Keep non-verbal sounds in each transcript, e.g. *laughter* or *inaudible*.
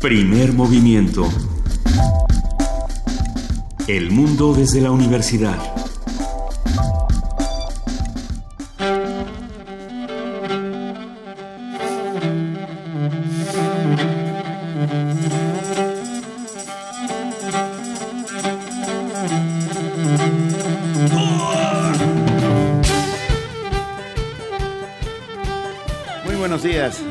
Primer movimiento. El mundo desde la universidad. Muy buenos días.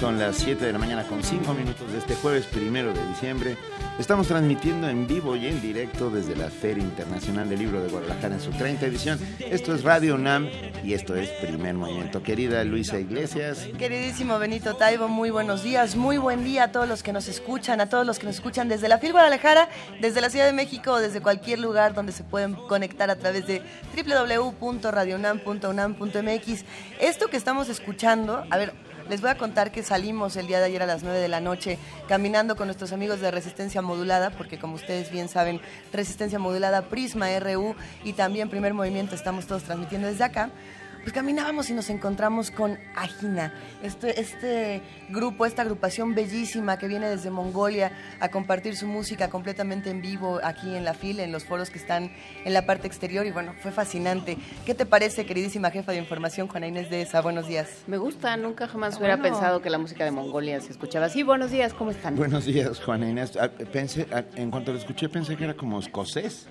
Son las 7 de la mañana con 5 minutos jueves primero de diciembre. Estamos transmitiendo en vivo y en directo desde la Feria Internacional del Libro de Guadalajara en su 30 edición. Esto es Radio UNAM y esto es Primer Movimiento. Querida Luisa Iglesias, Queridísimo Benito Taibo, muy buenos días, muy buen día a todos los que nos escuchan, a todos los que nos escuchan desde la FIL Guadalajara, desde la Ciudad de México desde cualquier lugar donde se pueden conectar a través de www.radionam.unam.mx. Esto que estamos escuchando, a ver, les voy a contar que salimos el día de ayer a las 9 de la noche caminando con nuestros amigos de Resistencia Modulada, porque como ustedes bien saben, Resistencia Modulada, Prisma RU y también Primer Movimiento estamos todos transmitiendo desde acá. Pues caminábamos y nos encontramos con Ajina, este, este grupo, esta agrupación bellísima que viene desde Mongolia a compartir su música completamente en vivo aquí en la fila, en los foros que están en la parte exterior y bueno, fue fascinante. ¿Qué te parece, queridísima jefa de información, Juana Inés de esa? Buenos días. Me gusta, nunca jamás Ah, hubiera bueno. pensado que la música de Mongolia se escuchaba así. Buenos días, ¿cómo están? buenos días Juana Inés. Ah, Pensé, ah, en cuanto lo escuché pensé que era como escocés.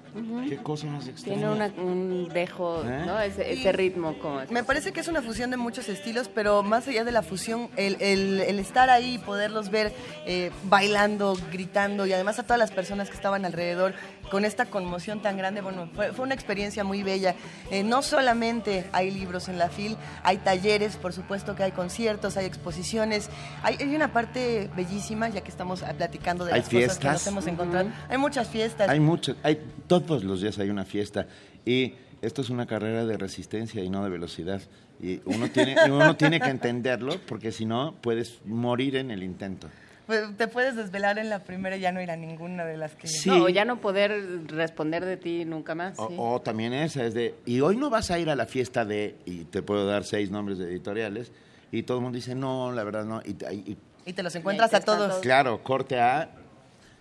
Qué cosa más extraña. Tiene una- un dejo, ¿Eh? ¿no? Ese, ese ritmo como... Me parece que es una fusión de muchos estilos, pero más allá de la fusión, el, el- el estar ahí y poderlos ver eh, bailando, gritando y además a todas las personas que estaban alrededor con esta conmoción tan grande, bueno, fue, fue una experiencia muy bella. Eh, no solamente hay libros en la FIL, hay talleres, por supuesto que hay conciertos, hay exposiciones, hay, hay una parte bellísima, ya que estamos ah, platicando de Hay las cosas que nos hemos encontrado. Hay muchas fiestas. Hay muchas, hay, todos los días hay una fiesta y esto es una carrera de resistencia y no de velocidad. Y uno tiene, uno tiene que entenderlo porque si no puedes morir en el intento. Pues, Te puedes desvelar en la primera y ya no ir a ninguna de las que... Sí. No, ya no poder responder de ti nunca más. O, sí. o también esa es de, y hoy no vas a ir a la fiesta de, y te puedo dar seis nombres de editoriales, y todo el mundo dice, no, la verdad no, y, y- Y te los encuentras Y a todos. claro, corte a,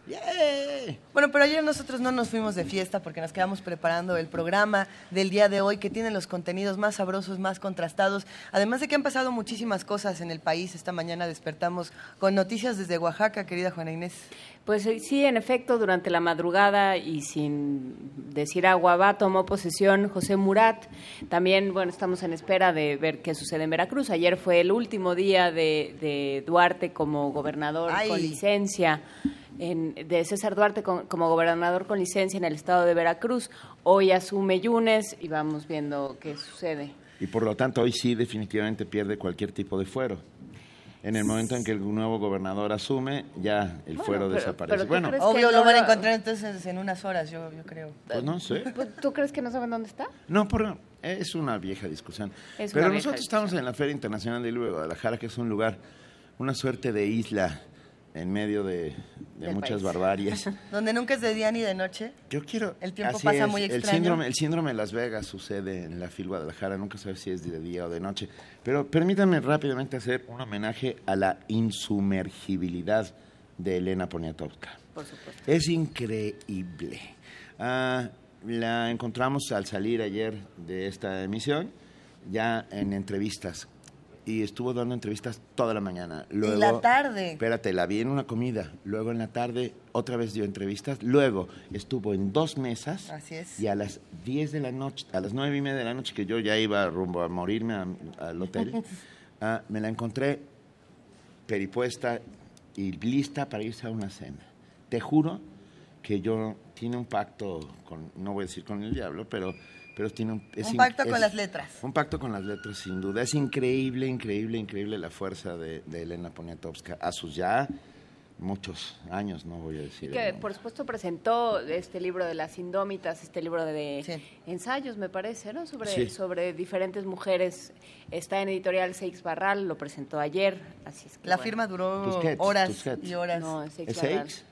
¡yay! Bueno, pero ayer nosotros no nos fuimos de fiesta porque nos quedamos preparando el programa del día de hoy que tiene los contenidos más sabrosos, más contrastados. Además de que han pasado muchísimas cosas en el país. Esta mañana despertamos con noticias desde Oaxaca, querida Juana Inés. Pues eh, sí, en efecto, durante la madrugada y sin decir agua va, tomó posesión José Murat. También, bueno, estamos en espera de ver qué sucede en Veracruz. Ayer fue el último día de, de Duarte como gobernador Ay. con licencia. En- de César Duarte con- como gobernador con licencia en el estado de Veracruz. Hoy asume Yunes y vamos viendo qué sucede. Y por lo tanto hoy sí definitivamente pierde cualquier tipo de fuero. En el momento en que el nuevo gobernador asume, ya el Bueno, fuero pero- desaparece. pero ¿tú bueno, crees? Es que Obvio, no lo van a encontrar entonces en unas horas, yo, yo creo. pues no sé. Pues, ¿Tú crees que no saben dónde está? No, es una vieja discusión. Es pero vieja nosotros estamos en la Feria Internacional del Libro de Guadalajara, que es un lugar, una suerte de isla en medio de, muchas país. barbarias. *laughs* Donde nunca es de día ni de noche. Yo quiero. El tiempo así pasa es, muy El extraño. síndrome, el síndrome de Las Vegas sucede en la FIL Guadalajara. Nunca sabes si es de día o de noche. Pero permítanme rápidamente hacer un homenaje a la insumergibilidad de Elena Poniatowska. Por supuesto. Es increíble. Ah, la encontramos al salir ayer de esta emisión, ya en entrevistas. Y estuvo dando entrevistas toda la mañana. Luego, en la tarde. Espérate, la vi en una comida. Luego en la tarde otra vez dio entrevistas. Luego estuvo en dos mesas. Así es. Y a las 10 de la noche, a las nueve y media de la noche, que yo ya iba rumbo a morirme a- al hotel, *laughs* ah, me la encontré peripuesta y lista para irse a una cena. Te juro que yo tiene un pacto con, no voy a decir con el diablo, pero, pero tiene un... es Un in- pacto con es- las letras. Un pacto con las letras, sin duda. Es increíble, increíble, increíble la fuerza de, de Elena Poniatowska a sus ya muchos años, no voy a decir. el Que por supuesto presentó este libro de las indómitas, este libro de Sí. ensayos, me parece, ¿no? Sobre, Sí. sobre diferentes mujeres. Está en editorial Seix Barral, lo presentó ayer, así es que La bueno. firma duró Tusquets, horas Tusquets. y horas. No, es Seix ¿Es Barral. Seix?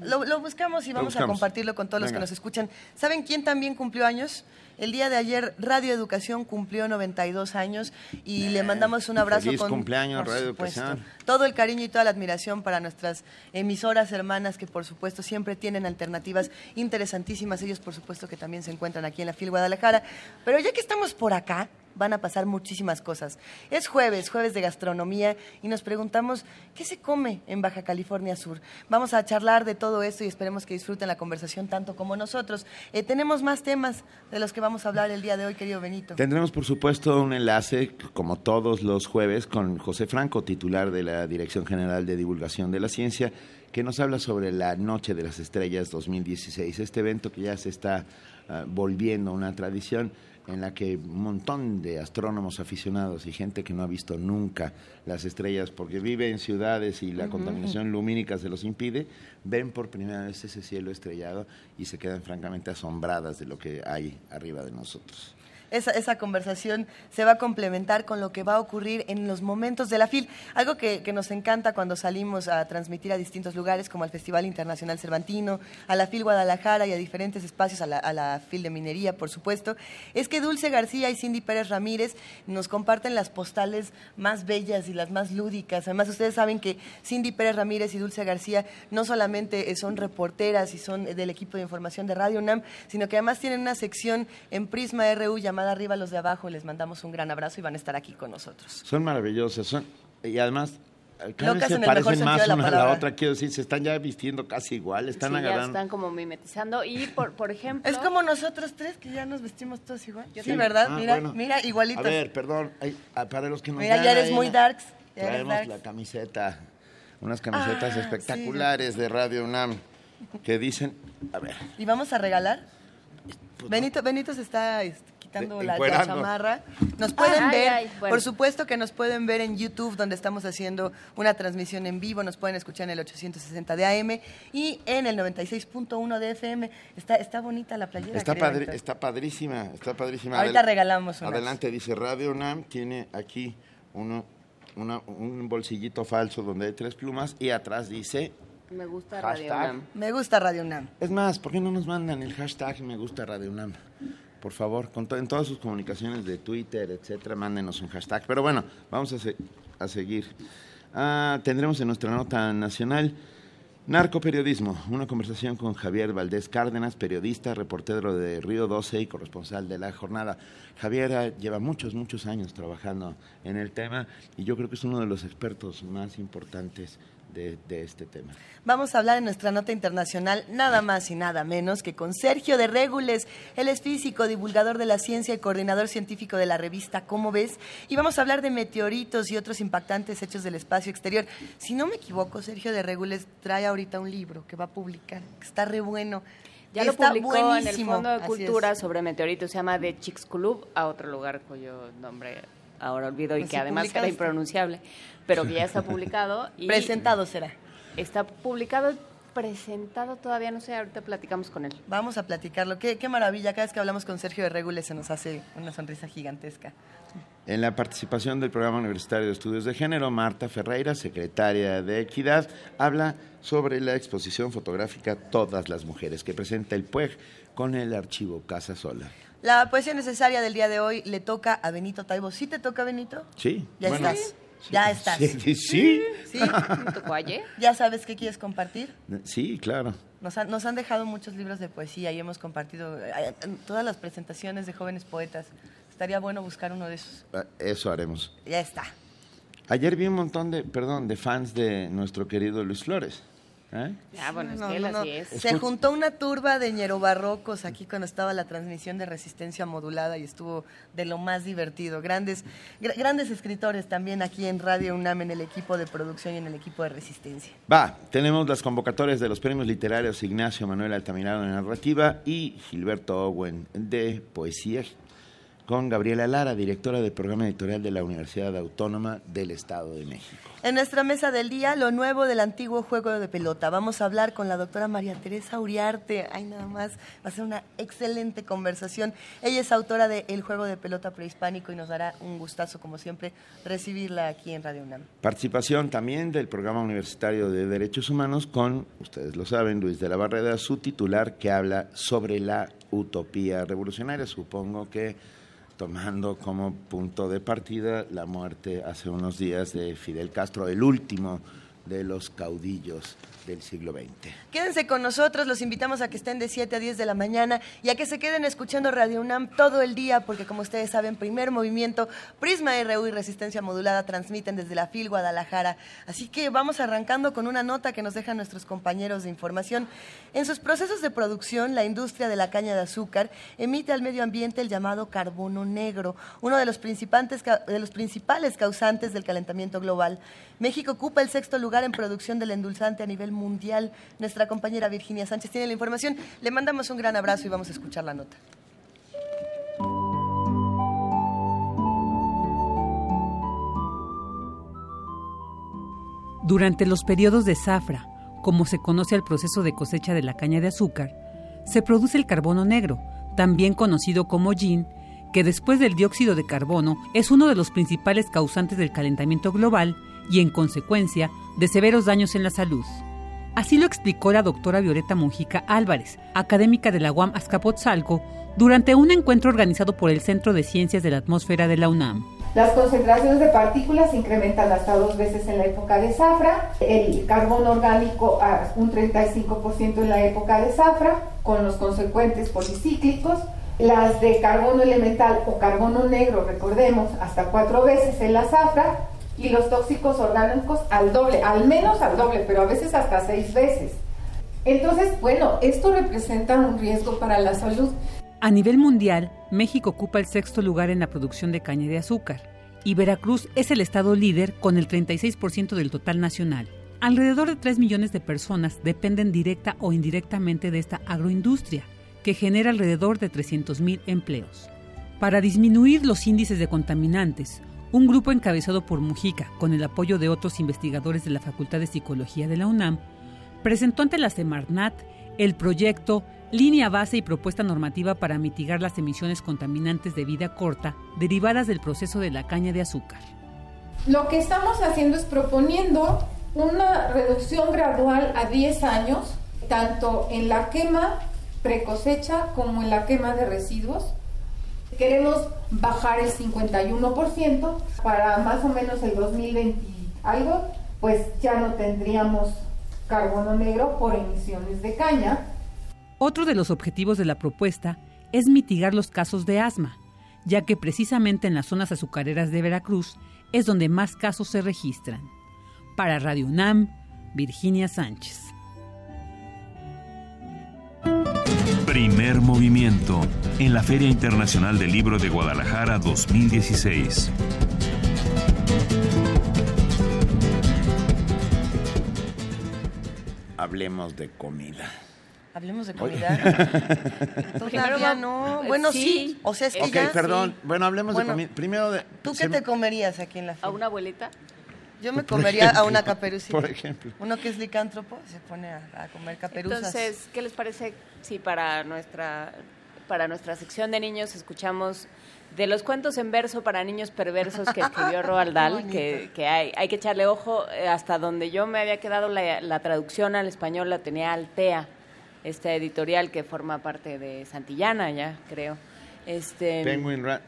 Lo, lo buscamos y vamos a compartirlo con todos los que nos escuchan. ¿Saben quién también cumplió años? El día de ayer Radio Educación cumplió 92 años y le mandamos un abrazo feliz con cumpleaños, por Radio supuesto, Educación. todo el cariño y toda la admiración para nuestras emisoras hermanas que por supuesto siempre tienen alternativas interesantísimas. Ellos por supuesto que también se encuentran aquí en la FIL Guadalajara. Pero ya que estamos por acá, van a pasar muchísimas cosas. Es jueves, jueves de gastronomía y nos preguntamos qué se come en Baja California Sur. Vamos a charlar de todo esto y esperemos que disfruten la conversación tanto como nosotros. Eh, tenemos más temas de los que vamos a hablar el día de hoy, querido Benito. Tendremos, por supuesto, un enlace, como todos los jueves, con José Franco, titular de la Dirección General de Divulgación de la Ciencia, que nos habla sobre la Noche de las Estrellas 2016, este evento que ya se está ah, volviendo una tradición en la que un montón de astrónomos aficionados y gente que no ha visto nunca las estrellas porque vive en ciudades y la contaminación lumínica se los impide, ven por primera vez ese cielo estrellado y se quedan francamente asombradas de lo que hay arriba de nosotros. Esa, esa conversación se va a complementar con lo que va a ocurrir en los momentos de la FIL. Algo que, que nos encanta cuando salimos a transmitir a distintos lugares, como al Festival Internacional Cervantino, a la FIL Guadalajara y a diferentes espacios, a la, a la FIL de Minería, por supuesto, es que Dulce García y Cindy Pérez Ramírez nos comparten las postales más bellas y las más lúdicas. Además, ustedes saben que Cindy Pérez Ramírez y Dulce García no solamente eh, son reporteras y son del equipo de información de Radio UNAM, sino que además tienen una sección en Prisma RU llamada Arriba los de Abajo. Les mandamos un gran abrazo y van a estar aquí con nosotros. Son maravillosas, son y además eh, cada Locas vez en se parecen más de la una a la otra, quiero decir, se están ya vistiendo casi igual, están sí, ya agarrando. están como mimetizando. Y, por, por ejemplo... Es como nosotros tres que ya nos vestimos todos igual. Yo sí, también. ¿verdad? Ah, mira, bueno. mira, igualitos. A ver, perdón, ay, ah, para los que nos Mira, ya eres ahí, muy darks. Ya eres Traemos darks. la camiseta, unas camisetas Ah, espectaculares de Radio UNAM que dicen, a ver, ¿Y vamos a regalar? pues, Benito, Benito se está este, quitando De- la, la chamarra. Nos pueden Ay, ver, ay, bueno. por supuesto que nos pueden ver en YouTube, donde estamos haciendo una transmisión en vivo. Nos pueden escuchar en el 860 de AM y en el 96.1 de FM. Está, está bonita la playera. Está, padri- está padrísima, está padrísima. Ahorita Adel- regalamos unas. Adelante, dice Radio UNAM, tiene aquí uno, una- un bolsillito falso donde hay tres plumas y atrás dice, Me gusta Radio. UNAM. Me gusta Radio UNAM. es más, ¿por qué no nos mandan el hashtag me gusta Radio UNAM? Por favor, con to- en todas sus comunicaciones de Twitter, etcétera, mándenos un hashtag. Pero bueno, vamos a, a seguir. Ah, tendremos en nuestra nota nacional Narcoperiodismo, una conversación con Javier Valdés Cárdenas, periodista, reportero de Río 12 y corresponsal de la jornada. Javier ah, lleva muchos, muchos años trabajando en el tema y yo creo que es uno de los expertos más importantes de, de este tema. Vamos a hablar en nuestra nota internacional nada más y nada menos que con Sergio de Regules. Él es físico, divulgador de la ciencia y coordinador científico de la revista ¿Cómo ves? Y vamos a hablar de meteoritos y otros impactantes hechos del espacio exterior. Si no me equivoco, Sergio de Regules trae ahorita un libro que va a publicar, que está re bueno. Ya lo Está publicó en el buenísimo. Fondo de Así Cultura es. sobre meteoritos, se llama The Chicks Club, a otro lugar cuyo nombre ahora olvido y Pues que además era impronunciable, pero que ya está publicado. y Presentado será. Está publicado, presentado todavía, no sé, ahorita platicamos con él. Vamos a platicarlo. Qué, qué maravilla. Cada vez que hablamos con Sergio de Regules se nos hace una sonrisa gigantesca. En la participación del Programa Universitario de Estudios de Género, Marta Ferreira, secretaria de Equidad, habla sobre la exposición fotográfica Todas las Mujeres que presenta el PUEG con el archivo Casa Sola. La poesía necesaria del día de hoy le toca a Benito Taibo. ¿Sí te toca, Benito? Sí. Ya bueno, estás. Ya estás. Sí, sí, ¿Sí? ¿Me tocó ayer? ¿Ya sabes qué quieres compartir? sí, claro. Nos han, nos han dejado muchos libros de poesía y hemos compartido eh, en todas las presentaciones de jóvenes poetas. Estaría bueno buscar uno de esos. Ah, Eso haremos. Ya está. Ayer vi un montón de, perdón, de fans de nuestro querido Luis Flores. ¿Eh? Ah, bueno, No, es que él no, no. así es. Se juntó una turba de ñerobarrocos aquí cuando estaba la transmisión de resistencia modulada y estuvo de lo más divertido. Grandes, gra- grandes escritores también aquí en Radio UNAM, en el equipo de producción y en el equipo de resistencia. Va, tenemos las convocatorias de los premios literarios Ignacio Manuel Altamirano de narrativa y Gilberto Owen de poesía. Con Gabriela Lara, directora del programa editorial de la Universidad Autónoma del Estado de México. En nuestra mesa del día, lo nuevo del antiguo juego de pelota. Vamos a hablar con la doctora María Teresa Uriarte. Ay, nada más, va a ser una excelente conversación. Ella es autora de El juego de pelota prehispánico y nos dará un gustazo, como siempre, recibirla aquí en Radio UNAM. Participación también del Programa Universitario de Derechos Humanos con, ustedes lo saben, Luis de la Barreda, su titular, que habla sobre la utopía revolucionaria. Supongo que tomando como punto de partida la muerte hace unos días de Fidel Castro, el último de los caudillos del siglo XX. Quédense con nosotros, los invitamos a que estén de 7 a 10 de la mañana y a que se queden escuchando Radio UNAM todo el día, porque como ustedes saben, primer movimiento, Prisma RU y Resistencia Modulada transmiten desde la FIL Guadalajara. Así que vamos arrancando con una nota que nos dejan nuestros compañeros de información. En sus procesos de producción, la industria de la caña de azúcar emite al medio ambiente el llamado carbono negro, uno de los, de los principales causantes del calentamiento global. México ocupa el sexto lugar en producción del endulzante a nivel mundial. Nuestra compañera Virginia Sánchez tiene la información. Le mandamos un gran abrazo y vamos a escuchar la nota. Durante los periodos de zafra, como se conoce al proceso de cosecha de la caña de azúcar, se produce el carbono negro, también conocido como gin, que después del dióxido de carbono es uno de los principales causantes del calentamiento global y, en consecuencia, de severos daños en la salud. Así lo explicó la doctora Violeta Mujica Álvarez, académica de la UAM Azcapotzalco, durante un encuentro organizado por el Centro de Ciencias de la Atmósfera de la UNAM. Las concentraciones de partículas se incrementan hasta dos veces en la época de zafra, el carbono orgánico a un 35% en la época de zafra, con los consecuentes policíclicos, las de carbono elemental o carbono negro, recordemos, hasta cuatro veces en la zafra, y los tóxicos orgánicos al doble, al menos al doble, pero a veces hasta seis veces. Entonces, bueno, esto representa un riesgo para la salud. A nivel mundial, México ocupa el sexto lugar en la producción de caña de azúcar y Veracruz es el estado líder con el 36% del total nacional. Alrededor de 3 millones de personas dependen directa o indirectamente de esta agroindustria, que genera alrededor de 300.000 empleos. Para disminuir los índices de contaminantes, un grupo encabezado por Mujica, con el apoyo de otros investigadores de la Facultad de Psicología de la UNAM, presentó ante la Semarnat el proyecto Línea Base y Propuesta Normativa para mitigar las emisiones contaminantes de vida corta derivadas del proceso de la caña de azúcar. Lo que estamos haciendo es proponiendo una reducción gradual a 10 años, tanto en la quema precosecha como en la quema de residuos, Queremos bajar el 51% para más o menos el 2020 algo, pues ya no tendríamos carbono negro por emisiones de caña. Otro de los objetivos de la propuesta es mitigar los casos de asma, ya que precisamente en las zonas azucareras de Veracruz es donde más casos se registran. Para Radio UNAM, Virginia Sánchez. Primer movimiento en la Feria Internacional del Libro de Guadalajara 2016. Hablemos de comida. Hablemos de comida. *laughs* Todavía no. Bueno, sí. O sea, es que Ok, perdón. Bueno, hablemos de comida. Primero de... ¿Tú qué te comerías aquí en la feria? ¿A una abuelita? Yo me comería a una caperucita. Por ejemplo. Uno que es licántropo se pone a, comer caperuzas. Entonces, ¿qué les parece si para nuestra, para nuestra sección de niños escuchamos de los cuentos en verso para niños perversos que escribió *laughs* Roald Dahl, que, que hay, hay que echarle ojo, eh, hasta donde yo me había quedado la, la traducción al español la tenía Altea, esta editorial que forma parte de Santillana ya, creo. Este, Penguin ah,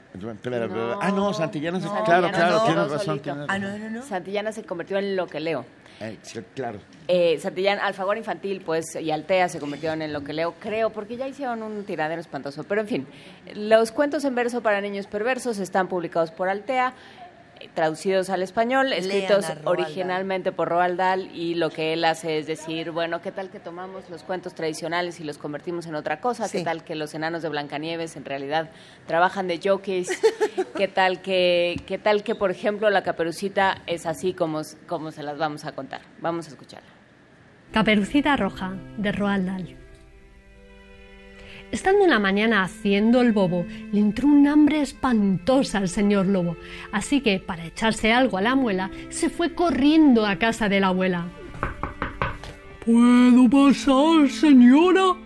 no, Santillana, se, claro, claro, tienes razón. Ah, no, no, no. Santillana se convirtió en lo que leo. Eh, claro. Eh, Santillana, Alfagor Infantil, pues, y Altea se convirtieron en lo que leo, creo, porque ya hicieron un tiradero espantoso. Pero en fin, los cuentos en verso para niños perversos están publicados por Altea traducidos al español, escritos originalmente por Roald Dahl y lo que él hace es decir, bueno, ¿qué tal que tomamos los cuentos tradicionales y los convertimos en otra cosa? ¿Qué tal que los enanos de Blancanieves en realidad trabajan de jockeys? *laughs* ¿Qué tal que qué tal que por ejemplo la Caperucita es así como, como se las vamos a contar? Vamos a escucharla. Caperucita Roja de Roald Dahl. Estando una mañana haciendo el bobo, le entró un hambre espantosa al señor lobo, así que, para echarse algo a la muela, se fue corriendo a casa de la abuela. ¿Puedo pasar, señora?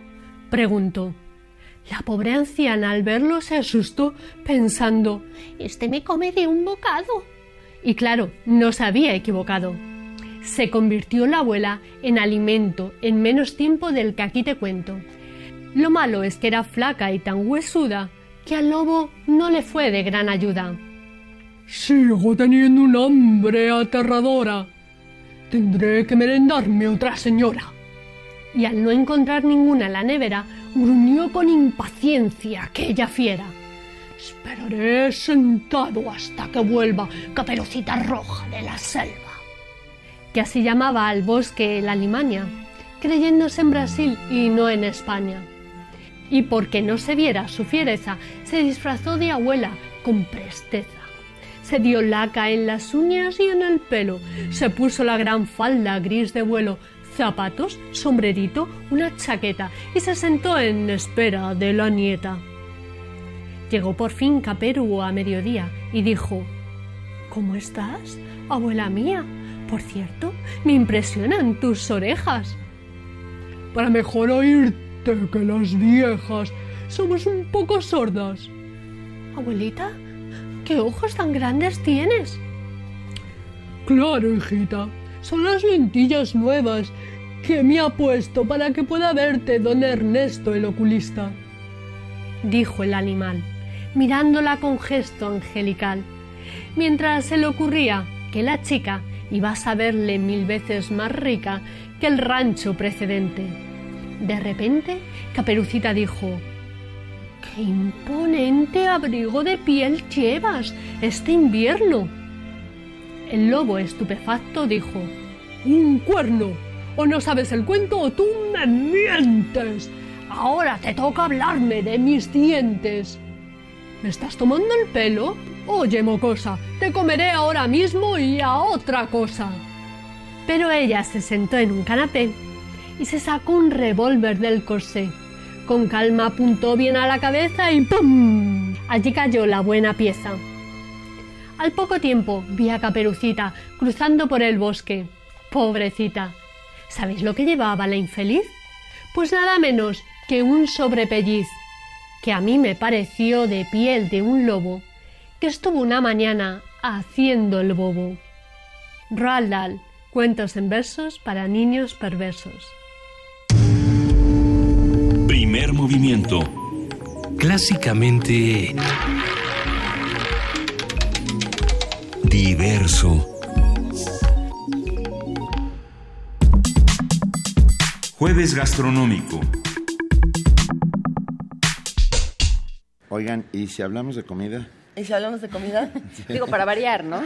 preguntó. La pobre anciana al verlo se asustó, pensando Este me come de un bocado. Y claro, no se había equivocado. Se convirtió la abuela en alimento en menos tiempo del que aquí te cuento. Lo malo es que era flaca y tan huesuda que al lobo no le fue de gran ayuda. Sigo teniendo un hambre aterradora. Tendré que merendarme otra señora. Y al no encontrar ninguna en la nevera, gruñó con impaciencia aquella fiera. Esperaré sentado hasta que vuelva Caperucita Roja de la selva. Que así llamaba al bosque la Limaña, creyéndose en Brasil y no en España. Y porque no se viera su fiereza, se disfrazó de abuela con presteza. Se dio laca en las uñas y en el pelo, se puso la gran falda gris de vuelo, zapatos, sombrerito, una chaqueta y se sentó en espera de la nieta. Llegó por fin Caperu a mediodía y dijo ¿Cómo estás, abuela mía? Por cierto, me impresionan tus orejas. Para mejor oírte que las viejas, somos un poco sordas. Abuelita, ¿qué ojos tan grandes tienes? Claro, hijita, son las lentillas nuevas que me ha puesto para que pueda verte don Ernesto el oculista, dijo el animal, mirándola con gesto angelical, mientras se le ocurría que la chica iba a saberle mil veces más rica que el rancho precedente. De repente, Caperucita dijo ¡Qué imponente abrigo de piel llevas este invierno! El lobo estupefacto dijo ¡Un cuerno! O no sabes el cuento o tú me mientes. Ahora te toca hablarme de mis dientes. ¿Me estás tomando el pelo? Oye, mocosa, te comeré ahora mismo y a otra cosa. Pero ella se sentó en un canapé y se sacó un revólver del corsé. Con calma apuntó bien a la cabeza y ¡pum! Allí cayó la buena pieza. Al poco tiempo vi a Caperucita cruzando por el bosque. Pobrecita. ¿Sabéis lo que llevaba la infeliz? Pues nada menos que un sobrepelliz, que a mí me pareció de piel de un lobo, que estuvo una mañana haciendo el bobo. Roald cuentos en versos para niños perversos. Primer movimiento. Clásicamente... Diverso. Jueves gastronómico. Oigan, ¿y si hablamos de comida? ¿Y si hablamos de comida? *laughs* Digo, para variar, ¿no?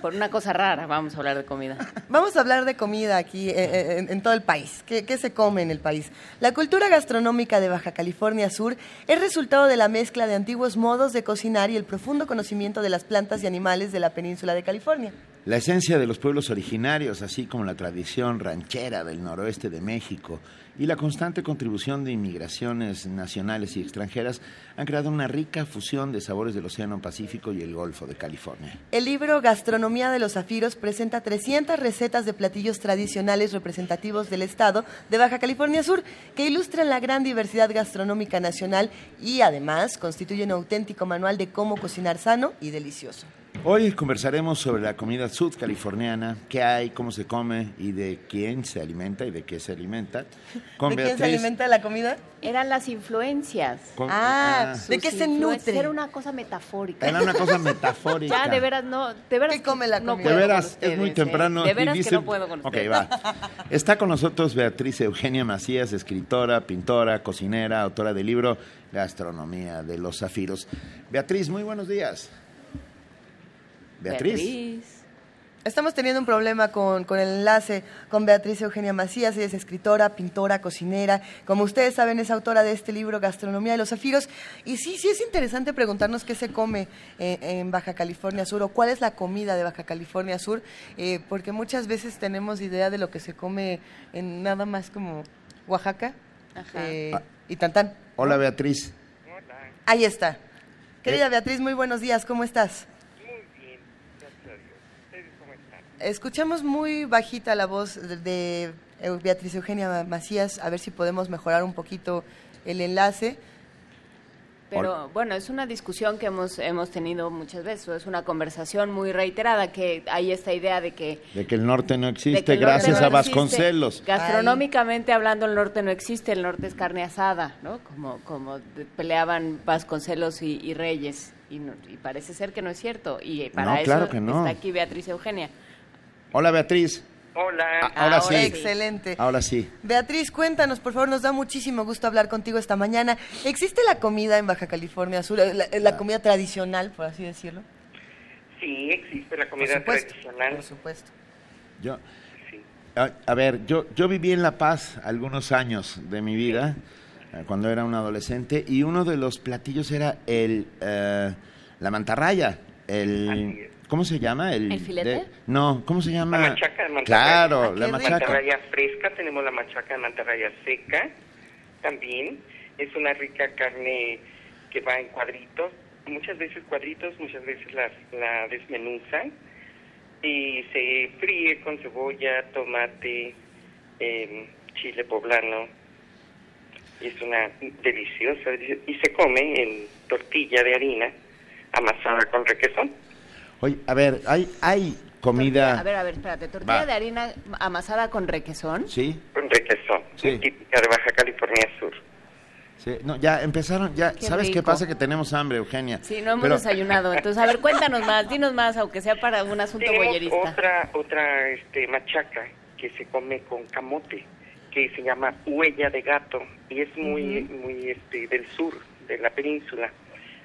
Por una cosa rara vamos a hablar de comida. Vamos a hablar de comida aquí eh, eh, en, en todo el país. ¿Qué, ¿Qué se come en el país? La cultura gastronómica de Baja California Sur es resultado de la mezcla de antiguos modos de cocinar y el profundo conocimiento de las plantas y animales de la península de California. La esencia de los pueblos originarios, así como la tradición ranchera del noroeste de México y la constante contribución de inmigraciones nacionales y extranjeras han creado una rica fusión de sabores del Océano Pacífico y el Golfo de California. El libro Gastronomía de los Zafiros presenta 300 recetas de platillos tradicionales representativos del estado de Baja California Sur que ilustran la gran diversidad gastronómica nacional y además constituyen un auténtico manual de cómo cocinar sano y delicioso. Hoy conversaremos sobre la comida sudcaliforniana, qué hay, cómo se come y de quién se alimenta y de qué se alimenta. ¿De quién se alimenta la comida? Eran las influencias. con- Ah, ah, ¿de qué se nutre? Era una cosa metafórica. era una cosa metafórica. Ya, de veras, no. De veras, ¿Qué come la no comida? De veras, es muy ¿eh? temprano. De y veras que no puedo con Ok, va. *laughs* Está con nosotros Beatriz Eugenia Macías, escritora, pintora, cocinera, autora del libro Gastronomía de los Zafiros. Beatriz, muy buenos días. Beatriz. Estamos teniendo un problema con, con el enlace con Beatriz Eugenia Macías, ella es escritora, pintora, cocinera, como ustedes saben es autora de este libro Gastronomía de los Zafiros, y sí, sí es interesante preguntarnos qué se come eh, en Baja California Sur o cuál es la comida de Baja California Sur, eh, porque muchas veces tenemos idea de lo que se come en nada más como Oaxaca Ajá. eh, Y tan Hola Beatriz. Ahí está. Querida Beatriz, muy buenos días, ¿cómo estás? Escuchamos muy bajita la voz de, de Beatriz Eugenia Macías, a ver si podemos mejorar un poquito el enlace. Pero bueno, es una discusión que hemos, hemos tenido muchas veces, es una conversación muy reiterada, que hay esta idea de que... De que el norte no existe, gracias a Vasconcelos. Gastronómicamente hablando, el norte no existe, el norte es carne asada, ¿no? Como, como peleaban Vasconcelos y, Reyes, y, parece ser que no es cierto, y para eso está aquí Beatriz Eugenia. Hola Beatriz. Hola. Ah, ahora, sí. Excelente. Ahora sí. Beatriz, cuéntanos, por favor, nos da muchísimo gusto hablar contigo esta mañana. ¿Existe la comida en Baja California Sur, la, la comida tradicional, por así decirlo? Sí, existe la comida tradicional. Por supuesto. Yo, a, ver, yo, yo viví en La Paz algunos años de mi vida, eh, cuando era un adolescente, y uno de los platillos era el eh, la mantarraya, el ¿Cómo se llama? ¿El, filete? no, ¿cómo se llama? La machaca de mantarraya. Claro, la machaca. Mantarraya fresca, tenemos la machaca de mantarraya seca también. Es una rica carne que va en cuadritos, muchas veces cuadritos, muchas veces la, la desmenuzan y se fríe con cebolla, tomate, eh, chile poblano. Es una deliciosa y se come en tortilla de harina amasada con requesón. Oye, a ver, hay, hay comida... a ver, a ver, espérate. ¿Tortilla de harina amasada con requesón? Sí. Con requesón, sí. típica de Baja California Sur. Sí, no, ya empezaron, ya, ¿sabes qué pasa? Que tenemos hambre, Eugenia. Sí, no hemos desayunado. *laughs* Entonces, a ver, cuéntanos más, dinos más, aunque sea para un asunto boyerista. otra, otra este, machaca que se come con camote, que se llama huella de gato, y es muy, muy este, del sur, de la península,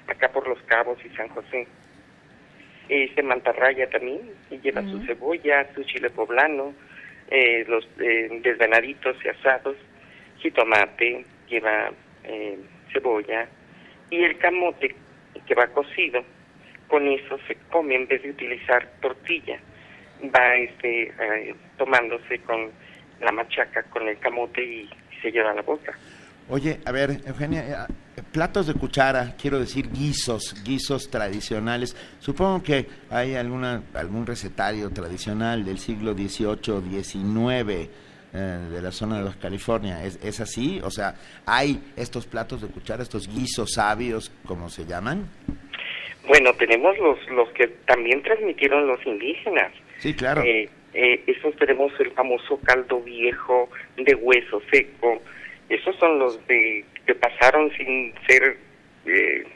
acá por Los Cabos y San José este mantarraya también, y lleva su cebolla, su chile poblano, eh, los eh, desvenaditos y asados, jitomate, lleva eh, cebolla, y el camote que va cocido, con eso se come en vez de utilizar tortilla, va este eh, tomándose con la machaca, con el camote y se lleva a la boca. Oye, a ver, Eugenia, platos de cuchara, quiero decir guisos, guisos tradicionales. Supongo que hay alguna, algún recetario tradicional del siglo XVIII, XIX eh, de la zona de Baja California. ¿Es, ¿Es así? O sea, ¿hay estos platos de cuchara, estos guisos sabios, como se llaman? Bueno, tenemos los, los que también transmitieron los indígenas. Sí, claro. Eh, eh, esos tenemos el famoso caldo viejo de hueso seco. Esos son los de que pasaron sin ser, eh,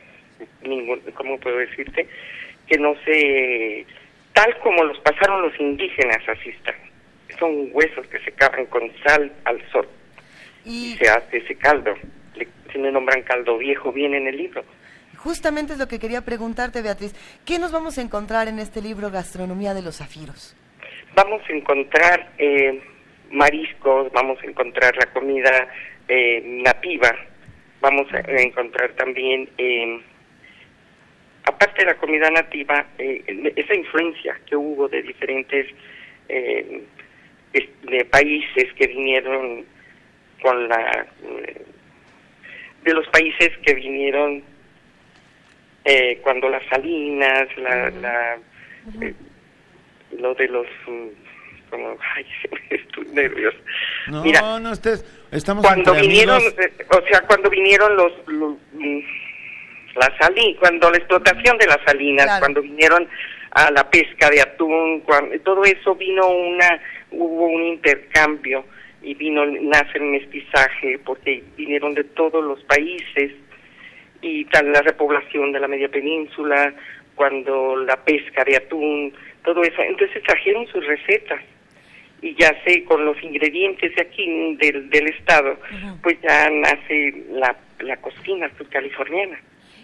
ningún, ¿cómo puedo decirte? Que no se, tal como los pasaron los indígenas, así están. Son huesos que se cavan con sal al sol y, se hace ese caldo. Le, se me nombran caldo viejo bien en el libro. Justamente es lo que quería preguntarte, Beatriz. ¿Qué nos vamos a encontrar en este libro Gastronomía de los Zafiros? Vamos a encontrar eh, mariscos, vamos a encontrar la comida eh, nativa, vamos a encontrar también, eh, aparte de la comida nativa, eh, esa influencia que hubo de diferentes eh, de países que vinieron con la de los países que vinieron cuando las salinas, la, la lo de los como ay *laughs* estoy nervioso no Mira, no estés Estamos cuando vinieron, eh, o sea, cuando vinieron los, mm, la salí, cuando la explotación de las salinas, cuando vinieron a la pesca de atún, cuando, todo eso vino una, hubo un intercambio y vino, nace el mestizaje porque vinieron de todos los países y tal la repoblación de la media península, cuando la pesca de atún, todo eso, entonces trajeron sus recetas y ya sé con los ingredientes de aquí del, del estado, pues ya nace la, la cocina californiana.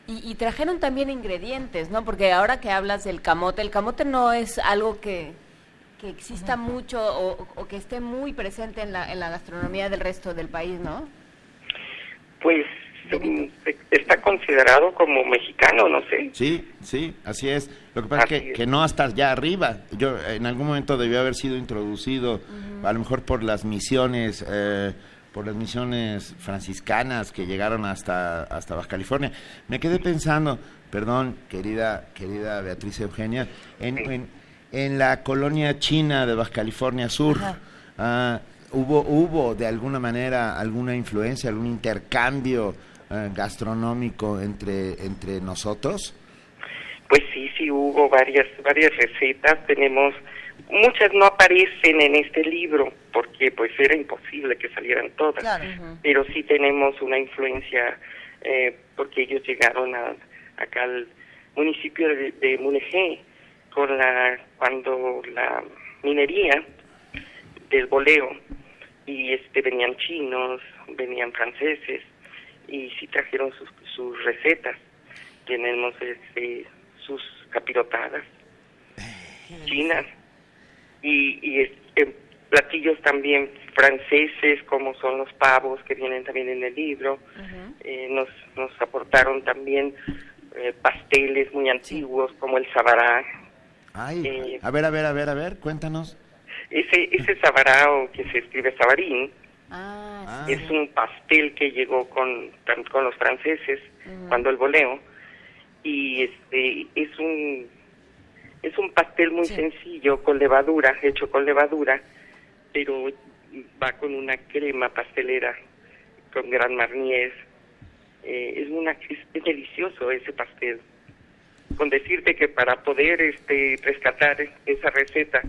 Y, y, trajeron también ingredientes, ¿no? Porque ahora que hablas del camote, el camote no es algo que, que exista mucho o, o, que esté muy presente en la, en la gastronomía del resto del país, ¿no? Pues está considerado como mexicano, no sé. Sí, sí, así es. Lo que pasa es que, que, no hasta allá arriba. Yo en algún momento debió haber sido introducido, a lo mejor por las misiones, eh, por las misiones franciscanas que llegaron hasta, hasta Baja California. Me quedé pensando, perdón, querida, querida Beatriz Eugenia, en, en, la colonia china de Baja California Sur. Ah, ¿hubo, ¿Hubo de alguna manera alguna influencia, algún intercambio eh, gastronómico entre, entre nosotros? Pues sí, sí hubo varias, varias recetas. Tenemos muchas no aparecen en este libro porque pues era imposible que salieran todas. Pero sí tenemos una influencia eh, porque ellos llegaron a, acá al municipio de, de Mulegé con la cuando la minería del boleo. Y este venían chinos venían franceses y sí trajeron sus, sus recetas. Tenemos este sus capirotadas chinas. Y, y eh, platillos también franceses como son los pavos que vienen también en el libro. Eh, nos nos aportaron también eh, pasteles muy antiguos como el sabará. Ay, a ver a ver a ver a ver cuéntanos. ese ese sabará o que se escribe sabarín ah, es un pastel que llegó con con los franceses cuando el voleo y este es un es un pastel muy sencillo con levadura, hecho con levadura, pero va con una crema pastelera con gran marnier. Eh, es, una, es, delicioso ese pastel. Con decirte que para poder este, rescatar esa receta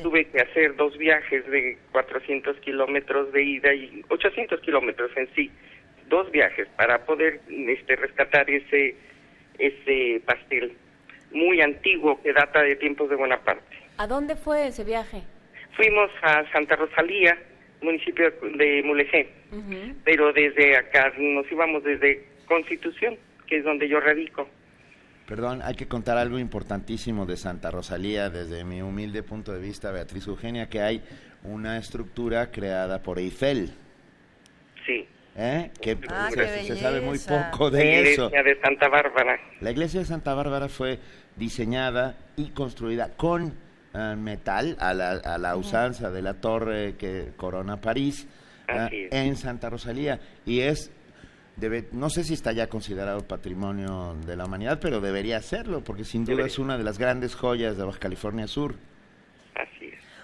tuve que hacer dos viajes de 400 kilómetros de ida y 800 kilómetros en sí. Dos viajes para poder este, rescatar ese, ese pastel muy antiguo que data de tiempos de Bonaparte. ¿A dónde fue ese viaje? Fuimos a Santa Rosalía, municipio de Mulegé, pero desde acá nos íbamos desde Constitución, que es donde yo radico. Perdón, hay que contar algo importantísimo de Santa Rosalía desde mi humilde punto de vista, Beatriz Eugenia, que hay una estructura creada por Eiffel. Sí. ¿Eh? Que ah, se, sabe muy poco de eso. La iglesia de Santa Bárbara. La iglesia de Santa Bárbara fue diseñada y construida con eh, metal a la, a la usanza de la torre que corona París eh, en Santa Rosalía y es debe, no sé si está ya considerado patrimonio de la humanidad pero debería serlo porque sin duda es una de las grandes joyas de Baja California Sur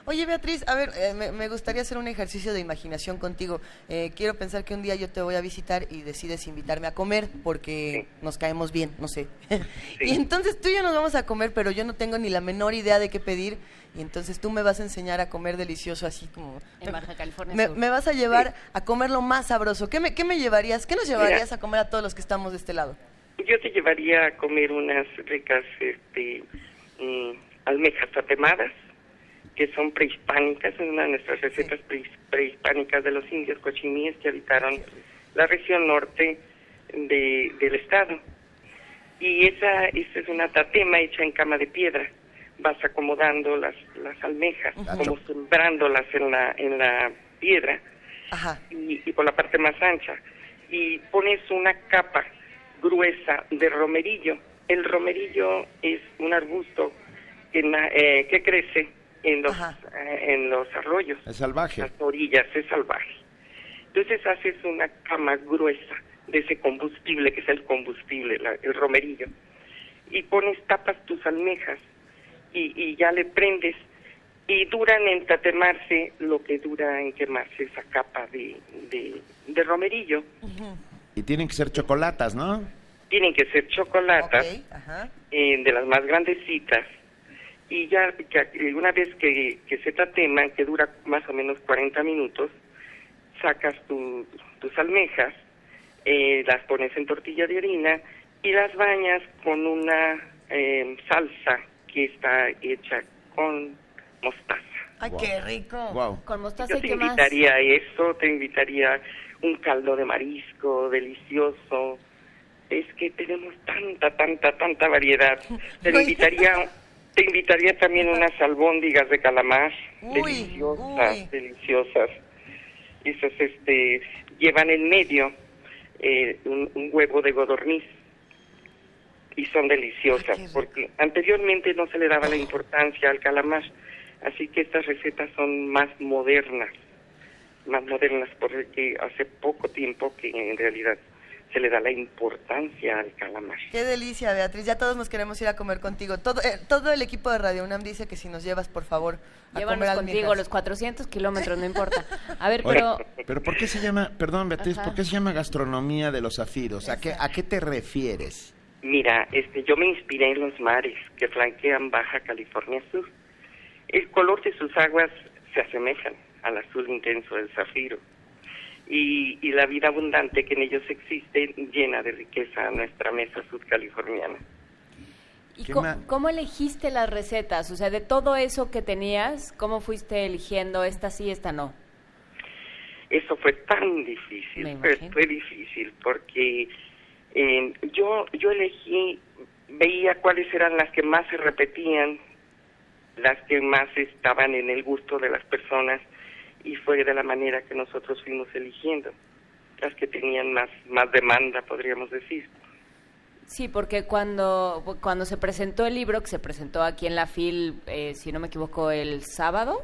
Oye, Beatriz, a ver, eh, me, gustaría hacer un ejercicio de imaginación contigo. Eh, quiero pensar que un día yo te voy a visitar y decides invitarme a comer porque nos caemos bien, no sé. *laughs* y entonces tú y yo nos vamos a comer, pero yo no tengo ni la menor idea de qué pedir. Y entonces tú me vas a enseñar a comer delicioso, así como... En Baja California me, me vas a llevar a comer lo más sabroso. ¿Qué me, qué me llevarías? ¿Qué nos llevarías a comer a todos los que estamos de este lado? Yo te llevaría a comer unas ricas este, mm, almejas tatemadas que son prehispánicas, es una de nuestras recetas prehispánicas de los indios cochimíes que habitaron la región norte de, del estado. Y esa, esa es una tatema hecha en cama de piedra. Vas acomodando las, las almejas, como sembrándolas en la, en la piedra Y, y por la parte más ancha. Y pones una capa gruesa de romerillo. El romerillo es un arbusto que, eh, que crece en los, eh, en los arroyos. Es salvaje. Las orillas, es salvaje. Entonces haces una cama gruesa de ese combustible, que es el combustible, el romerillo, y pones, tapas tus almejas y, y ya le prendes y duran en tatemarse lo que dura en quemarse esa capa de, de, romerillo. Y tienen que ser chocolatas, ¿no? Tienen que ser chocolatas eh, de las más grandecitas y ya una vez que, que se tateman, que dura más o menos 40 minutos, sacas tus almejas, eh, las pones en tortilla de harina y las bañas con una eh, salsa que está hecha con mostaza. ¡Ay, qué rico! Con mostaza Yo te invitaría a eso, te invitaría un caldo de marisco delicioso. Es que tenemos tanta, tanta, tanta variedad. *laughs* Te invitaría te invitaría también unas albóndigas de calamar, deliciosas, deliciosas. Esas este, llevan en medio eh, un, huevo de godorniz y son deliciosas, porque anteriormente no se le daba la importancia al calamar, así que estas recetas son más modernas. más modernas, porque hace poco tiempo que en realidad se le da la importancia al calamar. Qué delicia, Beatriz. Ya todos nos queremos ir a comer contigo. Todo, eh, todo el equipo de Radio UNAM dice que si nos llevas, por favor, a Llévanos comer contigo los 400 kilómetros, no importa. A ver, Oye, pero pero ¿por qué se llama, perdón Beatriz, Ajá. por qué se llama gastronomía de los zafiros? ¿A qué, ¿A qué te refieres? Mira, este, yo me inspiré en los mares que flanquean Baja California Sur. El color de sus aguas se asemejan al azul intenso del zafiro. Y, y la vida abundante que en ellos existe llena de riqueza a nuestra mesa sudcaliforniana. ¿y ¿Qué co- ma- cómo elegiste las recetas? O sea, de todo eso que tenías, ¿cómo fuiste eligiendo esta sí, esta no? Eso fue tan difícil, fue difícil, porque eh, yo, yo elegí, veía cuáles eran las que más se repetían, las que más estaban en el gusto de las personas, y fue de la manera que nosotros fuimos eligiendo, las que tenían más, más demanda, podríamos decir. Sí, porque cuando, cuando se presentó el libro, que se presentó aquí en la FIL, eh, si no me equivoco, el sábado,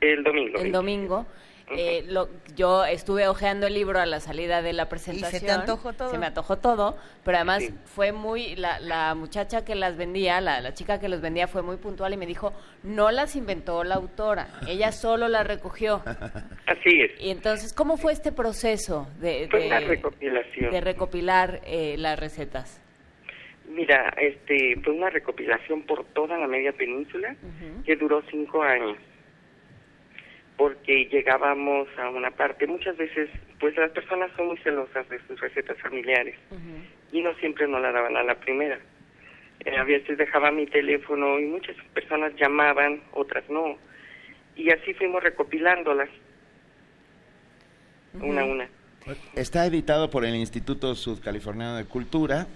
El domingo. el 27. domingo, eh, lo, yo estuve hojeando el libro a la salida de la presentación. antojó todo? Se me antojó todo, pero además Sí. fue muy, la, la muchacha que las vendía, la, la chica que los vendía fue muy puntual y me dijo, no las inventó la autora, ella *laughs* solo las recogió. Así es. Y entonces, ¿cómo fue este proceso de, Fue de- una recopilación. de recopilar eh, las recetas? Mira, este, fue una recopilación por toda la media península que duró cinco años, porque llegábamos a una parte, muchas veces, pues las personas son muy celosas de sus recetas familiares y no siempre nos la daban a la primera. Eh, a veces dejaba mi teléfono y muchas personas llamaban, otras no, y así fuimos recopilándolas, una a una. Está editado por el Instituto Sudcaliforniano de Cultura.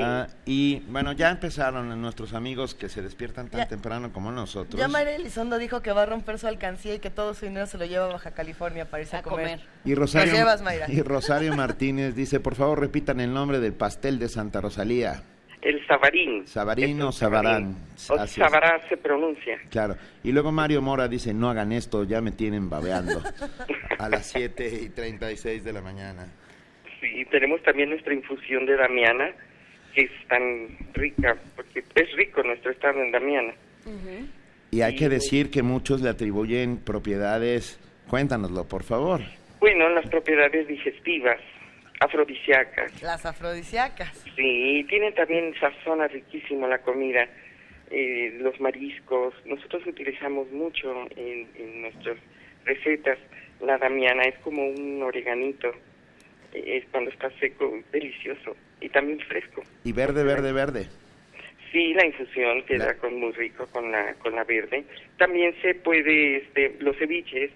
Ah, y bueno, ya empezaron nuestros amigos que se despiertan tan Ya- temprano como nosotros. Ya María Elizondo dijo que va a romper su alcancía y que todo su dinero se lo lleva a Baja California para irse a, A comer. Y Rosario, llevas, Mayra. y Rosario Martínez dice, por favor repitan el nombre del pastel de Santa Rosalía. El sabarín. Sabarín o sabarán. O sabará se pronuncia. Claro. Y luego Mario Mora dice, no hagan esto, ya me tienen babeando. *laughs* a las 7 y 36 de la mañana. Sí, tenemos también nuestra infusión de Damiana, que es tan rica, porque es rico nuestro estado en Damiana. Y hay que decir que muchos le atribuyen propiedades, cuéntanoslo por favor. Bueno, las propiedades digestivas, afrodisíacas, Las afrodisíacas. sí, tienen también sazona riquísima la comida, eh, los mariscos, nosotros utilizamos mucho en, en nuestras recetas, la Damiana es como un oreganito, eh, es cuando está seco, delicioso, y también fresco. Y verde, verde, verde. Sí, la infusión queda La- con muy rico con la con la verde. También se puede, este, los ceviches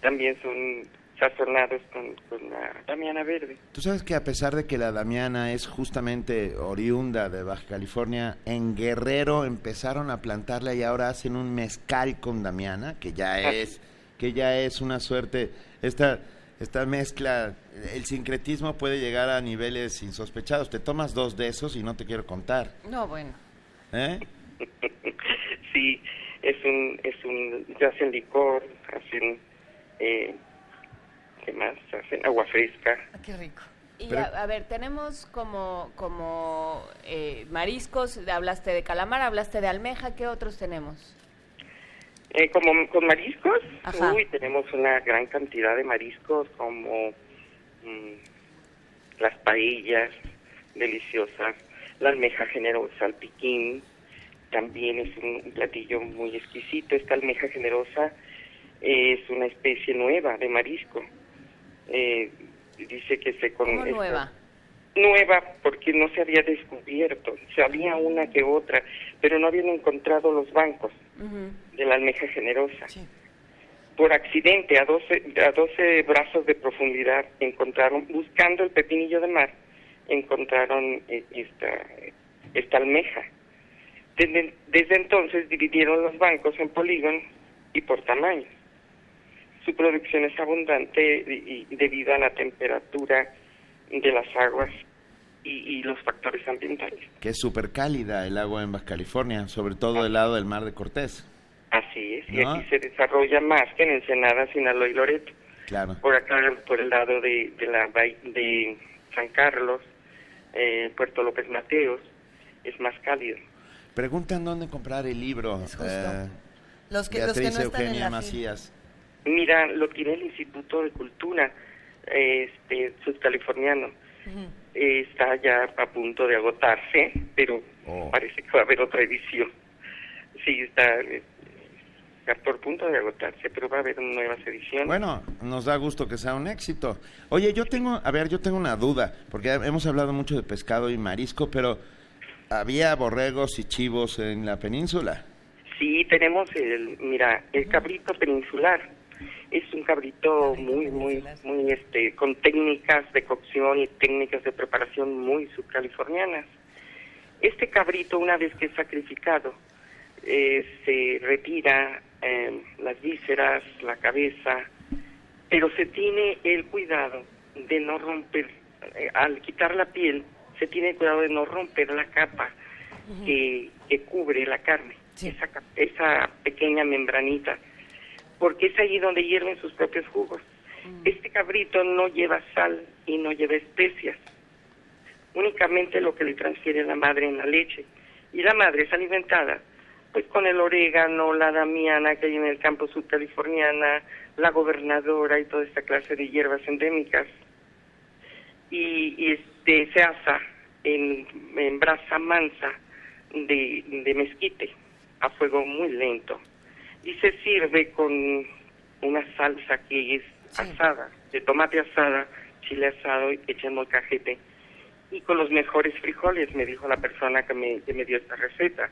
también son sazonados con, con la damiana verde. Tú sabes que a pesar de que la Damiana es justamente oriunda de Baja California, en Guerrero empezaron a plantarla y ahora hacen un mezcal con Damiana, que ya Ah. es, que ya es una suerte, esta, esta mezcla, el sincretismo puede llegar a niveles insospechados. Te tomas dos de esos y no te quiero contar. No, bueno. ¿eh? *laughs* sí, es un es un ya hacen licor, hacen eh, ¿qué más? Hacen agua fresca. Ah, qué rico. Y Pero- a, a ver, tenemos como, como eh, mariscos, hablaste de calamar, hablaste de almeja, ¿qué otros tenemos? Eh, como con mariscos, Ajá. uy, tenemos una gran cantidad de mariscos como mm, las paellas deliciosas, la almeja generosa, el piquín, también es un, platillo muy exquisito. Esta almeja generosa es una especie nueva de marisco. Eh, dice que se con ¿Cómo esta- nueva? nueva porque no se había descubierto, se había una que otra, pero no habían encontrado los bancos De la almeja generosa. Sí. Por accidente, a 12, a 12 brazos de profundidad, encontraron, buscando el pepinillo de mar, encontraron eh, esta, esta almeja. Desde, desde entonces dividieron los bancos en polígonos y por tamaño. Su producción es abundante y, y debido a la temperatura de las aguas y, y los factores ambientales. Que es súper cálida el agua en Baja California, sobre todo del lado del Mar de Cortés. Así es, y ¿No? aquí se desarrolla más que en Ensenada, Sinaloa y Loreto. Claro. Por acá, por el lado de, de la de San Carlos, eh, Puerto López Mateos, es más cálido. Preguntan dónde comprar el libro. Es justo. eh, Los que, los que Beatriz no están en Eugenia la fila. Macías. Mira, lo tiene el Instituto de Cultura este, Sudcaliforniano. Ujú. Eh, está ya a punto de agotarse, pero Oh. parece que va a haber otra edición. Sí, está, eh, está por punto de agotarse, pero va a haber nuevas ediciones. Bueno, nos da gusto que sea un éxito. Oye, yo tengo, a ver, yo tengo una duda, porque hemos hablado mucho de pescado y marisco, pero había borregos y chivos en la península. Sí, tenemos el, mira, el cabrito peninsular. Es un cabrito muy, muy, muy, este, con técnicas de cocción y técnicas de preparación muy subcalifornianas. Este cabrito, una vez que es sacrificado, eh, se retira eh, las vísceras, la cabeza, pero se tiene el cuidado de no romper, eh, al quitar la piel, se tiene el cuidado de no romper la capa que, que cubre la carne, Sí. esa, esa pequeña membranita, porque es ahí donde hierven sus propios jugos. Este cabrito no lleva sal y no lleva especias, únicamente lo que le transfiere la madre en la leche. Y la madre es alimentada pues con el orégano, la damiana que hay en el campo subcaliforniana, la gobernadora y toda esta clase de hierbas endémicas. Y, y, este se asa en, en brasa mansa de, de mezquite a fuego muy lento y se sirve con una salsa que es Sí. asada, de tomate asada, chile asado y echa molcajete y con los mejores frijoles, me dijo la persona que me, que me dio esta receta.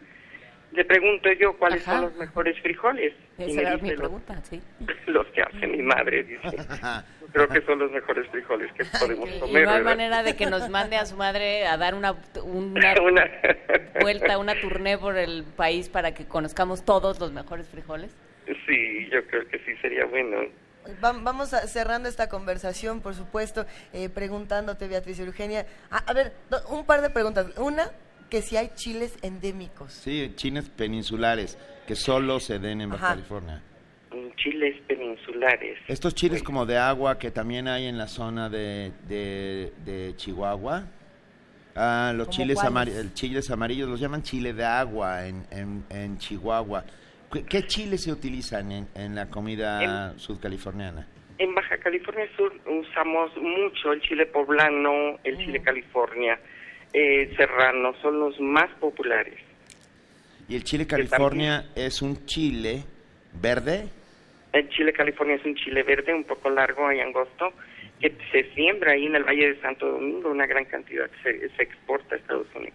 Le pregunto yo cuáles Ajá. son los mejores frijoles. Y Esa me era dice mi los- pregunta, *laughs* sí. los que hace mi madre, dice. *laughs* Creo que son los mejores frijoles que podemos Y comer. no hay ¿verdad? manera de que nos mande a su madre a dar una, una *laughs* Una- vuelta, una tournée por el país para que conozcamos todos los mejores frijoles. Sí, yo creo que sí sería bueno. Va- Vamos a- cerrando esta conversación, por supuesto, eh, preguntándote, Beatriz Eugenia. A, a ver, do- un par de preguntas. Una, que si hay chiles endémicos. Sí, chines peninsulares, que solo se den en Baja Ajá. California. Mm, Chiles peninsulares. Estos chiles como de agua que también hay en la zona de, de, de Chihuahua. Ah, los ¿Cómo chiles, el chiles amarillos los llaman chile de agua en, en, en Chihuahua. ¿Qué, qué chiles se utilizan en, en la comida sudcaliforniana? En Baja California Sur usamos mucho el chile poblano, el chile California, eh, serrano, son los más populares. Y el chile California es un chile verde. El chile California es un chile verde un poco largo y angosto que se siembra ahí en el Valle de Santo Domingo, una gran cantidad se, se exporta a Estados Unidos.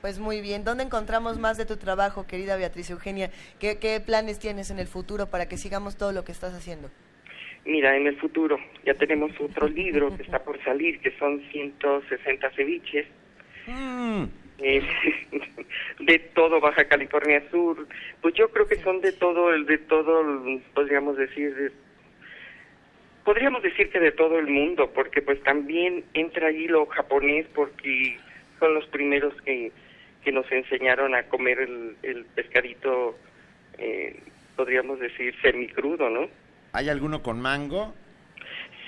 Pues muy bien. ¿Dónde encontramos más de tu trabajo, querida Beatriz Eugenia? ¿Qué, qué planes tienes en el futuro para que sigamos todo lo que estás haciendo? Mira, en el futuro ya tenemos otro libro que *laughs* está por salir, que son 160 ceviches Mm, eh, *laughs* de todo Baja California Sur. Pues yo creo que son de todo, el de todo, podríamos decir, de- podríamos decir que de todo el mundo, porque pues también entra ahí lo japonés, porque son los primeros que, que nos enseñaron a comer el, el pescadito, eh, podríamos decir, semicrudo, ¿no? ¿Hay alguno con mango?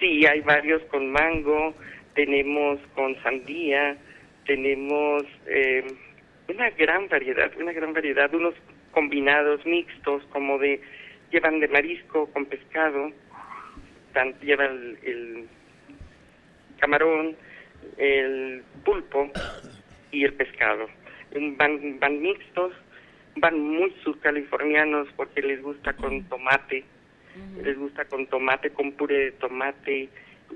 Sí, hay varios con mango, tenemos con sandía, tenemos eh, una gran variedad, una gran variedad, unos combinados mixtos como de, llevan de marisco con pescado, tan, lleva el, camarón, el pulpo y el pescado. Van, van mixtos, van muy subcalifornianos porque les gusta con tomate, les gusta con tomate, con puré de tomate,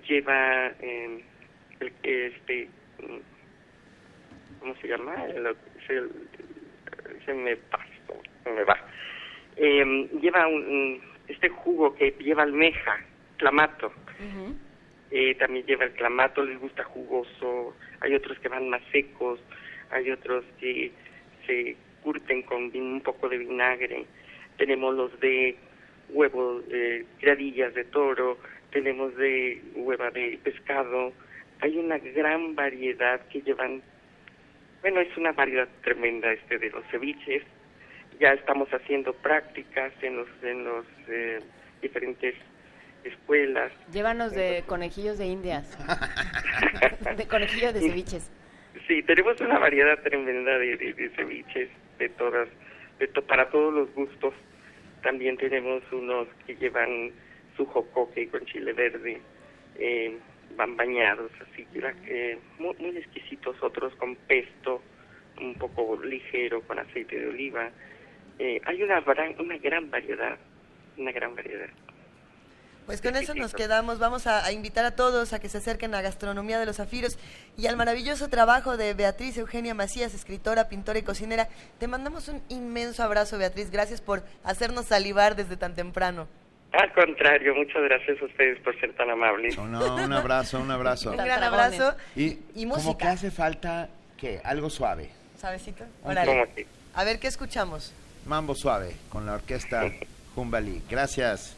lleva eh, el, este, ¿cómo se llama? El- se me pasó, se me va. Eh, lleva un, este jugo que lleva almeja, clamato. Eh, también lleva el clamato, les gusta jugoso. Hay otros que van más secos, hay otros que se curten con un poco de vinagre. Tenemos los de huevo, eh, de toro, tenemos de hueva de pescado. Hay una gran variedad que llevan, bueno, es una variedad tremenda este de los ceviches. Ya estamos haciendo prácticas en los, en los eh, diferentes escuelas. Llévanos de conejillos de indias, *laughs* de conejillos de ceviches. Sí, tenemos una variedad tremenda de, de, ceviches, de todas, de para todos los gustos. También tenemos unos que llevan su jocoque con chile verde, eh, van bañados, así que muy, muy exquisitos, otros con pesto, un poco ligero, con aceite de oliva. Eh, hay una, una gran variedad, una gran variedad. Pues con eso nos quedamos. Vamos a, invitar a todos a que se acerquen a Gastronomía de los Zafiros y al maravilloso trabajo de Beatriz Eugenia Macías, escritora, pintora y cocinera. Te mandamos un inmenso abrazo, Beatriz. Gracias por hacernos salivar desde tan temprano. Al contrario, muchas gracias a ustedes por ser tan amables. un abrazo, un abrazo. un gran abrazo. Y, música. Como que hace falta, ¿qué? Algo suave. ¿Sabecito? A ver, ¿qué escuchamos? Mambo Suave, con la orquesta *laughs* Jumbali. Gracias.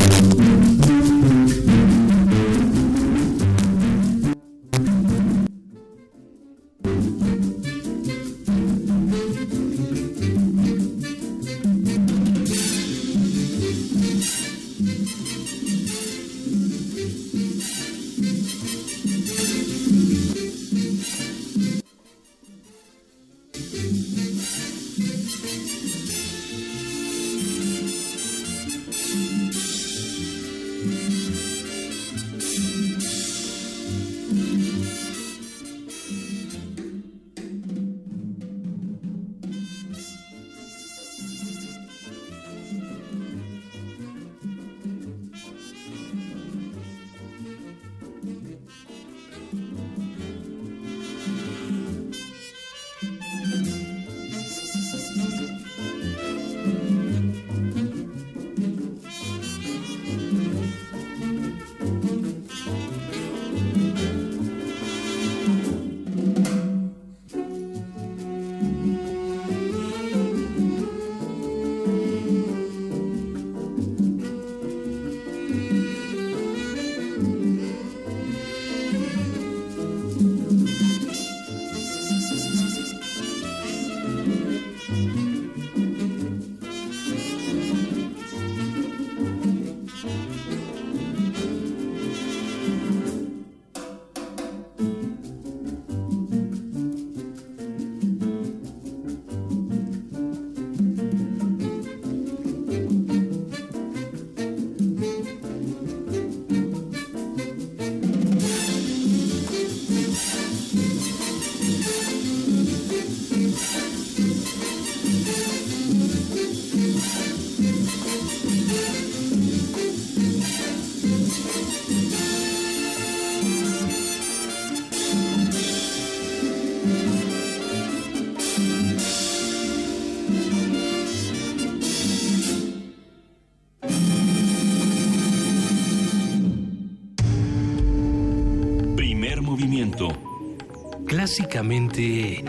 Básicamente...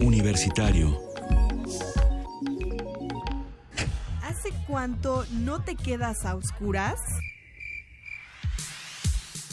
Universitario. ¿Hace cuánto no te quedas a oscuras?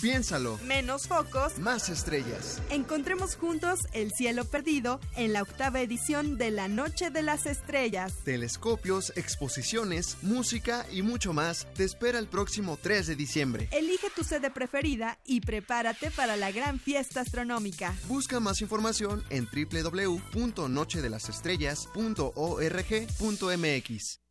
Piénsalo. Menos focos. Más estrellas. Encontremos juntos el cielo perdido en la octava edición de La Noche de las Estrellas. Telescopios, exposiciones, música y mucho más te espera el próximo 3 de diciembre. Elige tu sede preferida y prepárate para la gran fiesta astronómica. Busca más información en www.nochedelasestrellas.org.mx.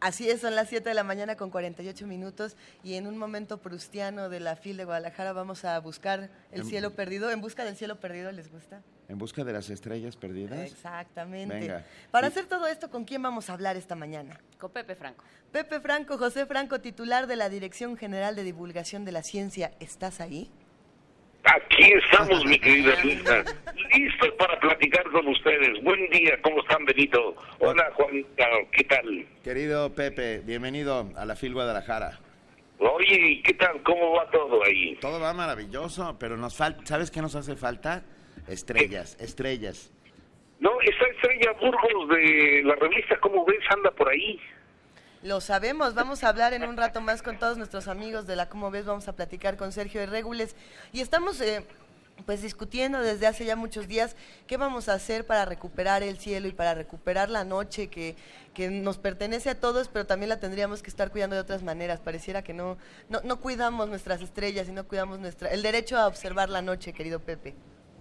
Así es, son las 7 de la mañana con 48 minutos y en un momento prustiano de la FIL de Guadalajara vamos a buscar el cielo perdido. ¿En busca del cielo perdido les gusta? ¿En busca de las estrellas perdidas? Exactamente. Para hacer todo esto, ¿con quién vamos a hablar esta mañana? Con Pepe Franco. Pepe Franco, José Franco, titular de la Dirección General de Divulgación de la Ciencia. ¿Estás ahí? Aquí estamos, mi querida Luisa, listos para platicar con ustedes. Buen día, ¿cómo están, Benito? Hola, Juan, ¿qué tal? Querido Pepe, bienvenido a la FIL Guadalajara. Oye, ¿qué tal? ¿Cómo va todo ahí? Todo va maravilloso, pero nos falta, ¿sabes qué nos hace falta? Estrellas, estrellas. No, esa Estrella Burgos de la revista ¿Cómo ves? anda por ahí. Lo sabemos, vamos a hablar en un rato más con todos nuestros amigos de la Como ves, vamos a platicar con Sergio de Regules y estamos eh, pues discutiendo desde hace ya muchos días qué vamos a hacer para recuperar el cielo y para recuperar la noche que, que nos pertenece a todos, pero también la tendríamos que estar cuidando de otras maneras. Pareciera que no, no, no cuidamos nuestras estrellas y no cuidamos nuestra, el derecho a observar la noche, querido Pepe.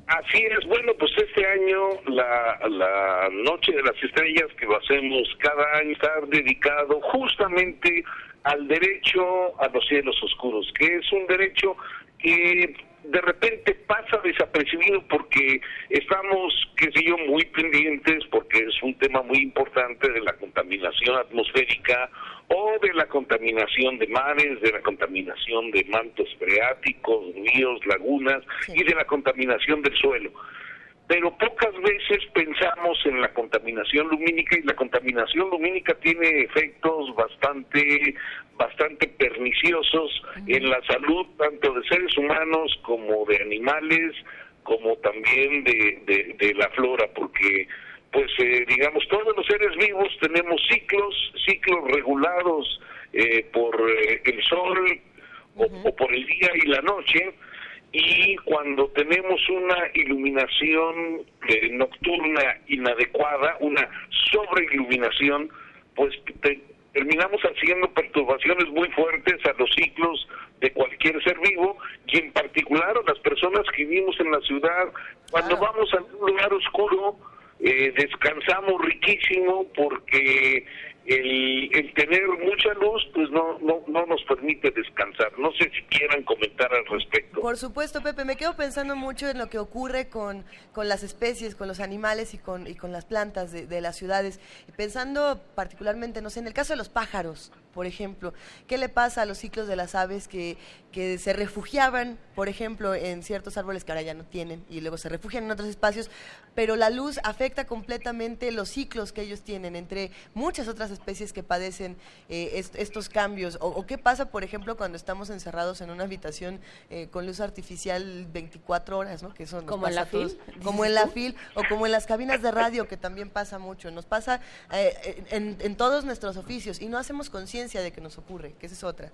Así es, bueno, pues este año la, la Noche de las Estrellas que lo hacemos cada año está dedicado justamente al derecho a los cielos oscuros, que es un derecho que de repente pasa desapercibido porque estamos, qué sé yo, muy pendientes, porque es un tema muy importante de la contaminación atmosférica o de la contaminación de mares, de la contaminación de mantos freáticos, ríos, lagunas y de la contaminación del suelo. Pero pocas veces pensamos en la contaminación lumínica y la contaminación lumínica tiene efectos bastante bastante perniciosos en la salud tanto de seres humanos como de animales como también de, de la flora porque pues eh, digamos todos los seres vivos tenemos ciclos, ciclos regulados eh, por eh, el sol o, por el día y la noche y cuando tenemos una iluminación nocturna inadecuada, una sobreiluminación, pues terminamos haciendo perturbaciones muy fuertes a los ciclos de cualquier ser vivo y en particular a las personas que vivimos en la ciudad, cuando vamos a un lugar oscuro, eh, descansamos riquísimo porque el, tener mucha luz pues no, no, no nos permite descansar. No sé si quieran comentar al respecto. Por supuesto, Pepe, me quedo pensando mucho en lo que ocurre con, con las especies, con los animales y con, y con las plantas de, de las ciudades. Pensando particularmente, no sé, en el caso de los pájaros, por ejemplo, ¿qué le pasa a los ciclos de las aves que, que se refugiaban, por ejemplo, en ciertos árboles que ahora ya no tienen y luego se refugian en otros espacios, pero la luz afecta completamente los ciclos que ellos tienen entre muchas otras especies que padecen eh, estos cambios? O, qué pasa, por ejemplo, cuando estamos encerrados en una habitación eh, con luz artificial 24 horas, ¿no? Que eso como en la FIL. *laughs* Como en la FIL o como en las cabinas de radio, que también pasa mucho. Nos pasa eh, en, en todos nuestros oficios y no hacemos conciencia de que nos ocurre, que esa es otra.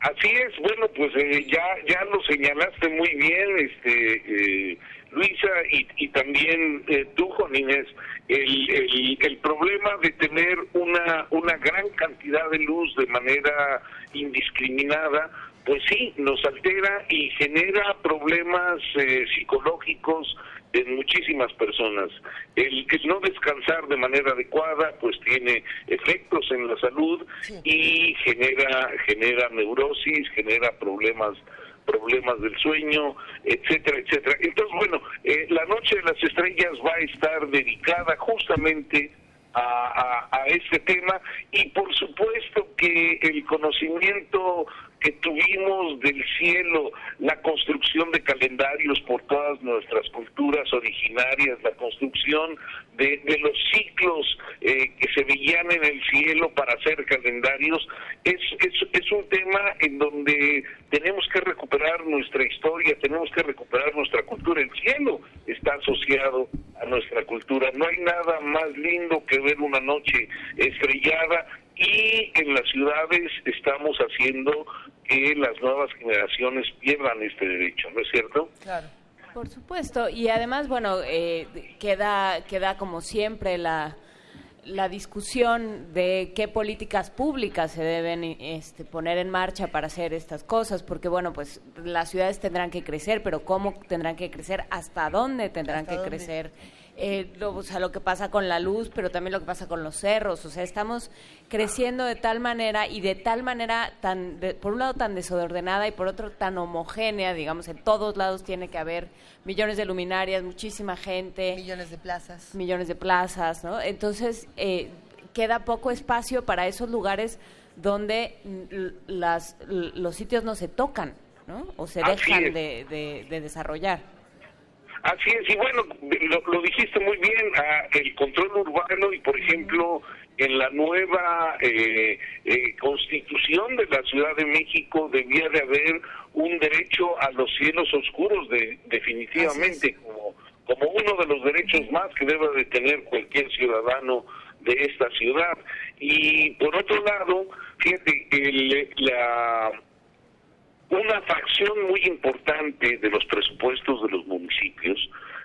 Así es, bueno, pues eh, ya ya lo señalaste muy bien, este eh, Luisa y, y también eh, tú, Juan Inés, el, el, el, problema de tener una una gran cantidad de luz de manera indiscriminada, pues sí, nos altera y genera problemas psicológicos en muchísimas personas. El, que no descansar de manera adecuada pues tiene efectos en la salud y genera genera neurosis, genera problemas problemas del sueño, etcétera, etcétera. Entonces, bueno, eh, la Noche de las Estrellas va a estar dedicada justamente a, a, a, este tema y por supuesto que el conocimiento que tuvimos del cielo, la construcción de calendarios por todas nuestras culturas originarias, la construcción de, los ciclos eh, que se veían en el cielo para hacer calendarios, es un tema en donde tenemos que recuperar nuestra historia, tenemos que recuperar nuestra cultura. El cielo está asociado a nuestra cultura. No hay nada más lindo que ver una noche estrellada y en las ciudades estamos haciendo que las nuevas generaciones pierdan este derecho, ¿no es cierto? Claro. Por supuesto, y además, bueno, eh, queda, queda como siempre la, la discusión de qué políticas públicas se deben este, poner en marcha para hacer estas cosas, porque bueno, pues las ciudades tendrán que crecer, pero cómo tendrán que crecer, hasta dónde tendrán que crecer eh, lo, o sea, lo que pasa con la luz, pero también lo que pasa con los cerros. O sea, estamos creciendo de tal manera y de tal manera, tan por un lado tan desordenada y por otro tan homogénea, digamos, en todos lados tiene que haber millones de luminarias, muchísima gente. Millones de plazas. Millones de plazas, ¿no? Entonces, eh, queda poco espacio para esos lugares donde las, los sitios no se tocan, ¿no? O se dejan de desarrollar. Así es, y bueno, lo, dijiste muy bien, el control urbano y por ejemplo en la nueva eh, eh, constitución de la Ciudad de México debía de haber un derecho a los cielos oscuros, de, definitivamente, como, como uno de los derechos más que debe de tener cualquier ciudadano de esta ciudad. Y por otro lado, fíjate, el, la, una facción muy importante de los presupuestos de los municipios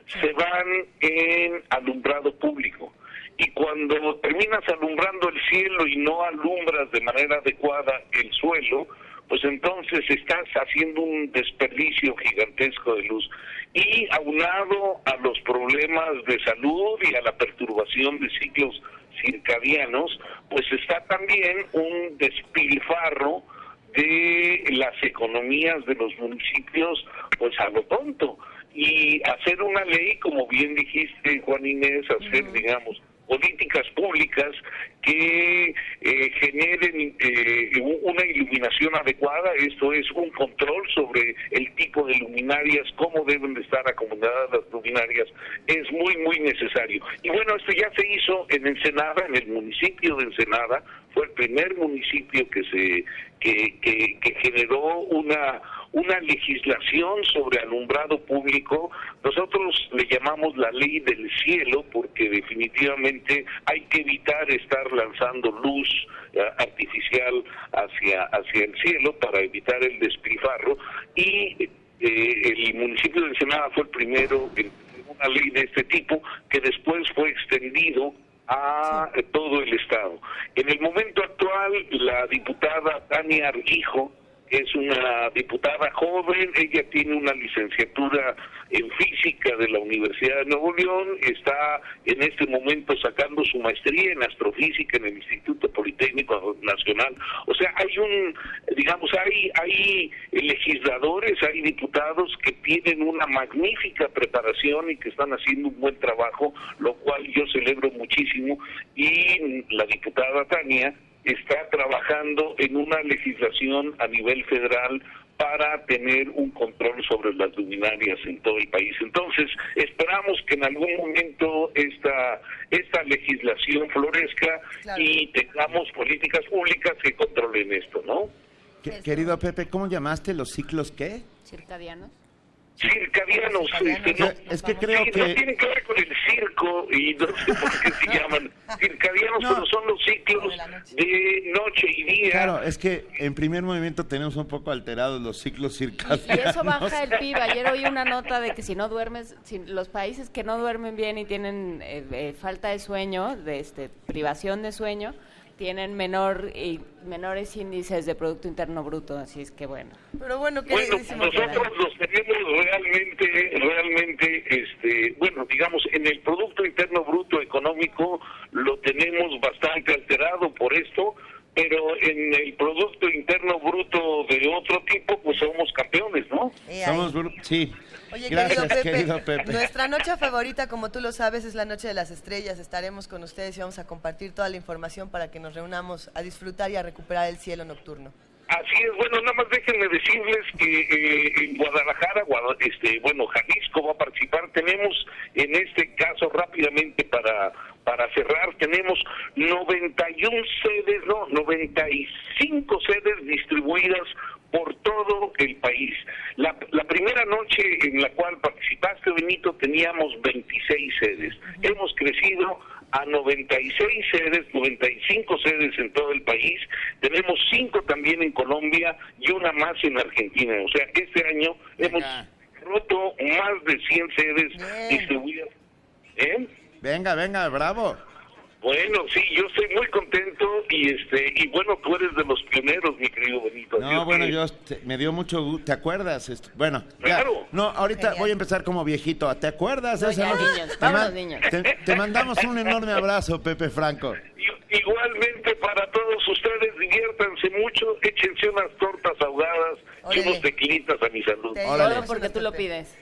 se van en alumbrado público. Y cuando terminas alumbrando el cielo y no alumbras de manera adecuada el suelo, pues entonces estás haciendo un desperdicio gigantesco de luz. Y aunado a los problemas de salud y a la perturbación de ciclos circadianos, pues está también un despilfarro de las economías de los municipios, pues a lo tonto. Y hacer una ley, como bien dijiste, Juan Inés, hacer, digamos, políticas públicas que eh, generen eh, una iluminación adecuada, esto es un control sobre el tipo de luminarias, cómo deben de estar acomodadas las luminarias, es muy, muy necesario. Y bueno, esto ya se hizo en Ensenada, en el municipio de Ensenada, fue el primer municipio que se que, generó una una legislación sobre alumbrado público. Nosotros le llamamos la ley del cielo porque definitivamente hay que evitar estar lanzando luz eh, artificial hacia, hacia el cielo para evitar el despilfarro y eh, el municipio de Ensenada fue el primero en una ley de este tipo que después fue extendido a todo el Estado. En el momento actual, la diputada Tania Argijo es una diputada joven, ella tiene una licenciatura en física de la Universidad de Nuevo León, está en este momento sacando su maestría en astrofísica en el Instituto Politécnico Nacional. O sea, hay un, digamos, hay, hay legisladores, hay diputados que tienen una magnífica preparación y que están haciendo un buen trabajo, lo cual yo celebro muchísimo. Y la diputada Tania está trabajando en una legislación a nivel federal para tener un control sobre las luminarias en todo el país. Entonces, esperamos que en algún momento esta, esta legislación florezca y tengamos políticas públicas que controlen esto, ¿no? Querido Pepe, ¿cómo llamaste los ciclos qué? Circadianos circadianos, este, no, es que creo que... no tienen que ver con el circo y no sé por qué se *laughs* llaman circadianos, pero son los ciclos de noche y día. Claro, es que en primer movimiento tenemos un poco alterados los ciclos circadianos. Y, eso baja el PIB. Ayer oí una *laughs* nota de que si no duermes, si los países que no duermen bien y tienen eh, eh, falta de sueño, de este, privación de sueño, tienen menor y menores índices de Producto Interno Bruto, así es que bueno. Pero bueno, bueno nosotros los tenemos realmente, realmente, este, bueno, digamos, en el Producto Interno Bruto económico lo tenemos bastante alterado por esto, pero en el Producto Interno Bruto de otro tipo, pues somos campeones, ¿no? Somos, sí. Oye, Gracias, querido, Pepe, nuestra noche favorita, como tú lo sabes, es la Noche de las Estrellas. Estaremos con ustedes y vamos a compartir toda la información para que nos reunamos a disfrutar y a recuperar el cielo nocturno. Así es, bueno, nada más déjenme decirles que eh, en Guadalajara, este, bueno, Jalisco va a participar. Tenemos en este caso rápidamente para para cerrar, tenemos 91 sedes, no, 95 sedes distribuidas por todo el país. La, la, primera noche en la cual participaste, Benito, teníamos 26 sedes. Hemos crecido a 96 sedes, 95 sedes en todo el país. Tenemos 5 también en Colombia y una más en Argentina. O sea, este año hemos roto más de 100 sedes distribuidas. ¿Eh? Venga, venga, bravo. Bueno, sí, yo estoy muy contento y este y bueno, tú eres de los pioneros, mi querido Benito. No, bueno, yo me dio mucho gusto, ¿te acuerdas? Bueno, claro. No, ahorita voy a empezar como viejito. ¿Te acuerdas no, esa Niños, niños. Te, mandamos un enorme abrazo, Pepe Franco. Igualmente para todos ustedes, diviértanse mucho, échense unas tortas ahogadas y unos tequilitas a mi salud. Solo porque tú lo pides.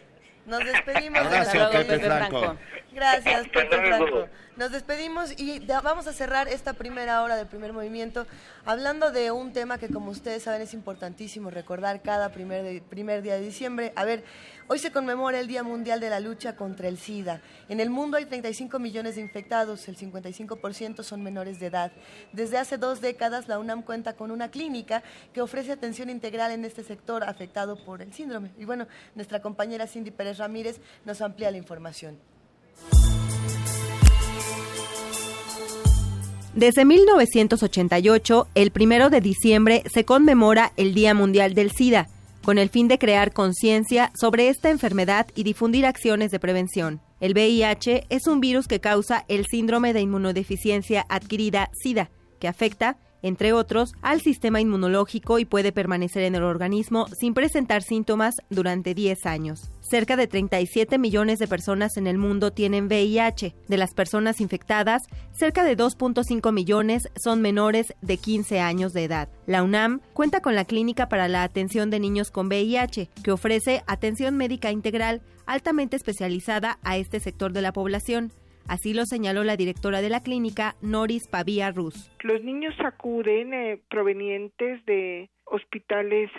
Nos despedimos. Gracias, Pepe, Franco. Gracias, Pepe Franco. Nos despedimos y vamos a cerrar esta primera hora del primer movimiento hablando de un tema que como ustedes saben es importantísimo recordar cada primer, primer día de diciembre. A ver, hoy se conmemora el Día Mundial de la Lucha contra el SIDA. En el mundo hay 35 millones de infectados, el 55% son menores de edad. Desde hace dos décadas la UNAM cuenta con una clínica que ofrece atención integral en este sector afectado por el síndrome. Y bueno, nuestra compañera Cindy Pérez Ramírez nos amplía la información. Desde 1988, el primero de diciembre se conmemora el Día Mundial del SIDA, con el fin de crear conciencia sobre esta enfermedad y difundir acciones de prevención. El VIH es un virus que causa el síndrome de inmunodeficiencia adquirida SIDA, que afecta entre otros, al sistema inmunológico y puede permanecer en el organismo sin presentar síntomas durante 10 años. Cerca de 37 millones de personas en el mundo tienen VIH. De las personas infectadas, cerca de 2.5 millones son menores de 15 años de edad. La UNAM cuenta con la Clínica para la Atención de Niños con VIH, que ofrece atención médica integral altamente especializada a este sector de la población. Así lo señaló la directora de la clínica, Noris Pavía Ruz. Los niños acuden eh, provenientes de hospitales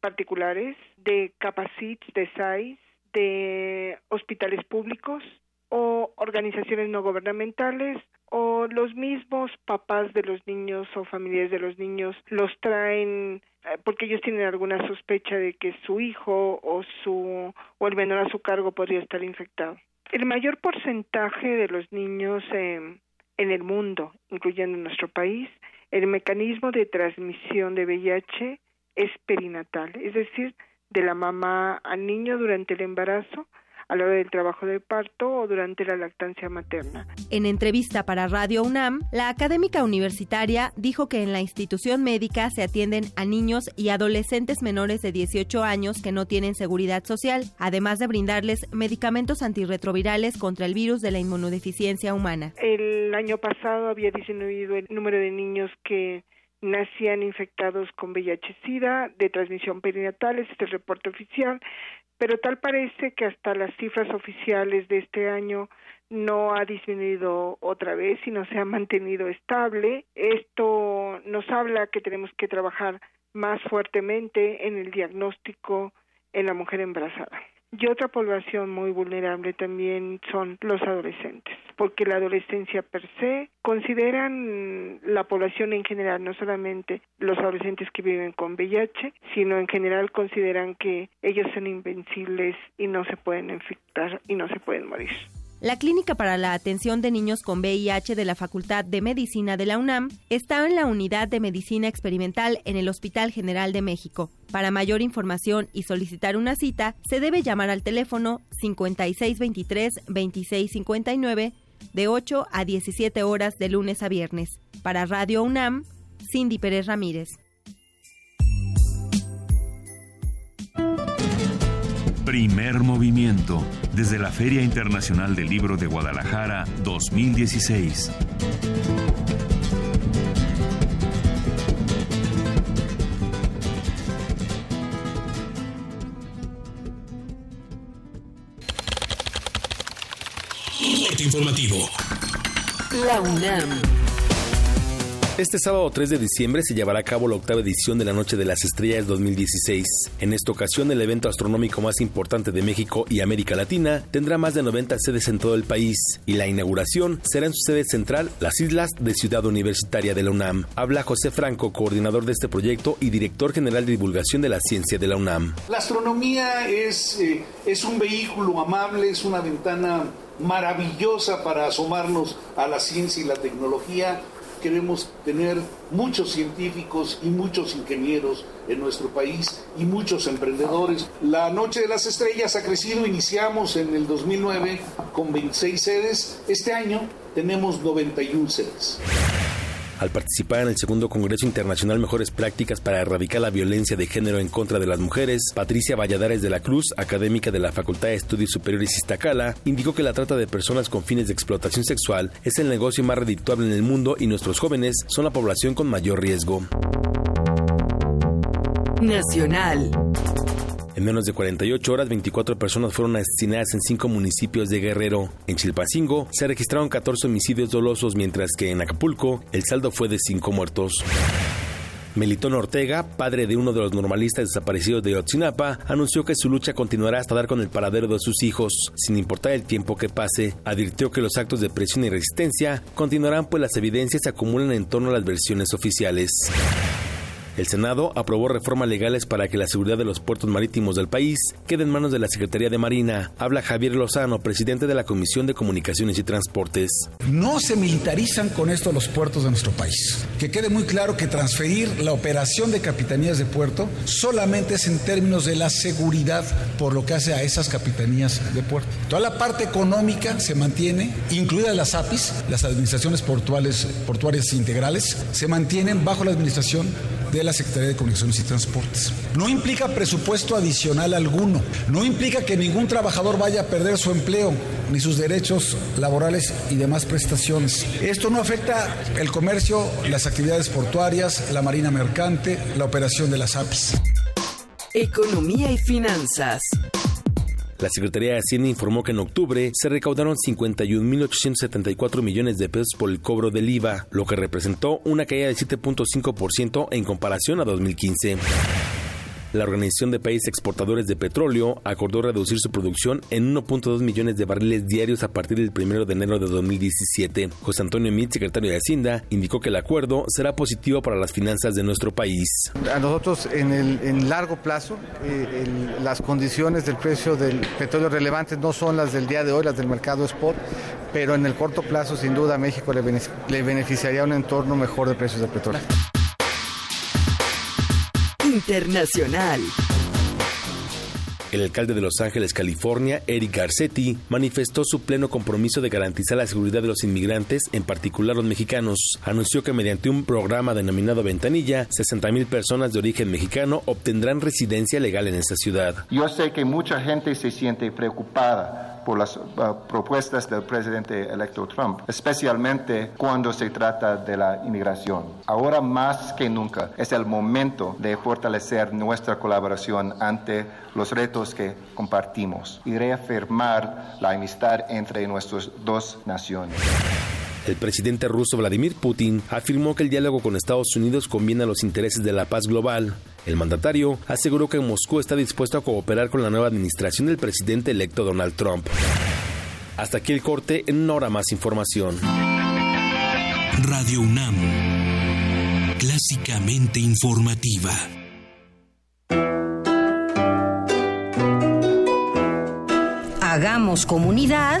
particulares, de Capacits, de SAIS, de hospitales públicos o organizaciones no gubernamentales o los mismos papás de los niños o familiares de los niños los traen eh, porque ellos tienen alguna sospecha de que su hijo o su o el menor a su cargo podría estar infectado. El mayor porcentaje de los niños en el mundo, incluyendo nuestro país, el mecanismo de transmisión de VIH es perinatal, es decir, de la mamá al niño durante el embarazo a la hora del trabajo de parto o durante la lactancia materna. En entrevista para Radio UNAM, la académica universitaria dijo que en la institución médica se atienden a niños y adolescentes menores de 18 años que no tienen seguridad social, además de brindarles medicamentos antirretrovirales contra el virus de la inmunodeficiencia humana. El año pasado había disminuido el número de niños que nacían infectados con VIH-Sida de transmisión perinatal, este es el reporte oficial, pero tal parece que hasta las cifras oficiales de este año no ha disminuido otra vez, sino se ha mantenido estable. Esto nos habla que tenemos que trabajar más fuertemente en el diagnóstico en la mujer embarazada. Y otra población muy vulnerable también son los adolescentes, porque la adolescencia per se consideran la población en general, no solamente los adolescentes que viven con VIH, sino en general consideran que ellos son invencibles y no se pueden infectar y no se pueden morir. La Clínica para la Atención de Niños con VIH de la Facultad de Medicina de la UNAM está en la Unidad de Medicina Experimental en el Hospital General de México. Para mayor información y solicitar una cita, se debe llamar al teléfono 5623-2659 de 8 a 17 horas de lunes a viernes. Para Radio UNAM, Cindy Pérez Ramírez. Primer movimiento desde la Feria Internacional del Libro de Guadalajara 2016. informativo. La UNAM. Este sábado 3 de diciembre se llevará a cabo la octava edición de la Noche de las Estrellas 2016. En esta ocasión, el evento astronómico más importante de México y América Latina tendrá más de 90 sedes en todo el país y la inauguración será en su sede central, las islas de Ciudad Universitaria de la UNAM. Habla José Franco, coordinador de este proyecto y director general de divulgación de la ciencia de la UNAM. La astronomía es, eh, es un vehículo amable, es una ventana maravillosa para asomarnos a la ciencia y la tecnología queremos tener muchos científicos y muchos ingenieros en nuestro país y muchos emprendedores. La Noche de las Estrellas ha crecido, iniciamos en el 2009 con 26 sedes, este año tenemos 91 sedes al participar en el segundo Congreso Internacional Mejores Prácticas para Erradicar la Violencia de Género en contra de las Mujeres, Patricia Valladares de la Cruz, académica de la Facultad de Estudios Superiores Iztacala, indicó que la trata de personas con fines de explotación sexual es el negocio más redituable en el mundo y nuestros jóvenes son la población con mayor riesgo. Nacional. En menos de 48 horas, 24 personas fueron asesinadas en cinco municipios de Guerrero. En Chilpacingo se registraron 14 homicidios dolosos, mientras que en Acapulco el saldo fue de 5 muertos. Melitón Ortega, padre de uno de los normalistas desaparecidos de Otzinapa, anunció que su lucha continuará hasta dar con el paradero de sus hijos, sin importar el tiempo que pase. Advirtió que los actos de presión y resistencia continuarán pues las evidencias se acumulan en torno a las versiones oficiales. El Senado aprobó reformas legales para que la seguridad de los puertos marítimos del país quede en manos de la Secretaría de Marina. Habla Javier Lozano, presidente de la Comisión de Comunicaciones y Transportes. No se militarizan con esto los puertos de nuestro país. Que quede muy claro que transferir la operación de capitanías de puerto solamente es en términos de la seguridad por lo que hace a esas capitanías de puerto. Toda la parte económica se mantiene, incluidas las APIs, las administraciones portuales, portuarias integrales, se mantienen bajo la administración de la Secretaría de Comunicaciones y Transportes. No implica presupuesto adicional alguno, no implica que ningún trabajador vaya a perder su empleo, ni sus derechos laborales y demás prestaciones. Esto no afecta el comercio, las actividades portuarias, la marina mercante, la operación de las APIs. Economía y finanzas. La Secretaría de Hacienda informó que en octubre se recaudaron 51.874 millones de pesos por el cobro del IVA, lo que representó una caída del 7.5% en comparación a 2015. La Organización de Países Exportadores de Petróleo acordó reducir su producción en 1.2 millones de barriles diarios a partir del 1 de enero de 2017. José Antonio Mit, secretario de Hacienda, indicó que el acuerdo será positivo para las finanzas de nuestro país. A nosotros en el largo plazo eh, las condiciones del precio del petróleo relevantes no son las del día de hoy, las del mercado spot, pero en el corto plazo sin duda a México le, le beneficiaría un entorno mejor de precios del petróleo. Internacional. El alcalde de Los Ángeles, California, Eric Garcetti, manifestó su pleno compromiso de garantizar la seguridad de los inmigrantes, en particular los mexicanos. Anunció que mediante un programa denominado Ventanilla, 60.000 personas de origen mexicano obtendrán residencia legal en esta ciudad. Yo sé que mucha gente se siente preocupada por las uh, propuestas del presidente electo Trump, especialmente cuando se trata de la inmigración. Ahora más que nunca es el momento de fortalecer nuestra colaboración ante los retos que compartimos y reafirmar la amistad entre nuestras dos naciones. El presidente ruso Vladimir Putin afirmó que el diálogo con Estados Unidos conviene a los intereses de la paz global. El mandatario aseguró que Moscú está dispuesto a cooperar con la nueva administración del presidente electo Donald Trump. Hasta aquí el corte, en una hora más información. Radio UNAM, clásicamente informativa. Hagamos comunidad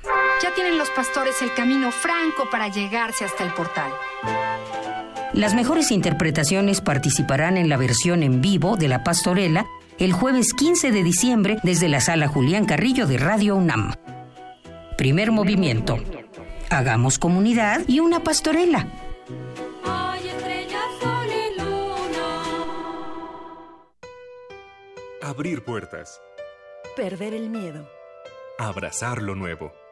Ya tienen los pastores el camino franco para llegarse hasta el portal. Las mejores interpretaciones participarán en la versión en vivo de La Pastorela el jueves 15 de diciembre desde la sala Julián Carrillo de Radio UNAM. Primer movimiento. Hagamos comunidad y una pastorela. Abrir puertas. Perder el miedo. Abrazar lo nuevo.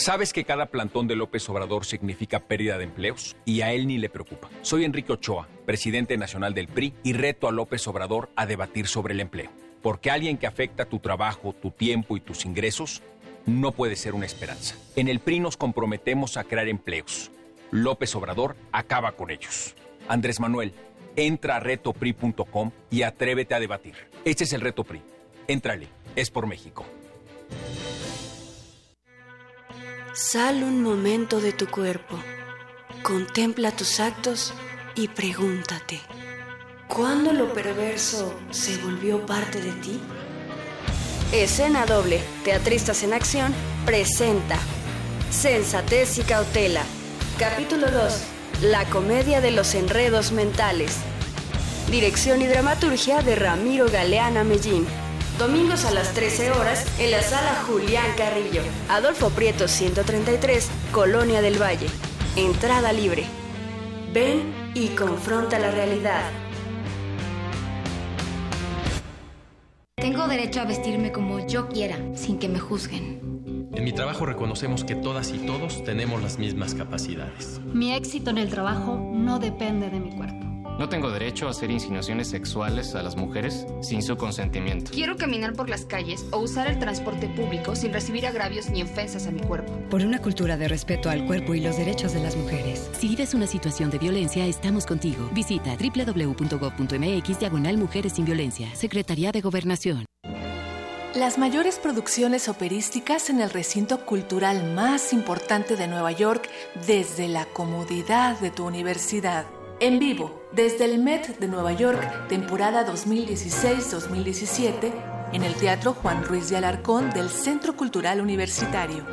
¿Sabes que cada plantón de López Obrador significa pérdida de empleos? Y a él ni le preocupa. Soy Enrique Ochoa, presidente nacional del PRI, y reto a López Obrador a debatir sobre el empleo. Porque alguien que afecta tu trabajo, tu tiempo y tus ingresos no puede ser una esperanza. En el PRI nos comprometemos a crear empleos. López Obrador acaba con ellos. Andrés Manuel, entra a retopri.com y atrévete a debatir. Este es el reto PRI. Éntrale, es por México. Sal un momento de tu cuerpo, contempla tus actos y pregúntate, ¿cuándo lo perverso se volvió parte de ti? Escena doble, Teatristas en Acción, presenta Sensatez y Cautela. Capítulo 2. La comedia de los enredos mentales. Dirección y dramaturgia de Ramiro Galeana Mellín. Domingos a las 13 horas en la sala Julián Carrillo. Adolfo Prieto 133, Colonia del Valle. Entrada libre. Ven y confronta la realidad. Tengo derecho a vestirme como yo quiera, sin que me juzguen. En mi trabajo reconocemos que todas y todos tenemos las mismas capacidades. Mi éxito en el trabajo no depende de mi cuerpo. No tengo derecho a hacer insinuaciones sexuales a las mujeres sin su consentimiento. Quiero caminar por las calles o usar el transporte público sin recibir agravios ni ofensas a mi cuerpo. Por una cultura de respeto al cuerpo y los derechos de las mujeres. Si vives una situación de violencia, estamos contigo. Visita www.gov.mx diagonal Mujeres sin Violencia. Secretaría de Gobernación. Las mayores producciones operísticas en el recinto cultural más importante de Nueva York desde la comodidad de tu universidad. En vivo, desde el Met de Nueva York, temporada 2016-2017, en el Teatro Juan Ruiz de Alarcón del Centro Cultural Universitario.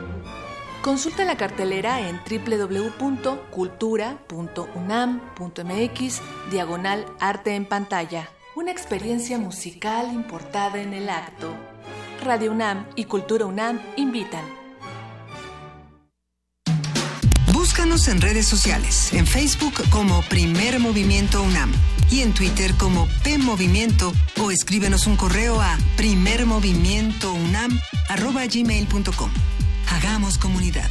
Consulta la cartelera en www.cultura.unam.mx, diagonal arte en pantalla. Una experiencia musical importada en el acto. Radio UNAM y Cultura UNAM invitan. Búscanos en redes sociales, en Facebook como Primer Movimiento UNAM y en Twitter como P Movimiento o escríbenos un correo a primermovimientounam@gmail.com. Hagamos comunidad.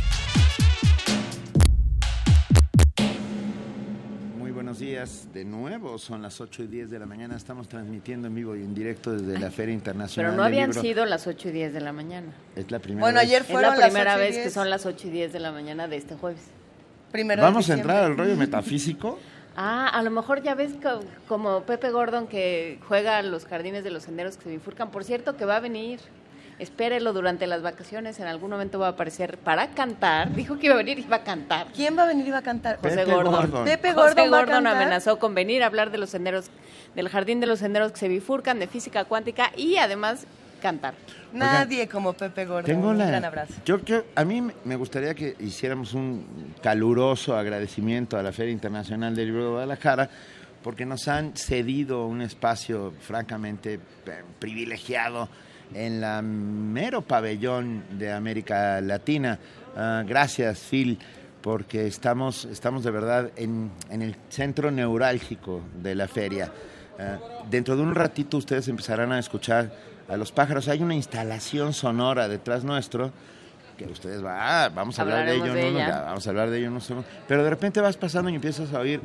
Muy buenos días de nuevo, son las 8 y 10 de la mañana, estamos transmitiendo en vivo y en directo desde la Feria Internacional Pero no habían Libro. sido las 8 y 10 de la mañana. Es la primera Bueno, vez. ayer Es fueron la las primera 8 y vez 10. que son las 8 y 10 de la mañana de este jueves. Primero Vamos a entrar al rollo metafísico. *laughs* Ah, a lo mejor ya ves co- como Pepe Gordon que juega a los jardines de los senderos que se bifurcan. Por cierto, que va a venir. Espérelo durante las vacaciones. En algún momento va a aparecer para cantar. Dijo que iba a venir y iba a cantar. ¿Quién va a venir y va a cantar? José Pepe Gordon. Gordon. Pepe José Gordon va a Gordon amenazó con venir a hablar de los senderos, del jardín de los senderos que se bifurcan, de física cuántica y además cantar. Nadie como Pepe Gordon. Tengo Un la, gran abrazo. Yo, yo- a mí me- gustaría que hiciéramos un caluroso agradecimiento a la Feria Internacional del Libro de Guadalajara porque nos han cedido un espacio francamente eh, privilegiado en la mero pabellón de América Latina. Ah, gracias, Phil, porque estamos, estamos de verdad en, en el centro neurálgico de la feria. Ah, dentro de un ratito ustedes empezarán a escuchar a los pájaros. Hay una instalación sonora detrás nuestro que ustedes va, ah, vamos a hablar de ello, de ella. ya, vamos a hablar de ello en unos segundos. Pero de repente vas pasando y empiezas a oír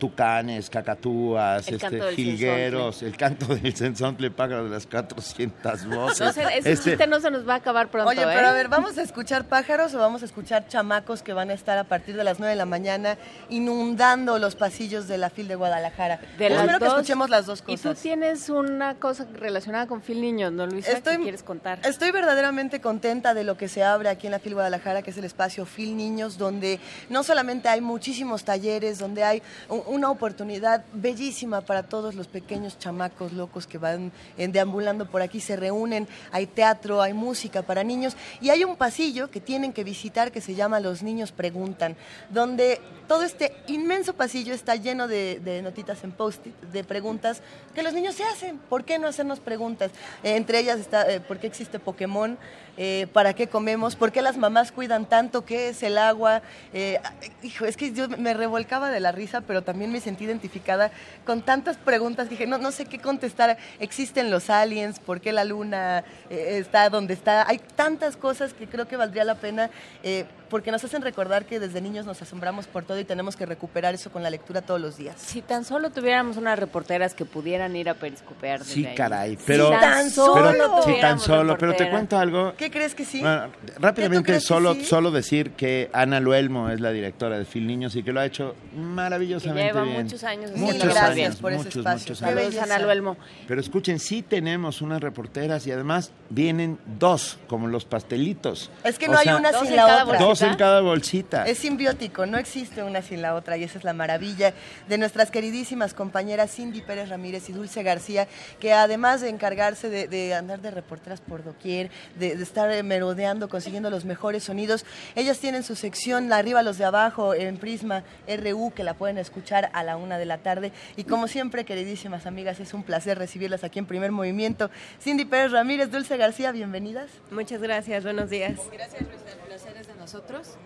tucanes, cacatúas, El este, jilgueros, el canto del censontle, pájaro de las 400 voces. No ese Este, chiste no se nos va a acabar pronto. Oye, ¿eh? pero a ver, ¿vamos a escuchar pájaros o vamos a escuchar chamacos que van a estar a partir de las 9 de la mañana inundando los pasillos de la FIL de Guadalajara? De Yo las espero que dos. escuchemos las dos Y tú cosas. tienes una cosa relacionada con Phil Niños, ¿no, Luisa? Estoy- ¿Qué quieres contar? Estoy verdaderamente contenta de lo que se abre aquí en la FIL Guadalajara, que es el espacio FIL Niños, donde no solamente hay muchísimos talleres, donde hay una oportunidad bellísima para todos los pequeños chamacos locos que van en- deambulando por aquí, se reúnen, hay teatro, hay música para niños y hay un pasillo que tienen que visitar que se llama Los Niños Preguntan, donde todo este inmenso pasillo está lleno de, de notitas en post-it, de preguntas que los niños se hacen. ¿Por qué no hacernos preguntas? Eh, entre ellas está, eh, ¿por qué existe Pokémon? Eh, ¿Para qué comemos? ¿Por qué las mamás cuidan tanto? ¿Qué es el agua? Eh, hijo, es que yo me revolcaba de la risa, pero también me sentí identificada con tantas preguntas que dije, no, no sé qué contestar. ¿Existen los aliens? ¿Por qué la luna eh, está donde está? Hay tantas cosas que creo que valdría la pena eh, porque nos hacen recordar que desde niños nos asombramos por todo y tenemos que recuperar eso con la lectura todos los días. Si tan solo tuviéramos unas reporteras que pudieran ir a periscopear Sí, ahí. caray, Si pero, tan solo pero, sí, tan solo, pero te cuento algo. ¿Qué crees que sí? Bueno, ¿Qué tú rápidamente, solo, sí? solo decir que Ana Luelmo es la directora de Phil Niños y que lo ha hecho maravillosamente lleva bien. muchos años Muchos gracias años, por ese muchos, espacio. muchos Qué años. Saludos. Ana Luelmo. Pero escuchen, sí tenemos unas reporteras y además vienen dos, como los pastelitos. Es que O no hay sea, una sin la otra. Dos en cada bolsita. Es simbiótico, no existe una sin la otra y esa es la maravilla de nuestras queridísimas compañeras Cindy Pérez Ramírez y Dulce García, que además de encargarse de, de andar de reporteras por doquier, de, de estar eh, merodeando, consiguiendo los mejores sonidos, ellas tienen su sección La Arriba los de Abajo en Prisma RU, que la pueden escuchar a la una de la tarde. Y como siempre, queridísimas amigas, es un placer recibirlas aquí en Primer Movimiento. Cindy Pérez Ramírez, Dulce García, bienvenidas. Muchas gracias, buenos días. Gracias, Luisa. El placer es de nosotros.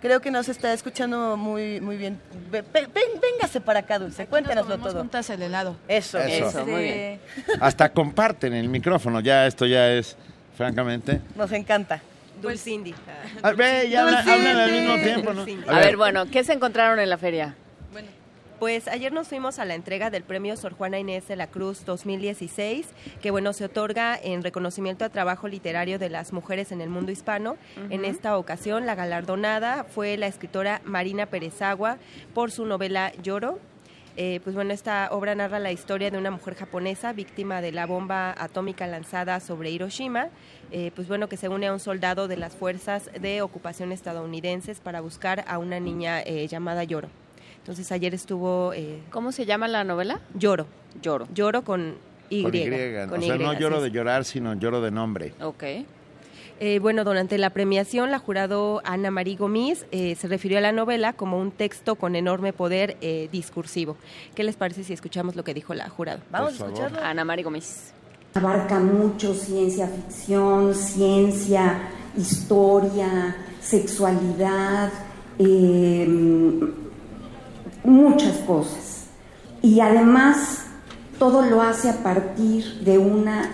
Creo que nos está escuchando muy, muy bien. Ve- ve- ven- véngase para acá, Dulce, cuéntanoslo Tomamos todo. juntas el helado. Eso, Eso. eso, muy bien. *laughs* Hasta comparten el micrófono. Ya esto ya es, francamente. Nos encanta. Dulcindy. Ah, ve, ya hablan, Dulcindy. hablan al mismo tiempo, ¿no? A ver, bueno, ¿qué se encontraron en la feria? Pues ayer nos fuimos a la entrega del premio Sor Juana Inés de la Cruz 2016, que bueno, se otorga en reconocimiento a trabajo literario de las mujeres en el mundo hispano. En esta ocasión, la galardonada fue la escritora Marina Perezagua por su novela Lloro. Eh, pues bueno, esta obra narra la historia de una mujer japonesa víctima de la bomba atómica lanzada sobre Hiroshima, eh, pues bueno, que se une a un soldado de las fuerzas de ocupación estadounidenses para buscar a una niña eh, llamada Lloro. Entonces ayer estuvo eh, ¿Cómo se llama la novela? Lloro. Lloro. Lloro con Y. Con Y. con o sea, Y, no lloro de llorar, sino lloro de nombre. Ok. Eh, bueno, durante la premiación, la jurado Ana María Gomis eh, se refirió a la novela como un texto con enorme poder eh, discursivo. ¿Qué les parece si escuchamos lo que dijo la jurado? Vamos a escucharlo. Ana María Gómez. Abarca mucho ciencia ficción, ciencia, historia, sexualidad, eh, muchas cosas. Y además todo lo hace a partir de una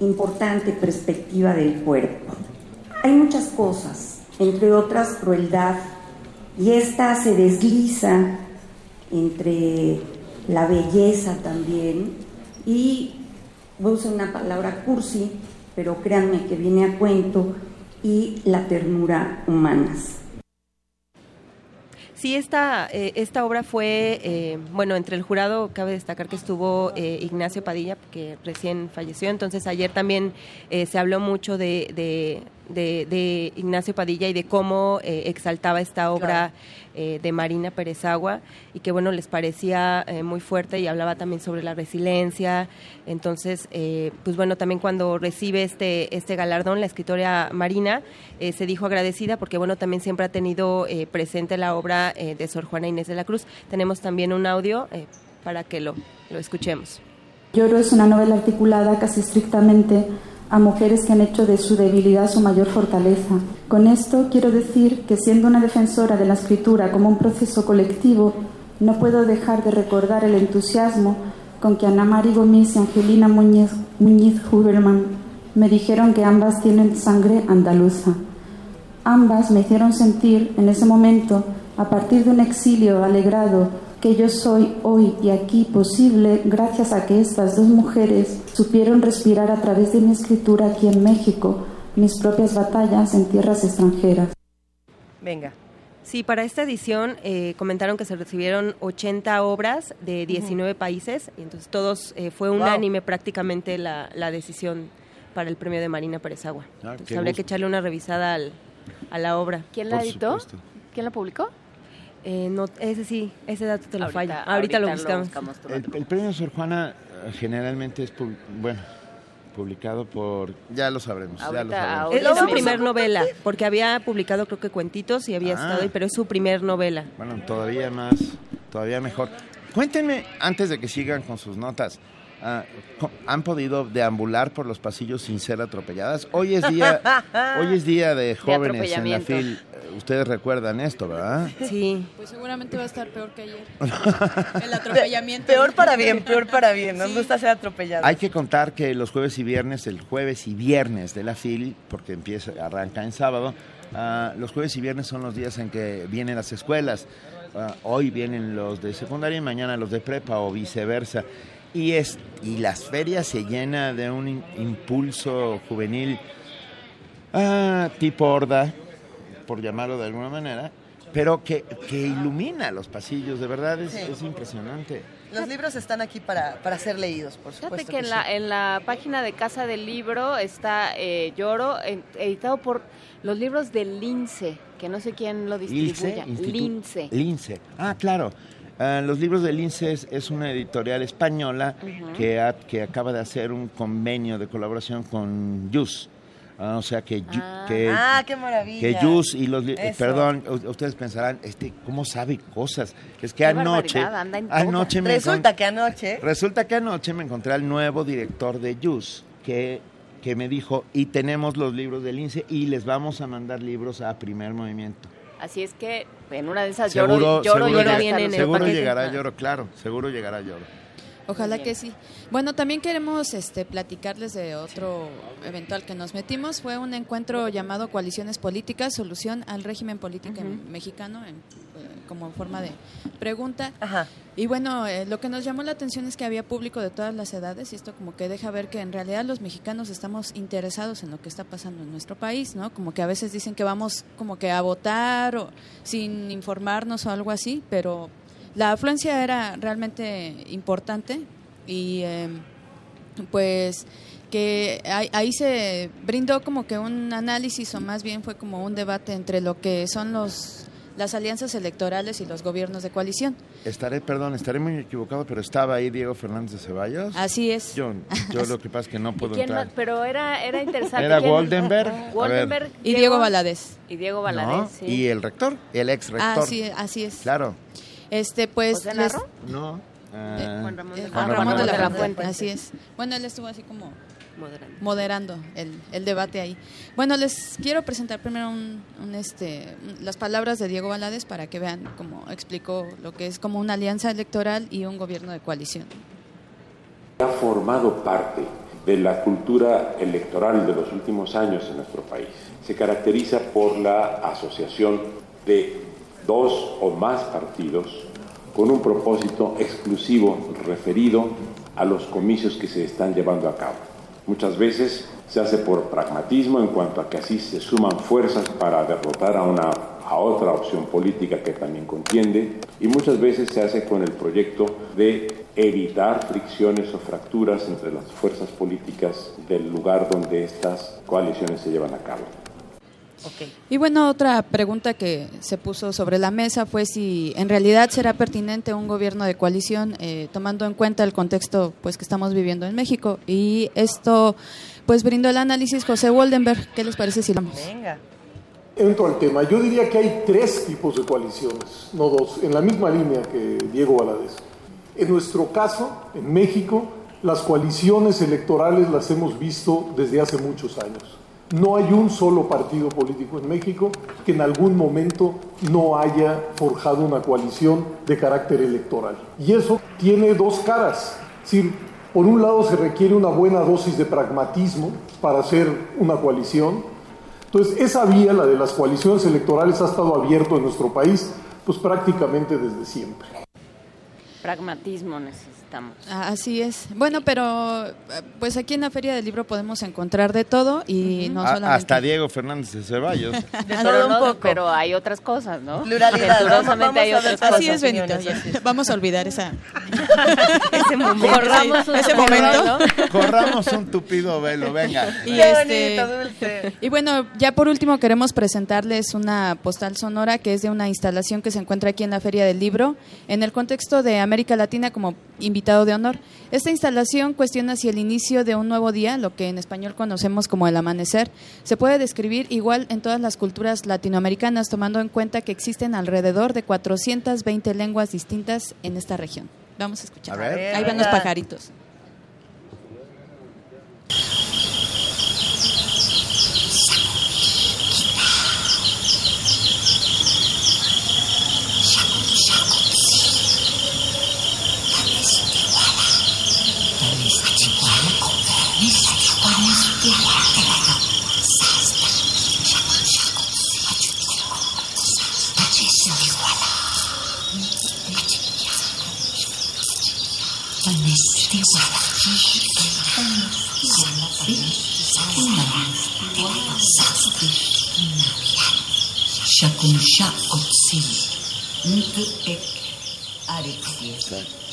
importante perspectiva del cuerpo. Hay muchas cosas, entre otras crueldad, y esta se desliza entre la belleza también y voy a usar una palabra cursi, pero créanme que viene a cuento, y la ternura humanas. Sí, esta, eh, esta obra fue, eh, bueno, entre el jurado cabe destacar que estuvo eh, Ignacio Padilla, que recién falleció, entonces ayer también eh, se habló mucho de, de, de- de Ignacio Padilla y de cómo eh, exaltaba esta obra eh, de Marina Perezagua y que, bueno, les parecía eh, muy fuerte y hablaba también sobre la resiliencia. Entonces, eh, pues bueno, también cuando recibe este, este galardón, la escritora Marina eh, se dijo agradecida porque, bueno, también siempre ha tenido eh, presente la obra eh, de Sor Juana Inés de la Cruz. Tenemos también un audio para que lo, lo escuchemos. Lloro es una novela articulada casi estrictamente a mujeres que han hecho de su debilidad su mayor fortaleza. Con esto quiero decir que siendo una defensora de la escritura como un proceso colectivo, no puedo dejar de recordar el entusiasmo con que Ana Mari Gómez y Angelina Muñiz, Muñiz Huberman me dijeron que ambas tienen sangre andaluza. Ambas me hicieron sentir en ese momento, a partir de un exilio alegrado, que yo soy hoy y aquí posible gracias a que estas dos mujeres supieron respirar a través de mi escritura aquí en México mis propias batallas en tierras extranjeras. Venga. Sí, para esta edición eh, comentaron que se recibieron 80 obras de 19 países y entonces todos eh, fue Wow. unánime prácticamente la, la decisión para el premio de Marina Perezagua. Ah, Entonces habría gusto. que echarle una revisada al- a la obra. ¿Quién la Por editó? supuesto. ¿Quién la publicó? Eh, no, ese sí, ese dato te lo Ahorita- fallo. Ahorita, ahorita lo lo buscamos. El, el premio Sor Juana eh, generalmente es, pub- bueno, publicado por... Ya lo sabremos, ya lo sabremos. Es su primer novela, porque había publicado creo que cuentitos y había Ah. estado ahí, pero es su primer novela. Bueno, todavía más, todavía mejor. Cuéntenme, antes de que sigan con sus notas, ah, ¿han podido deambular por los pasillos sin ser atropelladas? Hoy es día, *laughs* hoy es día de jóvenes en la. FIL. Eh, Ustedes recuerdan esto, ¿verdad? Sí. Pues seguramente va a estar peor que ayer. *laughs* El atropellamiento. Peor para bien, peor para bien. Nos gusta ser atropellados. Hay que contar que los jueves y viernes, el jueves y viernes de la FIL, porque empieza, arranca en sábado, ah, los jueves y viernes son los días en que vienen las escuelas. Ah, hoy vienen los de secundaria y mañana los de prepa o viceversa. Y, es, y las ferias se llenan de un in- impulso juvenil ah, tipo horda, por llamarlo de alguna manera, pero que, que ilumina los pasillos, de verdad es, Sí. es impresionante. Los libros están aquí para, para ser leídos, por Fíjate supuesto. que en la, en la página de Casa del Libro está eh, Lloro, editado por los libros de Lince, que no sé quién lo distribuya. Institu- Lince. Lince. Ah, claro. Ah, los libros de Lince es, una editorial española que, ha- que acaba de hacer un convenio de colaboración con Jus. Ah, o sea que, Yu- que, Ah, qué maravilla. que Jus y los... eh. Perdón, ustedes pensarán, este, ¿cómo sabe cosas? Es que Qué anoche... anoche me Resulta que anoche... Resulta que anoche me encontré al nuevo director de Jus, que, que me dijo, y tenemos los libros del INSE y les vamos a mandar libros a primer movimiento. Así es que en una de esas Seguro, lloro, lloro, seguro, lloro llega- bien en el seguro paquete. llegará lloro, claro, seguro llegará lloro. Ojalá que sí. Bueno, también queremos este, platicarles de otro eventual que nos metimos. Fue un encuentro llamado Coaliciones Políticas, Solución al Régimen Político Mexicano, en- eh, como forma de pregunta. Y bueno, eh, lo que nos llamó la atención es que había público de todas las edades y esto como que deja ver que en realidad los mexicanos estamos interesados en lo que está pasando en nuestro país, ¿no? Como que a veces dicen que vamos como que a votar o sin informarnos o algo así, pero la afluencia era realmente importante y eh, pues que ahí, ahí se brindó como que un análisis o más bien fue como un debate entre lo que son los las alianzas electorales y los gobiernos de coalición. Estaré, perdón, estaré muy equivocado, pero estaba ahí Diego Fernández de Ceballos. Así es. Yo, yo lo que pasa es que no *laughs* ¿Y puedo quién entrar. más? Pero era, era interesante. Era. Goldenberg. Goldenberg. Y Diego Valadez. Y Diego Valadez, ¿No? sí. Y el rector, el ex rector. Ah, sí, así es. Claro. Este, pues ¿José les-? No. ah, Eh, Juan Ramón de la Juan Fuente. Ramón de la Fuente. Fuente, Fuente. así es. Bueno, él estuvo así como Moderando. moderando el, el debate ahí. Bueno, les quiero presentar primero un, un, este, las palabras de Diego Valadez para que vean cómo explicó lo que es como una alianza electoral y un gobierno de coalición. ha formado parte de la cultura electoral de los últimos años en nuestro país. Se caracteriza por la asociación de dos o más partidos con un propósito exclusivo referido a los comicios que se están llevando a cabo. Muchas veces se hace por pragmatismo en cuanto a que así se suman fuerzas para derrotar a una a otra opción política que también contiende y muchas veces se hace con el proyecto de evitar fricciones o fracturas entre las fuerzas políticas del lugar donde estas coaliciones se llevan a cabo. Y bueno, otra pregunta que se puso sobre la mesa fue si en realidad será pertinente un gobierno de coalición eh, tomando en cuenta el contexto pues que estamos viviendo en México. Y esto pues brindó el análisis José Woldenberg. ¿Qué les parece si lo vamos? Venga. Entro al tema. Yo diría que hay tres tipos de coaliciones, no dos, en la misma línea que Diego Valadez. En nuestro caso, en México, las coaliciones electorales las hemos visto desde hace muchos años. No hay un solo partido político en México que en algún momento no haya forjado una coalición de carácter electoral. Y eso tiene dos caras. Es decir, por un lado se requiere una buena dosis de pragmatismo para hacer una coalición, entonces, esa vía, la de las coaliciones electorales, ha estado abierto en nuestro país pues prácticamente desde siempre. Pragmatismo necesitamos. Ah, Así es. Bueno, pero eh, pues aquí en la Feria del Libro podemos encontrar de todo y no A- solamente... hasta Diego Fernández de Ceballos. *laughs* pero, no- pero hay otras cosas, ¿no? Pluralidad. *laughs* Hay Vamos a ver otras cosas. Así es, Benito. Vamos a olvidar esa... *laughs* Ese momento. Corramos un ese momento. Corramos un tupido velo, venga. Y, Qué este, bonito, dulce. y bueno, ya por último queremos presentarles una postal sonora que es de una instalación que se encuentra aquí en la Feria del Libro, en el contexto de América Latina como invitado de honor. Esta instalación cuestiona si el inicio de un nuevo día, lo que en español conocemos como el amanecer, se puede describir igual en todas las culturas latinoamericanas, tomando en cuenta que existen alrededor de 420 lenguas distintas en esta región. Vamos a escuchar. A ver. Ahí van los pajaritos.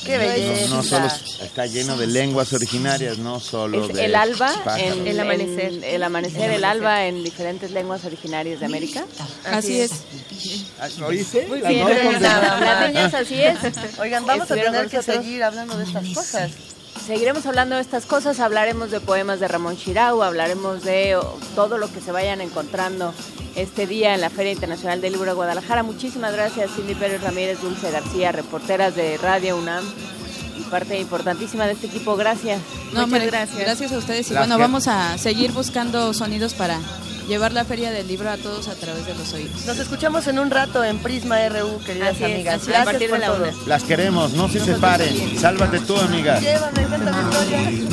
Qué belleza. No, no solo está lleno de lenguas originarias, no solo Es de el alba, en, El amanecer. en- el amanecer, el alba en diferentes lenguas originarias de América. Así es. Ah, ¿Oíste? Muy Las bien, así es. Oigan, vamos a tener que seguir hablando de estas cosas. Seguiremos hablando de estas cosas, hablaremos de poemas de Ramón Chirau, hablaremos de oh, todo lo que se vayan encontrando este día en la Feria Internacional del Libro de Guadalajara. Muchísimas gracias, Cindy Pérez Ramírez, Dulce García, reporteras de Radio UNAM y parte importantísima de este equipo. Gracias. No, Muchas hombre, gracias. gracias a ustedes. Y bueno, vamos a seguir buscando sonidos para llevar la feria del libro a todos a través de los oídos. Nos escuchamos en un rato en Prisma RU, queridas Así amigas. a Gracias partir por de la todo. una. Las queremos, no se separen. Sálvate tú, amiga. Llévame, cuéntame.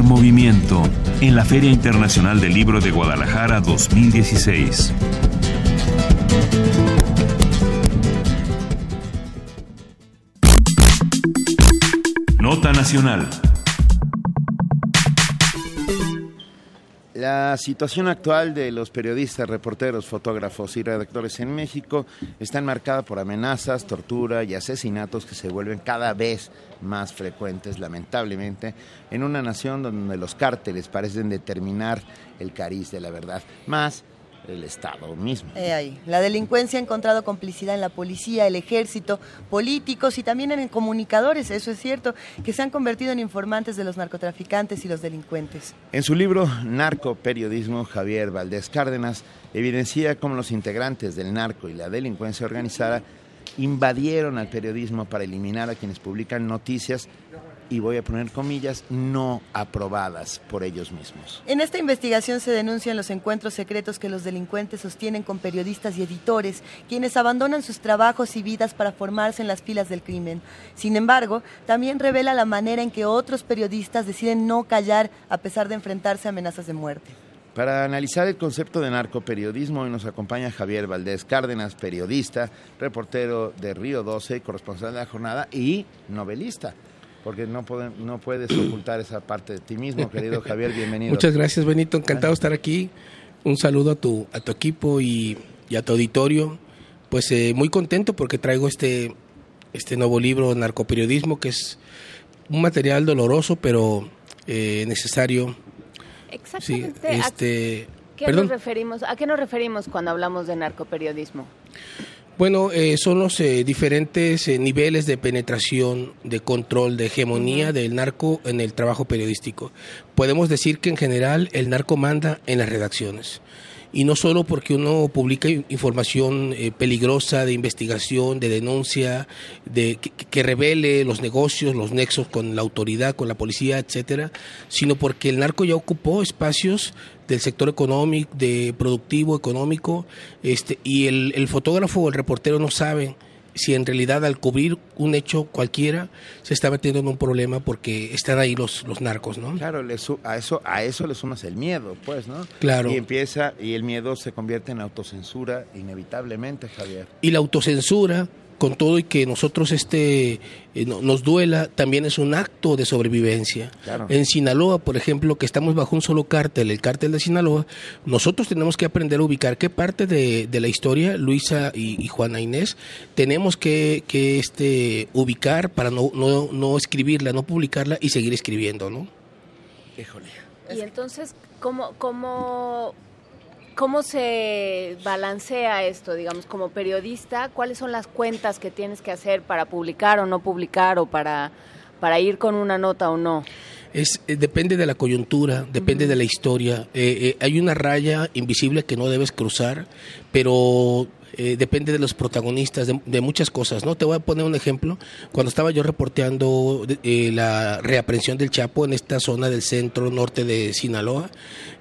Movimiento en la Feria Internacional del Libro de Guadalajara 2016. Nota Nacional. La situación actual de los periodistas, reporteros, fotógrafos y redactores en México está enmarcada por amenazas, tortura y asesinatos que se vuelven cada vez más frecuentes, lamentablemente, en una nación donde los cárteles parecen determinar el cariz de la verdad, más el Estado mismo. Ahí. La delincuencia ha encontrado complicidad en la policía, el ejército, políticos y también en comunicadores, eso es cierto, que se han convertido en informantes de los narcotraficantes y los delincuentes. En su libro Narcoperiodismo, Javier Valdés Cárdenas evidencia cómo los integrantes del narco y la delincuencia organizada invadieron al periodismo para eliminar a quienes publican noticias, y voy a poner comillas, no aprobadas por ellos mismos. En esta investigación se denuncian los encuentros secretos que los delincuentes sostienen con periodistas y editores, quienes abandonan sus trabajos y vidas para formarse en las filas del crimen. Sin embargo, también revela la manera en que otros periodistas deciden no callar a pesar de enfrentarse a amenazas de muerte. Para analizar el concepto de narcoperiodismo, hoy nos acompaña Javier Valdés Cárdenas, periodista, reportero de Río 12, corresponsal de la jornada y novelista. Porque no, pueden- no puedes ocultar esa parte de ti mismo, querido Javier, *laughs* bienvenido. Muchas gracias, Benito. Encantado de estar aquí. Un saludo a tu, a tu equipo y, y a tu auditorio. Pues eh, muy contento porque traigo este, este nuevo libro, Narcoperiodismo, que es un material doloroso, pero eh, necesario. Sí, Exactamente. ¿A este, qué perdón. nos referimos, ¿A qué nos referimos cuando hablamos de narcoperiodismo? Bueno, eh, son los eh, diferentes eh, niveles de penetración, de control, de hegemonía del narco en el trabajo periodístico. Podemos decir que en general el narco manda en las redacciones. Y no solo porque uno publica in- información eh, peligrosa de investigación, de denuncia, de que, que revele los negocios, los nexos con la autoridad, con la policía, etcétera, sino porque el narco ya ocupó espacios del sector económico, de productivo, económico, este, y el, el fotógrafo o el reportero no saben si en realidad al cubrir un hecho cualquiera se está metiendo en un problema porque están ahí los, los narcos, ¿no? Claro, a, eso, a eso le sumas el miedo, pues, ¿no? Claro. Y empieza, y el miedo se convierte en autocensura inevitablemente, Javier. y la autocensura con todo y que nosotros este eh, no- nos duela también es un acto de sobrevivencia Claro. en Sinaloa por ejemplo que estamos bajo un solo cártel el cártel de Sinaloa nosotros tenemos que aprender a ubicar qué parte de, de la historia Luisa y, y Juana Inés tenemos que, que este ubicar para no, no, no escribirla no publicarla y seguir escribiendo no Híjole. Y entonces, ¿cómo, cómo, ¿cómo se balancea esto, digamos, como periodista? ¿Cuáles son las cuentas que tienes que hacer para publicar o no publicar o para, para ir con una nota o no? Es, eh, depende de la coyuntura, depende de la historia. Eh, eh, hay una raya invisible que no debes cruzar, pero eh, depende de los protagonistas, de, muchas cosas, ¿no? Te voy a poner un ejemplo. Cuando estaba yo reporteando eh, la reaprensión del Chapo en esta zona del centro norte de Sinaloa,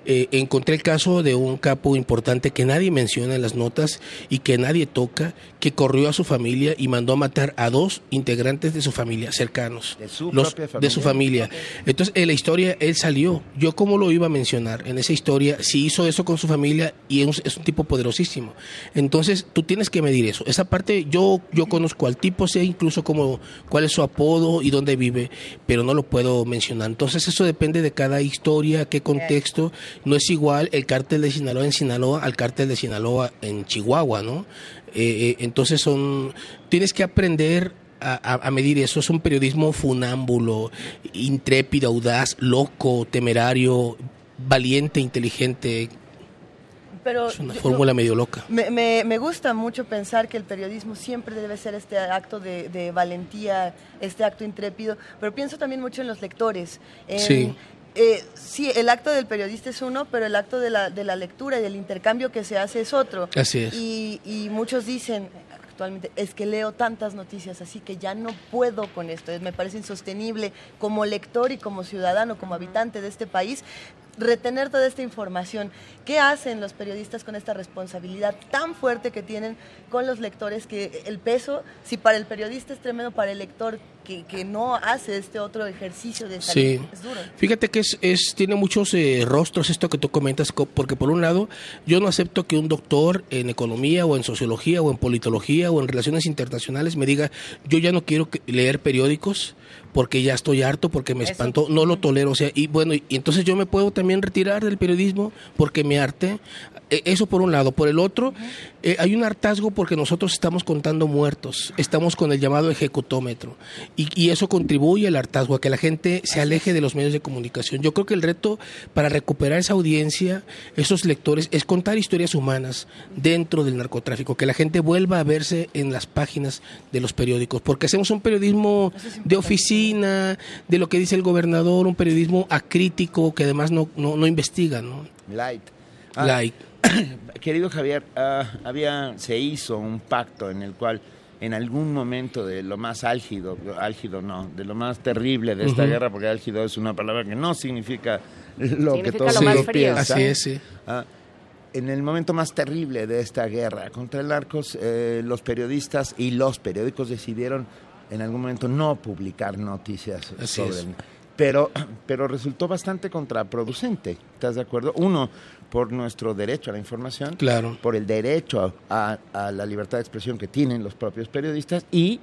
eh, encontré el caso de un capo importante que nadie menciona en las notas y que nadie toca, que corrió a su familia y mandó a matar a dos integrantes de su familia, cercanos. De su los, propia De su familia. Entonces, en la historia, él salió. Yo, ¿cómo lo iba a mencionar? En esa historia, si hizo eso con su familia y es, es un tipo poderosísimo. Entonces, tú tienes que medir eso. Esa parte, yo, yo conozco al tipo, sé incluso cómo, cuál es su apodo y dónde vive, pero no lo puedo mencionar. Entonces, eso depende de cada historia, qué contexto. No es igual el cártel de Sinaloa en Sinaloa al cártel de Sinaloa en Chihuahua, ¿no? Eh, eh, entonces son, tienes que aprender a, medir eso. Es un periodismo funámbulo, intrépido, audaz, loco, temerario, valiente, inteligente. Pero es una fórmula medio loca. Me, me, me, gusta mucho pensar que el periodismo siempre debe ser este acto de, de valentía, este acto intrépido, pero pienso también mucho en los lectores. En, sí eh, sí, el acto del periodista es uno, pero el acto de la, de la lectura y del intercambio que se hace es otro. Así es. Y, y muchos dicen actualmente, es que leo tantas noticias, así que ya no puedo con esto. Me parece insostenible como lector y como ciudadano, como habitante de este país, retener toda esta información. ¿Qué hacen los periodistas con esta responsabilidad tan fuerte que tienen con los lectores? Que el peso, si para el periodista es tremendo, para el lector que, que no hace este otro ejercicio de salir, es duro. Fíjate que es, es tiene muchos eh, rostros esto que tú comentas, porque por un lado, yo no acepto que un doctor en economía o en sociología o en politología o en relaciones internacionales me diga, yo ya no quiero leer periódicos porque ya estoy harto, porque me espantó, no lo tolero, o sea, y bueno, y, entonces yo me puedo también retirar del periodismo porque me arte. E, eso por un lado. Por el otro, eh, hay un hartazgo porque nosotros estamos contando muertos, estamos con el llamado ejecutómetro, y, y, eso contribuye al hartazgo, a que la gente se aleje de los medios de comunicación. Yo creo que el reto para recuperar esa audiencia, esos lectores, es contar historias humanas dentro del narcotráfico, que la gente vuelva a verse en las páginas de los periódicos, porque hacemos un periodismo de oficina, de lo que dice el gobernador, un periodismo acrítico que además no, no, no investiga, ¿no? Light. Ah, Light. *coughs* Querido Javier, uh, había, se hizo un pacto en el cual en algún momento de lo más álgido, álgido no, de lo más terrible de esta uh -huh. guerra, porque álgido es una palabra que no significa lo significa que todos lo más frío. piensan. Así es, sí. Uh, en el momento más terrible de esta guerra contra el narcos, eh, los periodistas y los periódicos decidieron en algún momento no publicar noticias Así sobre es. el pero, *coughs* pero resultó bastante contraproducente. ¿Estás de acuerdo? Uno, por nuestro derecho a la información, Claro. por el derecho a, a la libertad de expresión que tienen los propios periodistas y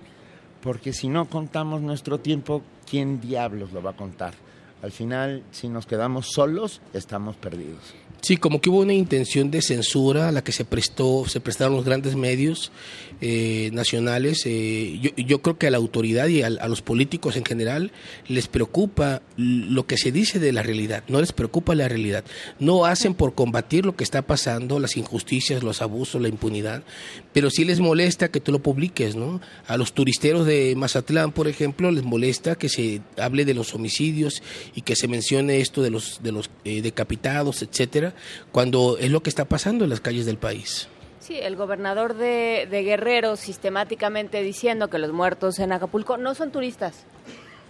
porque si no contamos nuestro tiempo, ¿quién diablos lo va a contar? Al final, si nos quedamos solos, estamos perdidos. Sí, como que hubo una intención de censura a la que se prestó, se prestaron los grandes medios eh, nacionales. Eh, yo, yo creo que a la autoridad y a, a, los políticos en general les preocupa lo que se dice de la realidad, no les preocupa la realidad. No hacen por combatir lo que está pasando, las injusticias, los abusos, la impunidad, pero sí les molesta que tú lo publiques, ¿no? A los turisteros de Mazatlán, por ejemplo, les molesta que se hable de los homicidios y que se mencione esto de los de los eh, decapitados, etcétera, cuando es lo que está pasando en las calles del país. Sí, el gobernador de, de Guerrero sistemáticamente diciendo que los muertos en Acapulco no son turistas.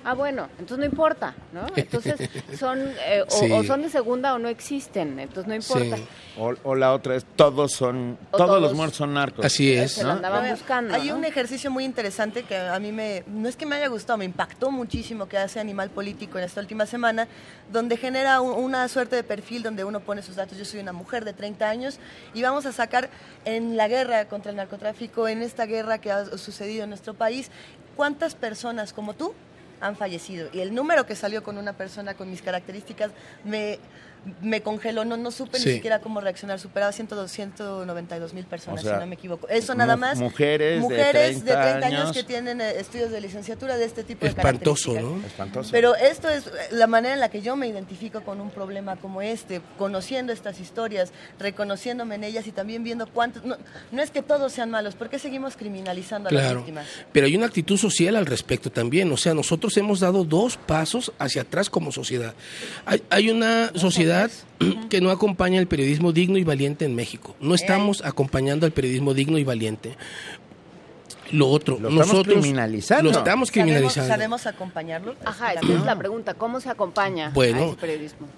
Ah, bueno, entonces no importa, ¿no? Entonces *laughs* son eh, o, Sí. o son de segunda o no existen, entonces no importa. O, o la otra es, todos son, todos, todos. los muertos son narcos. Así es. Se andaban buscando. Hay ¿no? un ejercicio muy interesante que a mí me, no es que me haya gustado, me impactó muchísimo que hace Animal Político en esta última semana, donde genera un- una suerte de perfil donde uno pone sus datos. Yo soy una mujer de 30 años y vamos a sacar en la guerra contra el narcotráfico, en esta guerra que ha sucedido en nuestro país, cuántas personas como tú han fallecido. Y el número que salió con una persona con mis características me, me congeló, no, no supe Sí. ni siquiera cómo reaccionar, superaba 100, 192 mil personas, O sea, si no me equivoco. Eso nada más. mujeres de mujeres 30 años, años. que tienen eh, estudios de licenciatura de este tipo de Espantoso, características. ¿no? Espantoso. Pero esto es eh, la manera en la que yo me identifico con un problema como este, conociendo estas historias, reconociéndome en ellas y también viendo cuántos... No, no es que todos sean malos, ¿por qué seguimos criminalizando a las Claro, víctimas? pero hay una actitud social al respecto también. O sea, nosotros hemos dado dos pasos hacia atrás como sociedad. Hay, hay una sociedad sociedad que no acompaña el periodismo digno y valiente en México. No estamos acompañando al periodismo digno y valiente. Lo otro, Lo estamos nosotros criminalizando. lo estamos criminalizando. ¿Sabemos, acompañarlo? Ajá, esa es la pregunta. ¿Cómo se acompaña Bueno. a ese periodismo?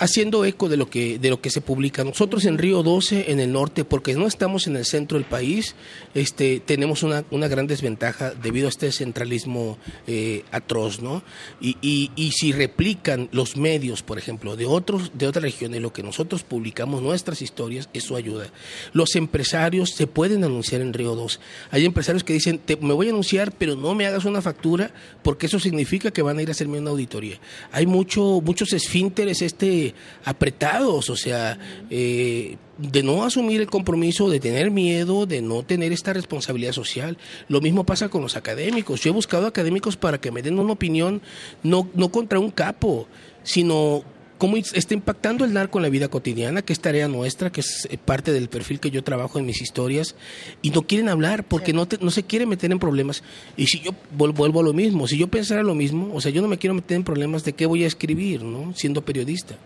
haciendo eco de lo que de lo que se publica. Nosotros en Río 12, en el norte, porque no estamos en el centro del país, este, tenemos una, una gran desventaja debido a este centralismo eh, atroz, ¿no? Y, y, y si replican los medios, por ejemplo, de otros de otras regiones, lo que nosotros publicamos, nuestras historias, eso ayuda. Los empresarios se pueden anunciar en Río 2. Hay empresarios que dicen, "Te- me voy a anunciar, pero no me hagas una factura, porque eso significa que van a ir a hacerme una auditoría. Hay mucho, muchos esfínteres este, apretados, o sea, eh, de no asumir el compromiso, de tener miedo, de no tener esta responsabilidad social. Lo mismo pasa con los académicos. Yo he buscado académicos para que me den una opinión, no, no contra un capo, sino cómo está impactando el narco en la vida cotidiana, que es tarea nuestra, que es eh, parte del perfil que yo trabajo en mis historias, y no quieren hablar porque no, te- no se quieren meter en problemas. Y si yo vuelvo a lo mismo, si yo pensara lo mismo, o sea, yo no me quiero meter en problemas de qué voy a escribir, ¿no? Siendo periodista.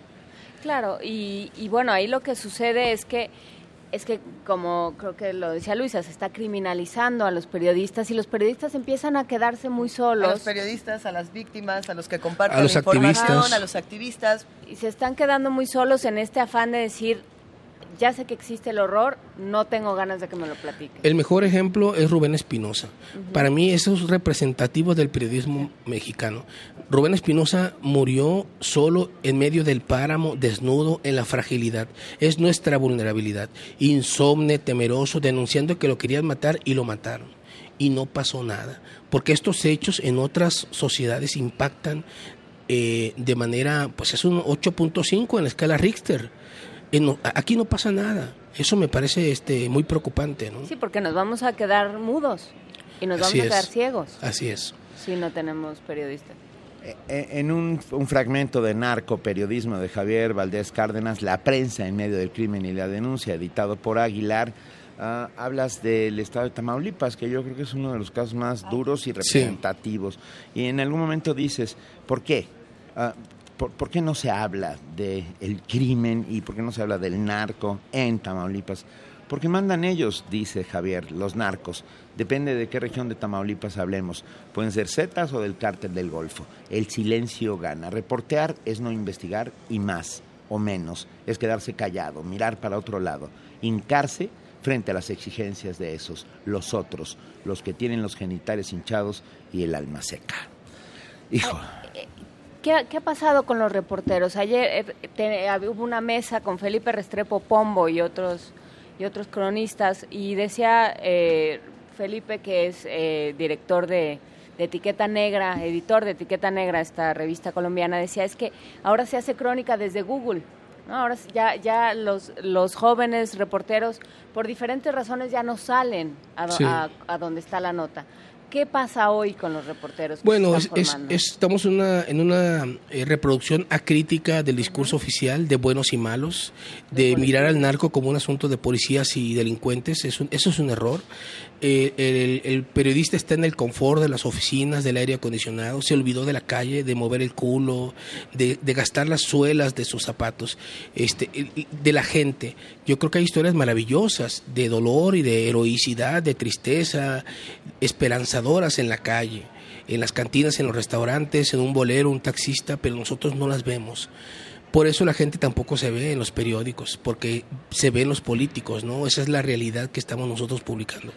Claro, y, y bueno, ahí lo que sucede es que es que como creo que lo decía Luisa, se está criminalizando a los periodistas y los periodistas empiezan a quedarse muy A solos. los periodistas, a las víctimas, a los que comparten A los información, activistas. a los activistas. y se están quedando muy solos en este afán de decir, ya sé que existe el horror, no tengo ganas de que me lo platiquen. El mejor ejemplo es Rubén Espinosa. Para mí eso es representativo del periodismo mexicano. Rubén Espinosa murió solo en medio del páramo, desnudo, en la fragilidad. Es nuestra vulnerabilidad. Insomne, temeroso, denunciando que lo querían matar y lo mataron. Y no pasó nada. Porque estos hechos en otras sociedades impactan eh, de manera, pues es un 8.5 en la escala Richter. En- aquí no pasa nada. Eso me parece este, muy preocupante, ¿no? Sí, porque nos vamos a quedar mudos y nos Así vamos a quedar es. ciegos Así es. si no tenemos periodistas. Eh, En un, un fragmento de narco periodismo de Javier Valdés Cárdenas, La prensa en medio del crimen y la denuncia, editado por Aguilar, ah, hablas del estado de Tamaulipas, que yo creo que es uno de los casos más duros y representativos. Y en algún momento dices, ¿por qué? Ah, ¿por, qué no se habla del crimen y por qué no se habla del narco en Tamaulipas? Porque mandan ellos, dice Javier, los narcos. Depende de qué región de Tamaulipas hablemos. Pueden ser Zetas o del cártel del Golfo. El silencio gana. Reportear es no investigar y más o menos es quedarse callado, mirar para otro lado, hincarse frente a las exigencias de esos, los otros, los que tienen los genitales hinchados y el alma seca. Hijo. ¿Qué, ha- qué ha pasado con los reporteros? Ayer eh, te- hubo una mesa con Felipe Restrepo Pombo y otros y otros cronistas y decía eh, Felipe que es eh, director de, de Etiqueta Negra, editor de Etiqueta Negra, esta revista colombiana, decía es que ahora se hace crónica desde Google. ¿no? Ahora ya, ya los, los jóvenes reporteros, por diferentes razones, ya no salen a, Sí. a- a donde está la nota. ¿Qué pasa hoy con los reporteros? que Bueno, se es- están es- formando? es- estamos en una, en una eh, reproducción acrítica del discurso oficial de buenos y malos, de mirar al narco como un asunto de policías y delincuentes. Es un- eso es un error. Eh, el, el periodista está en el confort de las oficinas, del aire acondicionado, se olvidó de la calle, de mover el culo, de, gastar las suelas de sus zapatos, este, de la gente. Yo creo que hay historias maravillosas de dolor y de heroicidad, de tristeza, esperanzadoras en la calle, en las cantinas, en los restaurantes, en un bolero, un taxista, pero nosotros no las vemos. Por eso la gente tampoco se ve en los periódicos, porque se ven los políticos, ¿no? Esa es la realidad que estamos nosotros publicando.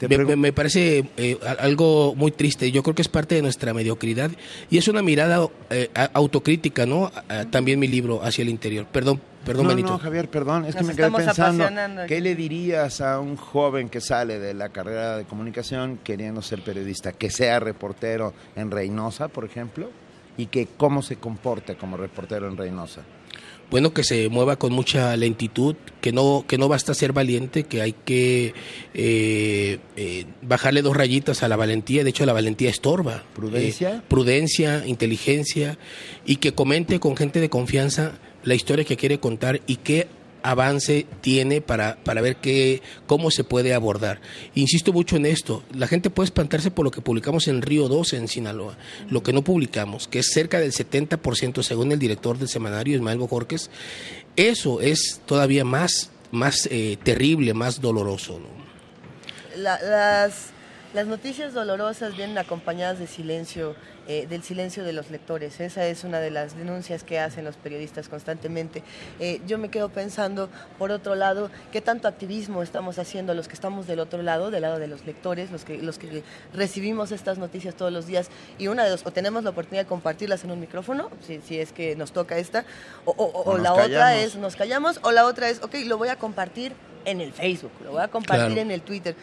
Me, me- me parece eh, algo muy triste. Yo creo que es parte de nuestra mediocridad y es una mirada eh, autocrítica, ¿no? A- a- también mi libro hacia el interior. Perdón, perdón, no, Benito. no, Javier, perdón, es que me quedé estamos pensando. ¿qué le dirías a un joven que sale de la carrera de comunicación queriendo ser periodista, que sea reportero en Reynosa, por ejemplo, y que cómo se comporte como reportero en Reynosa? Bueno que se mueva con mucha lentitud, que no que no basta ser valiente, que hay que eh, eh, bajarle dos rayitas a la valentía. De hecho, la valentía estorba. ¿Prudencia? Eh, prudencia, inteligencia y que comente con gente de confianza la historia que quiere contar y que avance tiene para, para ver qué, cómo se puede abordar. Insisto mucho en esto, la gente puede espantarse por lo que publicamos en Río 12 en Sinaloa, lo que no publicamos, que es cerca del 70% según el director del semanario, Ismael Bojorques, eso es todavía más, más eh, terrible, más doloroso. las, las noticias dolorosas vienen acompañadas de silencio eh, del silencio de los lectores. Esa es una de las denuncias que hacen los periodistas constantemente. Eh, yo me quedo pensando, por otro lado, qué tanto activismo estamos haciendo los que estamos del otro lado, del lado de los lectores, los que, los que recibimos estas noticias todos los días y una de dos, o tenemos la oportunidad de compartirlas en un micrófono, si, si es que nos toca esta, o, la otra es nos callamos, o la otra es, ok, lo voy a compartir en el Facebook, lo voy a compartir en el Twitter.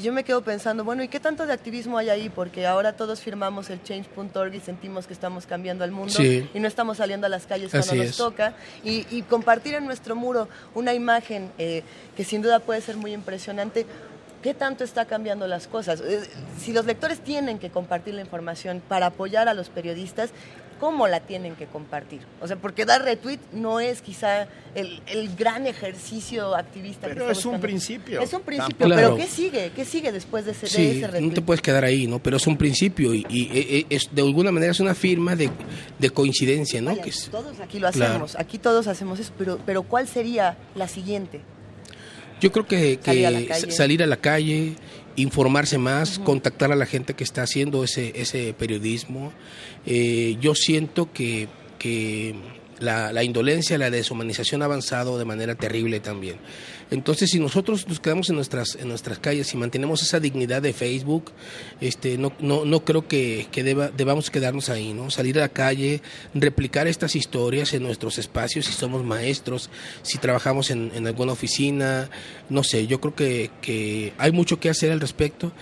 Y yo me quedo pensando, bueno, ¿y qué tanto de activismo hay ahí? Porque ahora todos firmamos el change.org y sentimos que estamos cambiando al mundo y no estamos saliendo a las calles cuando nos toca. Y, compartir en nuestro muro una imagen eh, que sin duda puede ser muy impresionante. ¿Qué tanto está cambiando las cosas? Eh, si los lectores tienen que compartir la información para apoyar a los periodistas, cómo la tienen que compartir. O sea, porque dar retweet no es quizá el, gran ejercicio activista. Pero es un principio. Es un principio, pero ¿qué sigue? ¿Qué sigue después de ese, sí, retweet? No te puedes quedar ahí, ¿no? Pero es un principio y, eh, eh, es, de alguna manera es una firma de, coincidencia, ¿no? que todos aquí lo hacemos, aquí todos hacemos eso, pero, pero ¿cuál sería la siguiente? Yo creo que, salir, a la calle, informarse más, contactar a la gente que está haciendo ese, ese periodismo. Eh, yo siento que, que la, la, indolencia, la deshumanización ha avanzado de manera terrible también. Entonces, si nosotros nos quedamos en nuestras, en nuestras calles y mantenemos esa dignidad de Facebook, este, no, no, no creo que, que deba, debamos quedarnos ahí, ¿no? Salir a la calle, replicar estas historias en nuestros espacios, si somos maestros, si trabajamos en, en alguna oficina, no sé, yo creo que, que hay mucho que hacer al respecto,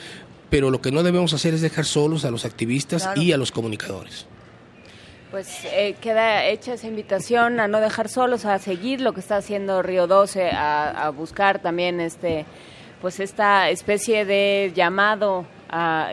pero lo que no debemos hacer es dejar solos a los activistas y a los comunicadores. Pues eh, queda hecha esa invitación a no dejar solos, a seguir lo que está haciendo Río 12, a, buscar también este, pues esta especie de llamado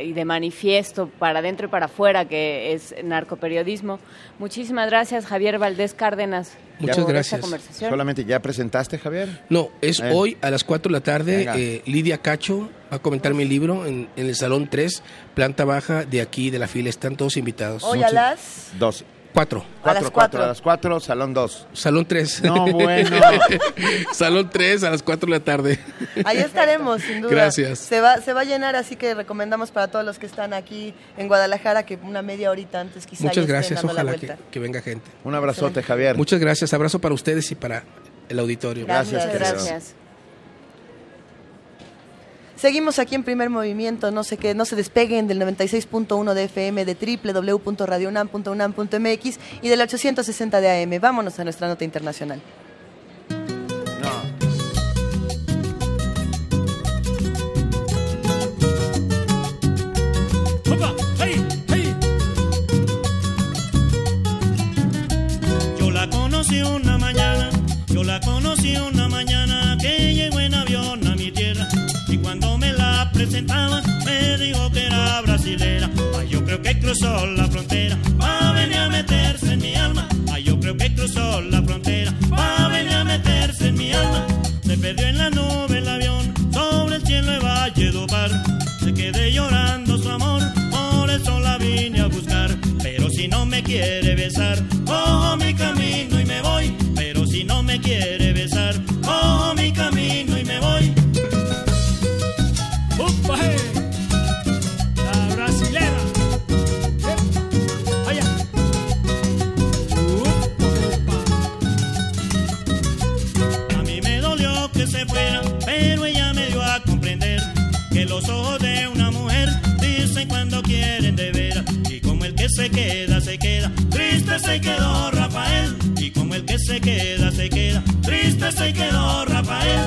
y de manifiesto para adentro y para afuera que es narcoperiodismo. Muchísimas gracias, Javier Valdés Cárdenas. Muchas gracias. ¿Solamente ya presentaste, Javier? No, es hoy a las 4 de la tarde. Eh, Lidia Cacho va a comentar mi libro en, el Salón 3, planta baja de aquí, de la fila. Están todos invitados. Hoy a las... Dos. Cuatro. A las cuatro. A las cuatro, salón dos. Salón tres. No, *laughs* bueno. *laughs* salón tres a las cuatro de la tarde. Ahí estaremos, sin duda. Gracias. Se va, se va a llenar, así que recomendamos para todos los que están aquí en Guadalajara que una media horita antes quizá Muchas gracias, ojalá que, venga gente. Un abrazote, Javier. Muchas gracias, abrazo para ustedes y para el auditorio. Gracias. gracias. Seguimos aquí en primer movimiento, no sé qué, no se despeguen del 96.1 de FM, de www.radiounam.unam.mx y del 860 de AM. Vámonos a nuestra nota internacional. Yo la conocí una mañana, yo la conocí una mañana que llegó en avión presentaban me dijo que era brasilera. Ay, yo creo que cruzó la frontera, va a venir a meterse en mi alma. Ay, yo creo que cruzó la frontera, va a venir a meterse en mi alma. Se perdió en la nube el avión, sobre el cielo de Valle Par. Se quedé llorando su amor, por eso la vine a buscar. Pero si no me quiere besar, cojo mi camino se queda, se queda, triste se quedó Rafael. Y como el que se queda, se queda, triste se quedó Rafael.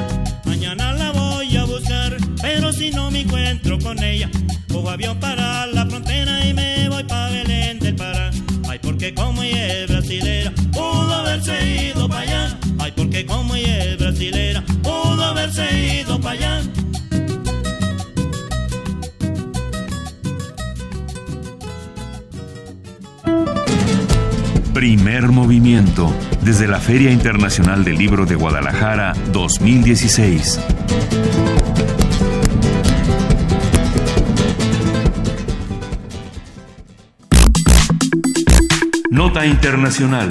Mañana la voy a buscar pero si no me encuentro con ella, cojo avión para la frontera y me voy para Belén del Pará. Ay, porque como ella es brasilera, pudo haberse ido para allá. Ay, porque como ella es brasilera, pudo haberse ido para allá. Primer movimiento desde la Feria Internacional del Libro de Guadalajara 2016. Nota Internacional.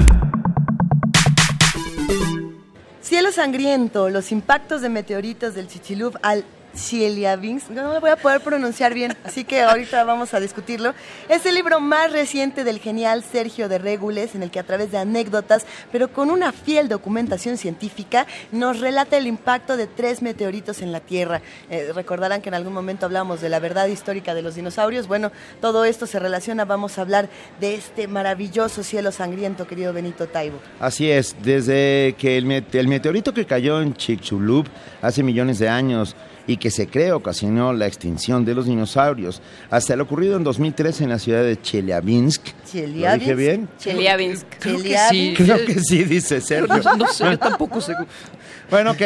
Cielo sangriento, los impactos de meteoritos del Chichilub al Chelyabinsk, no lo voy a poder pronunciar bien, así que ahorita vamos a discutirlo. Es el libro más reciente del genial Sergio de Régules, en el que a través de anécdotas, pero con una fiel documentación científica, nos relata el impacto de tres meteoritos en la Tierra. Eh, recordarán que en algún momento hablamos de la verdad histórica de los dinosaurios. Bueno, todo esto se relaciona, vamos a hablar de este maravilloso cielo sangriento, querido Benito Taibo. Así es, desde que el, el meteorito que cayó en Chicxulub hace millones de años y que se cree ocasionó la extinción de los dinosaurios, hasta lo ocurrido en 2003 en la ciudad de Chelyabinsk. ¿Lo dije bien? Chelyabinsk. Creo que sí. Creo que sí, dice Sergio. No, no sé, yo tampoco sé. Bueno, ok.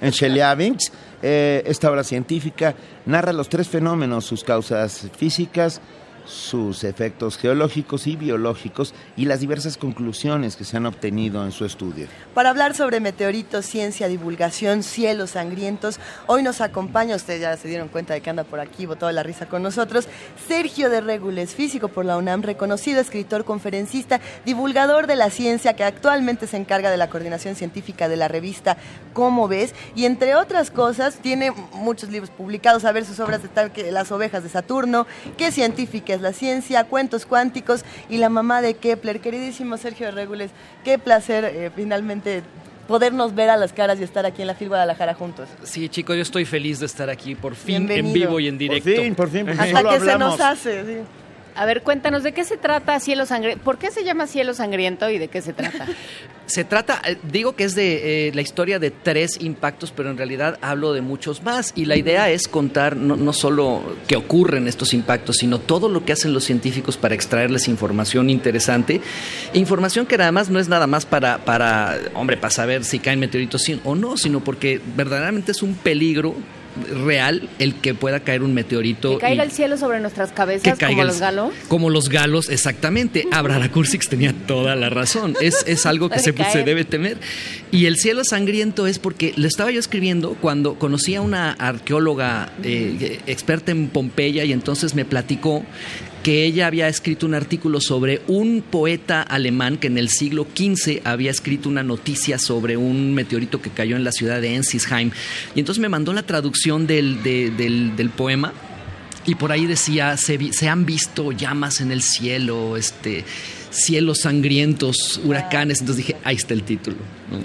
En Chelyabinsk, eh, esta obra científica narra los tres fenómenos, sus causas físicas, sus efectos geológicos y biológicos y las diversas conclusiones que se han obtenido en su estudio. Para hablar sobre meteoritos, ciencia, divulgación, cielos sangrientos, hoy nos acompaña, ustedes ya se dieron cuenta de que anda por aquí, botó la risa con nosotros, Sergio de Régules, físico por la UNAM, reconocido escritor, conferencista, divulgador de la ciencia, que actualmente se encarga de la coordinación científica de la revista Cómo ves, y entre otras cosas, tiene muchos libros publicados, a ver sus obras de tal que Las ovejas de Saturno, Qué científica la ciencia, Cuentos cuánticos y La mamá de Kepler. Queridísimo Sergio de Régules, qué placer eh, finalmente podernos ver a las caras y estar aquí en la FIL Guadalajara juntos. Sí, chicos, yo estoy feliz de estar aquí por fin en vivo y en directo. fin, por fin, Hasta que se nos hace. sí. A ver, cuéntanos, ¿de qué se trata Cielo Sangriento? ¿Por qué se llama Cielo Sangriento y de qué se trata? *laughs* Se trata, eh, digo que es de eh, la historia de tres impactos, pero en realidad hablo de muchos más. Y la idea es contar no, no solo qué ocurren estos impactos, sino todo lo que hacen los científicos para extraerles información interesante. Información que además no es nada más para, para hombre, para saber si caen meteoritos o no, sino porque verdaderamente es un peligro real el que pueda caer un meteorito. Que caiga el cielo sobre nuestras cabezas como el- los galos. Como los galos, exactamente. Abrara Kursix tenía toda la razón. Es, es algo que se, se debe temer. Y el cielo sangriento es porque lo estaba yo escribiendo cuando conocí a una arqueóloga eh, experta en Pompeya y entonces me platicó que ella había escrito un artículo sobre un poeta alemán que en el siglo XV había escrito una noticia sobre un meteorito que cayó en la ciudad de Ensisheim. Y entonces me mandó la traducción del, de- del, poema. Y por ahí decía, se, se han visto llamas en el cielo, este, cielos sangrientos, huracanes. Entonces dije, ahí está el título. ¿no? Sí,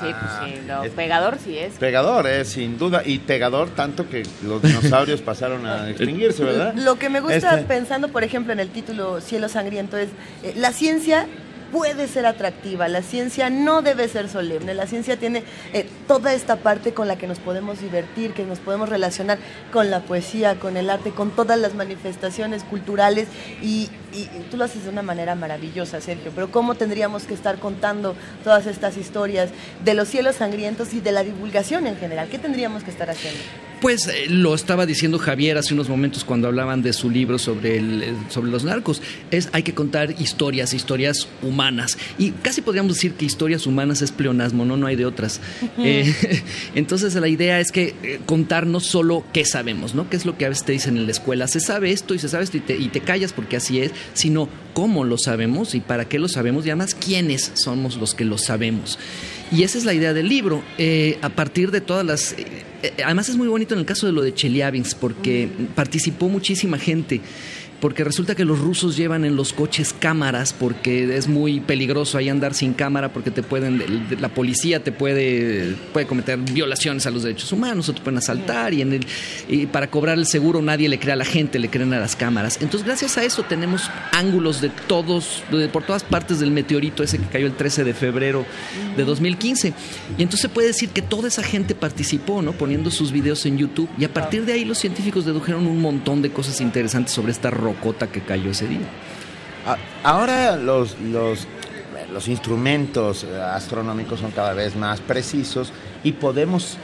pues sí, lo pegador sí es. Pegador, eh, sin duda. Y pegador tanto que los dinosaurios *laughs* pasaron a extinguirse, ¿verdad? Lo que me gusta Este- pensando, por ejemplo, en el título Cielo Sangriento es, eh, la ciencia puede ser atractiva, la ciencia no debe ser solemne, la ciencia tiene eh, toda esta parte con la que nos podemos divertir, que nos podemos relacionar con la poesía, con el arte, con todas las manifestaciones culturales y, y- tú lo haces de una manera maravillosa, Sergio, pero ¿cómo tendríamos que estar contando todas estas historias de los cielos sangrientos y de la divulgación en general? ¿Qué tendríamos que estar haciendo? Pues eh, lo estaba diciendo Javier hace unos momentos cuando hablaban de su libro sobre, el, eh, sobre los narcos. Es, hay que contar historias, historias humanas. Y casi podríamos decir que historias humanas es pleonasmo, no, no hay de otras. Eh, *laughs* entonces la idea es que eh, contar no solo qué sabemos, ¿no? ¿Qué es lo que a veces te dicen en la escuela? Se sabe esto y se sabe esto y te, y te callas porque así es, sino cómo lo sabemos y para qué lo sabemos y además quiénes somos los que lo sabemos. Y esa es la idea del libro. Eh, a partir de todas las... eh, eh, además es muy bonito en el caso de lo de Chelyabinsk porque participó muchísima gente. Porque resulta que los rusos llevan en los coches cámaras porque es muy peligroso ahí andar sin cámara porque te pueden la policía te puede puede cometer violaciones a los derechos humanos o te pueden asaltar y en el y para cobrar el seguro nadie le cree a la gente, le creen a las cámaras. Entonces, gracias a eso tenemos ángulos de todos por todas partes del meteorito ese que cayó el 13 de febrero de 2015. Y entonces se puede decir que toda esa gente participó, ¿no? Poniendo sus videos en YouTube y a partir de ahí los científicos dedujeron un montón de cosas interesantes sobre esta rocota que cayó ese día. Ahora los, los, los instrumentos eh, astronómicos son cada vez más precisos y podemos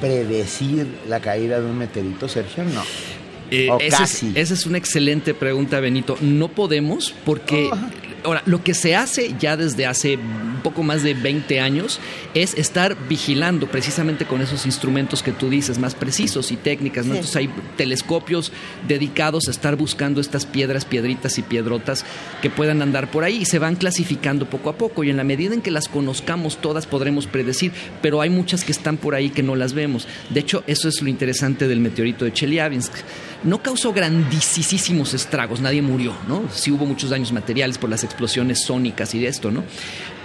predecir la caída de un meteorito, Sergio, no. Eh, o esa, es, casi. esa es una excelente pregunta, Benito. No podemos porque, Ahora, lo que se hace ya desde hace un poco más de 20 años es estar vigilando precisamente con esos instrumentos que tú dices, más precisos y técnicas. ¿no? Sí. Entonces hay telescopios dedicados a estar buscando estas piedras, piedritas y piedrotas que puedan andar por ahí y se van clasificando poco a poco. Y en la medida en que las conozcamos todas podremos predecir, pero hay muchas que están por ahí que no las vemos. De hecho, eso es lo interesante del meteorito de Chelyabinsk. No causó grandísimos estragos, nadie murió, ¿no? Sí hubo muchos daños materiales por las explosiones sónicas y de esto, ¿no?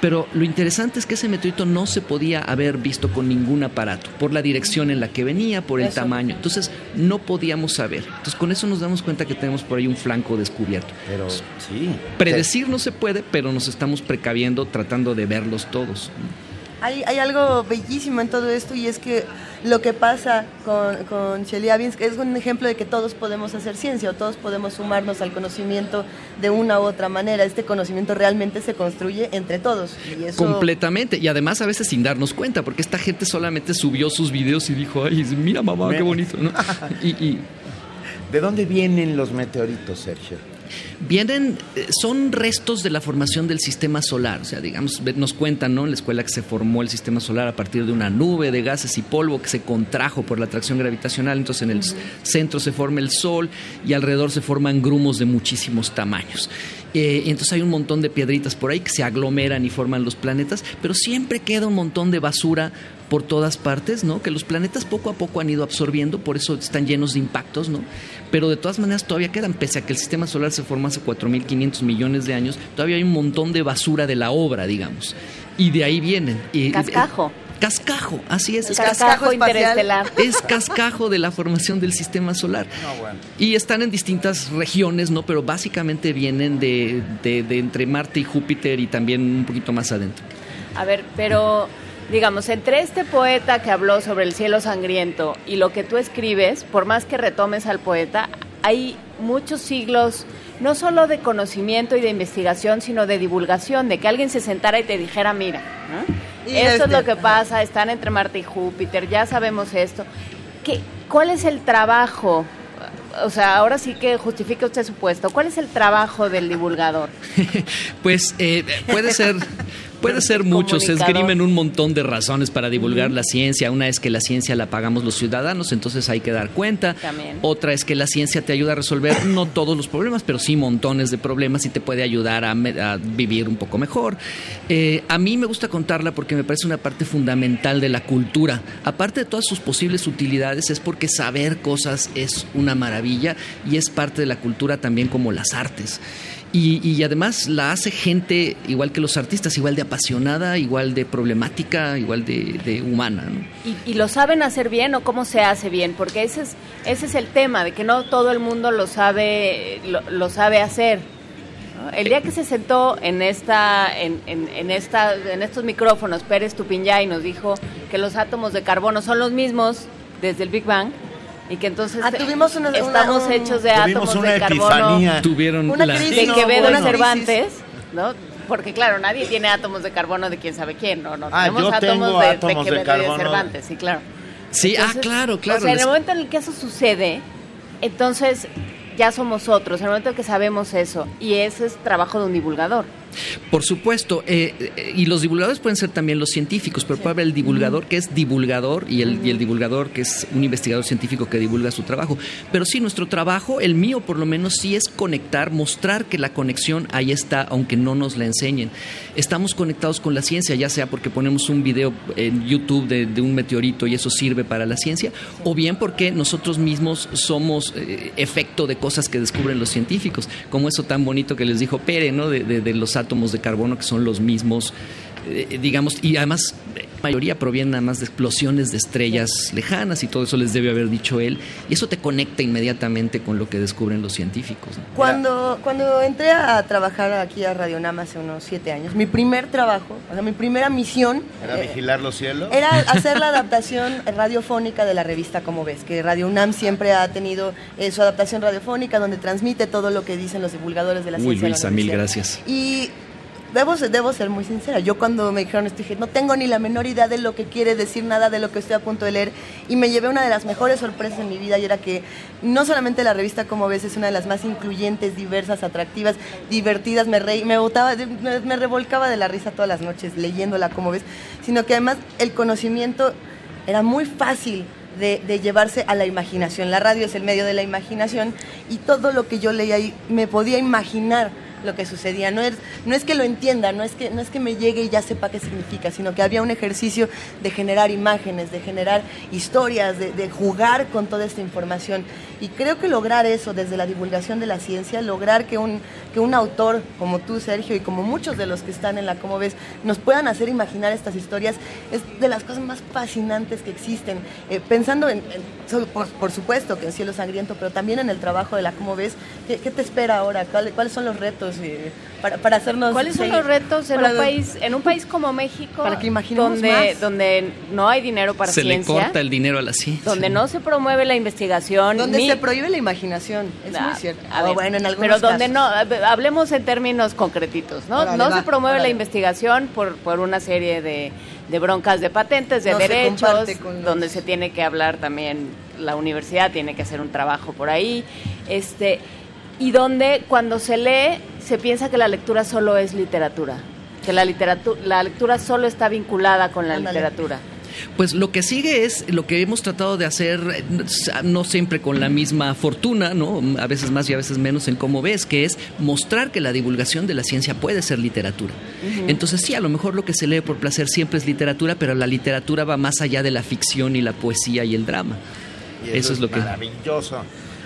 Pero lo interesante es que ese meteorito no se podía haber visto con ningún aparato, por la dirección en la que venía, por el Eso. tamaño. Entonces, no podíamos saber. Entonces, con eso nos damos cuenta que tenemos por ahí un flanco descubierto. Pero sí. Predecir no se puede, pero nos estamos precaviendo tratando de verlos todos. Hay, hay algo bellísimo en todo esto y es que lo que pasa con, con Chelyabinsk es un ejemplo de que todos podemos hacer ciencia o todos podemos sumarnos al conocimiento de una u otra manera. Este conocimiento realmente se construye entre todos. Y eso... Completamente. Y además a veces sin darnos cuenta, porque esta gente solamente subió sus videos y dijo, ay, mira mamá, qué bonito. ¿no? *laughs* Y, y ¿De dónde vienen los meteoritos, Sergio? Vienen, eh, son restos de la formación del sistema solar. O sea, digamos, nos cuentan ¿no? en la escuela que se formó el sistema solar a partir de una nube de gases y polvo que se contrajo por la atracción gravitacional. Entonces en el centro se forma el Sol y alrededor se forman grumos de muchísimos tamaños. Eh, y entonces hay un montón de piedritas por ahí que se aglomeran y forman los planetas, pero siempre queda un montón de basura por todas partes, ¿no? Que los planetas poco a poco han ido absorbiendo, por eso están llenos de impactos, ¿no? Pero de todas maneras todavía quedan, pese a que el sistema solar se formó hace 4.500 millones de años, todavía hay un montón de basura de la obra, digamos. Y de ahí vienen. Y- Cascajo. Cascajo, así es. El es cascajo interestelar. Es cascajo de la formación del sistema solar. Y están en distintas regiones, ¿no? Pero básicamente vienen de, de- de entre Marte y Júpiter y también un poquito más adentro. A ver, pero digamos, entre este poeta que habló sobre el cielo sangriento y lo que tú escribes, por más que retomes al poeta, hay muchos siglos no solo de conocimiento y de investigación, sino de divulgación, de que alguien se sentara y te dijera, mira, ¿no? Y esto es este, lo que ajá. pasa, están entre Marte y Júpiter, ya sabemos esto. ¿Qué, ¿Cuál es el trabajo? O sea, ahora sí que justifica usted su puesto. ¿Cuál es el trabajo del divulgador? *laughs* Pues eh, puede ser, *laughs* puede ser mucho. Se esgrimen un montón de razones para divulgar la ciencia. Una es que la ciencia la pagamos los ciudadanos, entonces hay que dar cuenta. También. Otra es que la ciencia te ayuda a resolver no todos los problemas, pero sí montones de problemas y te puede ayudar a, a vivir un poco mejor. Eh, a mí me gusta contarla porque me parece una parte fundamental de la cultura. Aparte de todas sus posibles utilidades, es porque saber cosas es una maravilla y es parte de la cultura también como las artes. Y, y además la hace gente igual que los artistas, igual de apasionada, igual de problemática, igual de, humana. ¿no? ¿Y, y lo saben hacer bien o cómo se hace bien? Porque ese es, ese es el tema, de que no todo el mundo lo sabe, lo, sabe hacer. El día que se sentó en esta, en, en, esta, en estos micrófonos, Pérez Tupinyay nos dijo que los átomos de carbono son los mismos desde el Big Bang y que entonces Ah, tuvimos una- una- estamos un- hechos de átomos una de carbono. Tuvieron Una la... crisis. de No, Quevedo y crisis. Cervantes, ¿no? Porque claro, nadie tiene átomos de carbono de quién sabe quién, no, no Ah, tenemos yo tengo átomos de, de átomos de Quevedo y carbono. de Cervantes, sí, claro. Sí, ah, claro, claro. O sea, en el momento en el que eso sucede, entonces ya somos otros, en el momento en que sabemos eso, y ese es trabajo de un divulgador. Por supuesto, eh, eh, y los divulgadores pueden ser también los científicos, pero puede haber el divulgador que es divulgador y el, y el divulgador que es un investigador científico que divulga su trabajo. Pero sí, nuestro trabajo, el mío por lo menos, sí es conectar, mostrar que la conexión ahí está, aunque no nos la enseñen. Estamos conectados con la ciencia, ya sea porque ponemos un video en YouTube de, de un meteorito y eso sirve para la ciencia, o bien porque nosotros mismos somos eh, efecto de cosas que descubren los científicos, como eso tan bonito que les dijo Pere, ¿no? De, de- de los átomos de carbono que son los mismos, eh, digamos, y además mayoría provienen nada más de explosiones de estrellas lejanas y todo eso les debe haber dicho él, y eso te conecta inmediatamente con lo que descubren los científicos. ¿no? Cuando, cuando entré a trabajar aquí a Radio Nam hace unos siete años, mi primer trabajo, o sea, mi primera misión ¿Era eh, vigilar los cielos? era *laughs* hacer la adaptación radiofónica de la revista Como ves, que Radio UNAM siempre ha tenido eh, su adaptación radiofónica donde transmite todo lo que dicen los divulgadores de la Uy, ciencia. Luisa, mil gracias. Y debo, debo ser muy sincera. Yo cuando me dijeron esto dije, no tengo ni la menor idea de lo que quiere decir nada de lo que estoy a punto de leer. Y me llevé una de las mejores sorpresas en mi vida y era que no solamente la revista como ves es una de las más incluyentes, diversas, atractivas, divertidas, me reí, me botaba, de- me revolcaba de la risa todas las noches leyéndola como ves, sino que además el conocimiento era muy fácil de, de llevarse a la imaginación. La radio es el medio de la imaginación y todo lo que yo leía ahí me podía imaginar lo que sucedía. No es, no es que lo entienda, no es que, no es que me llegue y ya sepa qué significa, sino que había un ejercicio de generar imágenes, de generar historias, de, jugar con toda esta información. Y creo que lograr eso desde la divulgación de la ciencia, lograr que un, que un autor como tú, Sergio, y como muchos de los que están en la Como ves, nos puedan hacer imaginar estas historias, es de las cosas más fascinantes que existen. Eh, pensando en, por, por supuesto que en Cielo Sangriento, pero también en el trabajo de la Como ves, ¿qué, qué te espera ahora? ¿Cuál- ¿Cuáles son los retos eh, para, para hacernos... ¿Cuáles son los retos en para- un país en un país como México Para que donde más. donde no hay dinero para Se le ciencia, corta el dinero a la ciencia. donde no se promueve la investigación, Donde ni- se prohíbe la imaginación, es Ah, muy cierto. a O ver, bueno, en algunos pero donde casos. no, hab- hablemos en términos concretitos, ¿no? Órale, no va, se promueve órale. la investigación por, por una serie de, de broncas de patentes, de No se derechos, los- donde se tiene que hablar también, la universidad tiene que hacer un trabajo por ahí, este, y donde cuando se lee se piensa que la lectura solo es literatura, que la literatura, la lectura solo está vinculada con la Ándale. literatura. Pues lo que sigue es lo que hemos tratado de hacer, no siempre con la misma fortuna, ¿no? A veces más y a veces menos en cómo ves, que es mostrar que la divulgación de la ciencia puede ser literatura. Entonces sí, a lo mejor lo que se lee por placer siempre es literatura, pero la literatura va más allá de la ficción y la poesía y el drama. Y eso, es lo que... Maravilloso.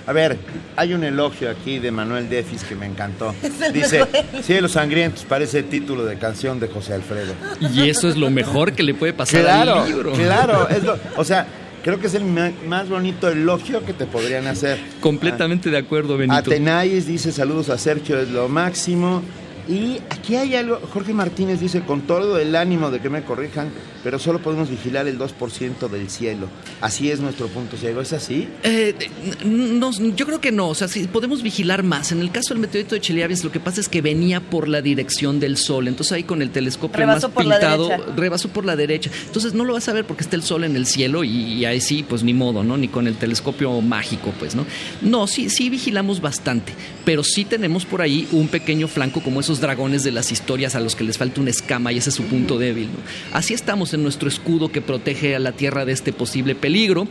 A ver, hay un elogio aquí de Manuel Defis que me encantó. *laughs* El Dice. Cielos Sangrientos parece título de canción de José Alfredo. Y eso es lo mejor que le puede pasar Claro, al libro. claro. es lo- o sea, creo que es el más bonito elogio que te podrían hacer. Completamente de acuerdo, Benito. Atenayes dice saludos a Sergio, es lo máximo. Y aquí hay algo, Jorge Martínez dice, con todo el ánimo de que me corrijan, pero solo podemos vigilar el 2% del cielo. Así es nuestro punto ciego, ¿es así? Eh, no, yo creo que no, o sea, sí, podemos vigilar más. En el caso del meteorito de Chelyabinsk, lo que pasa es que venía por la dirección del Sol, entonces ahí con el telescopio Rebasó más pintado, rebasó por la derecha. Entonces no lo vas a ver porque está el Sol en el cielo y, y ahí sí, pues ni modo, ¿no? Ni con el telescopio mágico, pues, ¿no? No, sí, sí vigilamos bastante, pero sí tenemos por ahí un pequeño flanco como esos dragones de las historias a los que les falta una escama y ese es su punto débil. Así estamos en nuestro escudo que protege a la Tierra de este posible peligro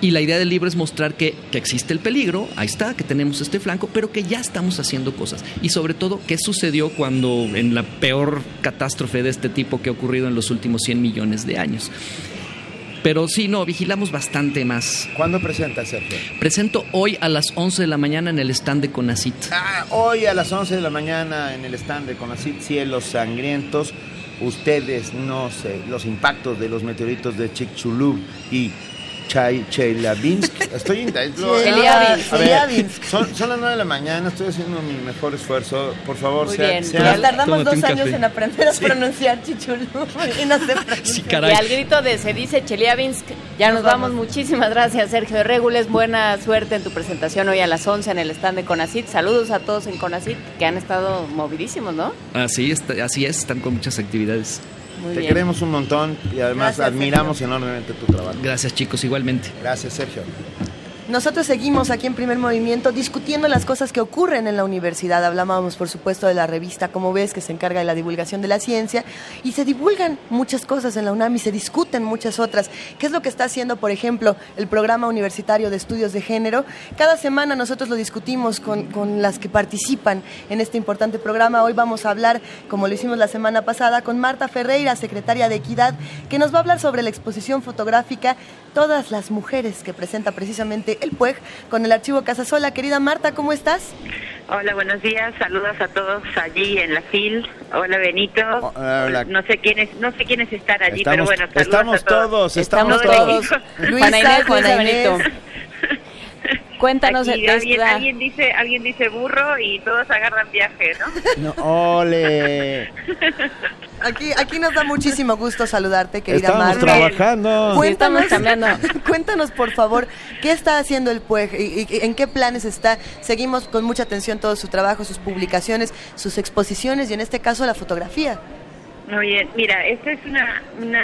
y la idea del libro es mostrar que, que existe el peligro, ahí está, que tenemos este flanco, pero que ya estamos haciendo cosas. Y sobre todo, ¿qué sucedió cuando en la peor catástrofe de este tipo que ha ocurrido en los últimos 100 millones de años? Pero sí, no, vigilamos bastante más. ¿Cuándo presenta Sergio? Presento hoy a las 11 de la mañana en el stand de Conacit. Ah, hoy a las 11 de la mañana en el stand de Conacit Cielos Sangrientos, ustedes no sé, los impactos de los meteoritos de Chicxulub y Chelyabinsk. *laughs* Estoy in- lo- Chelyabinsk. Son, son las 9 de la mañana, estoy haciendo mi mejor esfuerzo. Por favor, Muy sea- bien. sea- Ya tardamos Tómate un dos años café. en aprender a pronunciar chichulú y no. Y al grito de se dice Chelyabinsk, ya nos, vamos. Muchísimas gracias, Sergio de Regules. Buena suerte en tu presentación hoy a las 11 en el stand de Conacit. Saludos a todos en Conacit que han estado movidísimos, ¿no? Así, está- así es, están con muchas actividades. Muy Te bien. queremos un montón y además Gracias, admiramos enormemente tu trabajo. Gracias, chicos, igualmente. Gracias, Sergio. Nosotros seguimos aquí en Primer Movimiento discutiendo las cosas que ocurren en la universidad. Hablábamos, por supuesto, de la revista Como ves, que se encarga de la divulgación de la ciencia. Y se divulgan muchas cosas en la UNAM y se discuten muchas otras. ¿Qué es lo que está haciendo, por ejemplo, el Programa Universitario de Estudios de Género? Cada semana nosotros lo discutimos con, con las que participan en este importante programa. Hoy vamos a hablar, como lo hicimos la semana pasada, con Marta Ferreira, secretaria de Equidad, que nos va a hablar sobre la exposición fotográfica Todas las mujeres que presenta precisamente el PUEG con el archivo Casasola. Querida Marta, ¿cómo estás? Hola, buenos días. Saludos a todos allí en la FIL. Hola, Benito. hola. No sé quiénes, no sé quiénes están allí, Estamos- pero bueno, saludos estamos a todos. todos, estamos todos. Luisa, Juana Inés. *laughs* Cuéntanos Aquí alguien, alguien dice alguien dice burro y todos agarran viaje, ¿no? No, ole. *laughs* Aquí, aquí nos da muchísimo gusto saludarte, querida Estamos Marta. trabajando. Cuéntanos, Sí, estamos *laughs* cuéntanos, por favor, ¿qué está haciendo el PUEG y, y en qué planes está? Seguimos con mucha atención todo su trabajo, sus publicaciones, sus exposiciones y en este caso la fotografía. Muy bien, mira, esta es una, una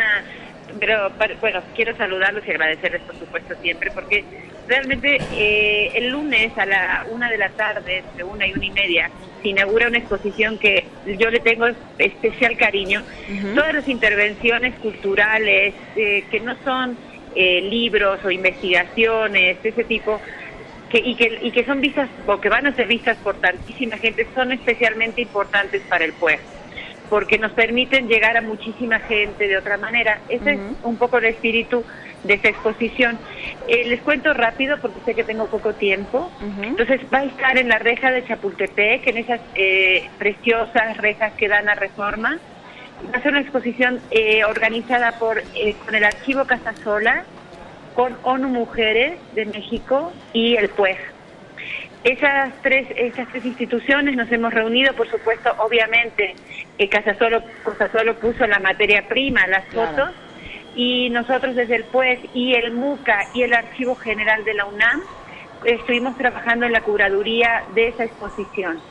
pero bueno, quiero saludarlos y agradecerles por supuesto siempre, porque realmente eh, el lunes a la una de la tarde, entre una y una y media, se inaugura una exposición que yo le tengo especial cariño. Todas las intervenciones culturales eh, que no son eh, libros o investigaciones, ese tipo, que, y, que, y que son vistas o que van a ser vistas por tantísima gente, son especialmente importantes para el pueblo porque nos permiten llegar a muchísima gente de otra manera. Ese es un poco el espíritu de esta exposición. Eh, les cuento rápido porque sé que tengo poco tiempo. Entonces va a estar en la reja de Chapultepec, en esas eh, preciosas rejas que dan a Reforma. Va a ser una exposición eh, organizada por eh, con el Archivo Casasola, con ONU Mujeres de México y el PUEG. Esas tres, esas tres instituciones nos hemos reunido, por supuesto, obviamente, eh, Casasolo, Casasolo puso la materia prima, las Claro. fotos, y nosotros desde el PUEG y el MUCA y el Archivo General de la UNAM estuvimos trabajando en la curaduría de esa exposición.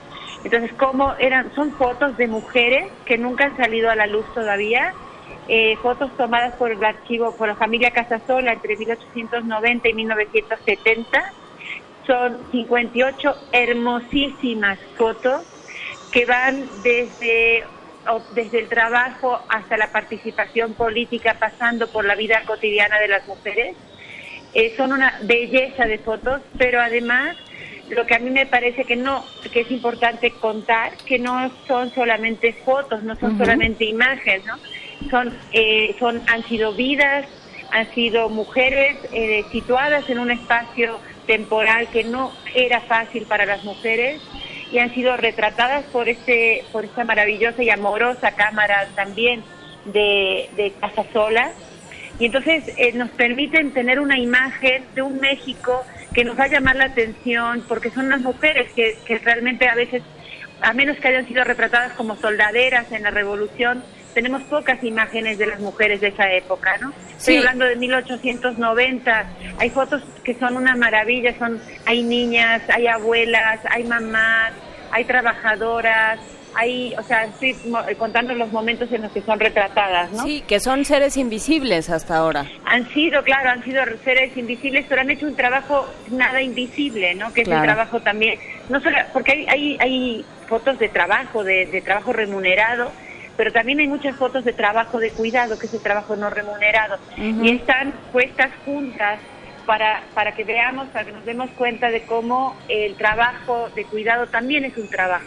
Entonces, ¿cómo eran? Son fotos de mujeres que nunca han salido a la luz todavía, eh, fotos tomadas por el archivo, por la familia Casasola entre 1890 y 1970 son 58 hermosísimas fotos que van desde, desde el trabajo hasta la participación política, pasando por la vida cotidiana de las mujeres. Eh, son una belleza de fotos, pero además lo que a mí me parece que no, que es importante contar, que no son solamente fotos, no son solamente imágenes, ¿no? Son, eh, son, han sido vidas, han sido mujeres eh, situadas en un espacio temporal que no era fácil para las mujeres y han sido retratadas por este, por esta maravillosa y amorosa cámara también de, de Casasola y entonces eh, nos permiten tener una imagen de un México que nos va a llamar la atención porque son unas mujeres que realmente a veces, a menos que hayan sido retratadas como soldaderas en la revolución, tenemos pocas imágenes de las mujeres de esa época, ¿no? Estoy hablando de 1890, hay fotos que son una maravilla, son hay niñas, hay abuelas, hay mamás, hay trabajadoras, hay, o sea, estoy mo- contando los momentos en los que son retratadas, ¿no? Sí, que son seres invisibles hasta ahora. Han sido, claro, han sido seres invisibles, pero han hecho un trabajo nada invisible, ¿no? Que es el trabajo también, no solo, porque hay, hay, hay fotos de trabajo, de, de trabajo remunerado, pero también hay muchas fotos de trabajo de cuidado, que es el trabajo no remunerado, y están puestas juntas para, para que veamos, para que nos demos cuenta de cómo el trabajo de cuidado también es un trabajo.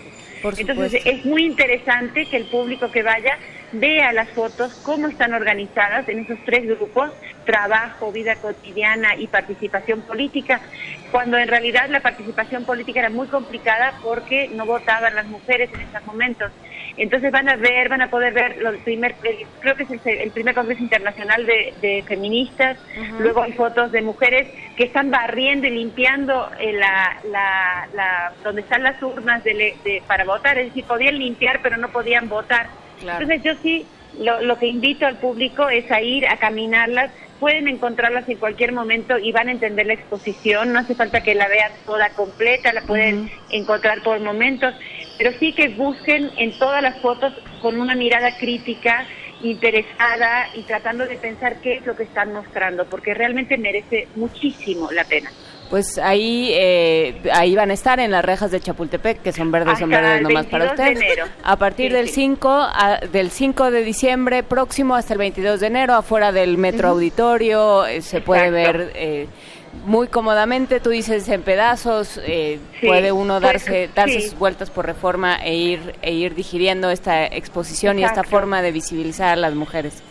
Entonces es muy interesante que el público que vaya vea las fotos, cómo están organizadas en esos tres grupos, trabajo, vida cotidiana y participación política, cuando en realidad la participación política era muy complicada porque no votaban las mujeres en esos momentos. Entonces van a ver, van a poder ver, lo- el primer, el- creo que es el, el primer Congreso Internacional de, de Feministas, luego hay fotos de mujeres que están barriendo y limpiando eh, la, la, la- donde están las urnas de de- para votar, es decir, podían limpiar pero no podían votar. Claro. Entonces yo sí, lo, lo que invito al público es a ir a caminarlas, pueden encontrarlas en cualquier momento y van a entender la exposición, no hace falta que la vean toda completa, la pueden encontrar por momentos, pero sí que busquen en todas las fotos con una mirada crítica, interesada y tratando de pensar qué es lo que están mostrando, porque realmente merece muchísimo la pena. Pues ahí eh, ahí van a estar en las rejas de Chapultepec, que son verdes, son verdes nomás para 22 de ustedes. A partir Sí, del sí. 5 a- del 5 de diciembre próximo hasta el 22 de enero afuera del Metro. Auditorio eh, se puede Exacto. ver eh, muy cómodamente, tú dices en pedazos, eh, Sí, puede uno pues, darse darse sí. sus vueltas por reforma e ir e ir digiriendo esta exposición y esta forma de visibilizar a las mujeres.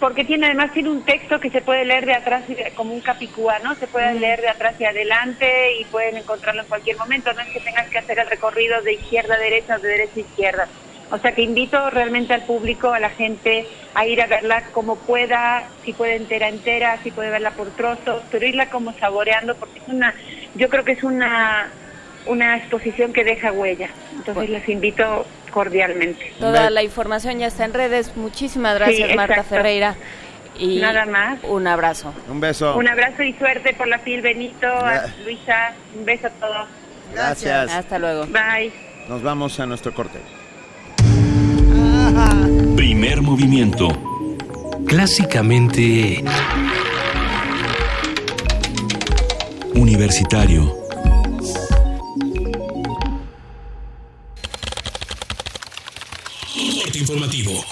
Porque tiene además tiene un texto que se puede leer de atrás como un capicúa, ¿no? Se puede leer de atrás y adelante y pueden encontrarlo en cualquier momento. No es que tengan que hacer el recorrido de izquierda a derecha o de derecha a izquierda. O sea que invito realmente al público, a la gente, a ir a verla como pueda, si puede entera entera, si puede verla por trozos, pero irla como saboreando porque es una yo creo que es una, una exposición que deja huella. Entonces les invito cordialmente. Toda la información ya está en redes. Muchísimas gracias, Sí, Marta. Ferreira. Y Nada más. Un abrazo. Un beso. Un abrazo y suerte por la FIL, Benito, a Luisa, un beso a todos. Gracias. Hasta luego. Bye. Nos vamos a nuestro corte. Primer movimiento. Clásicamente Universitario. corte informativo.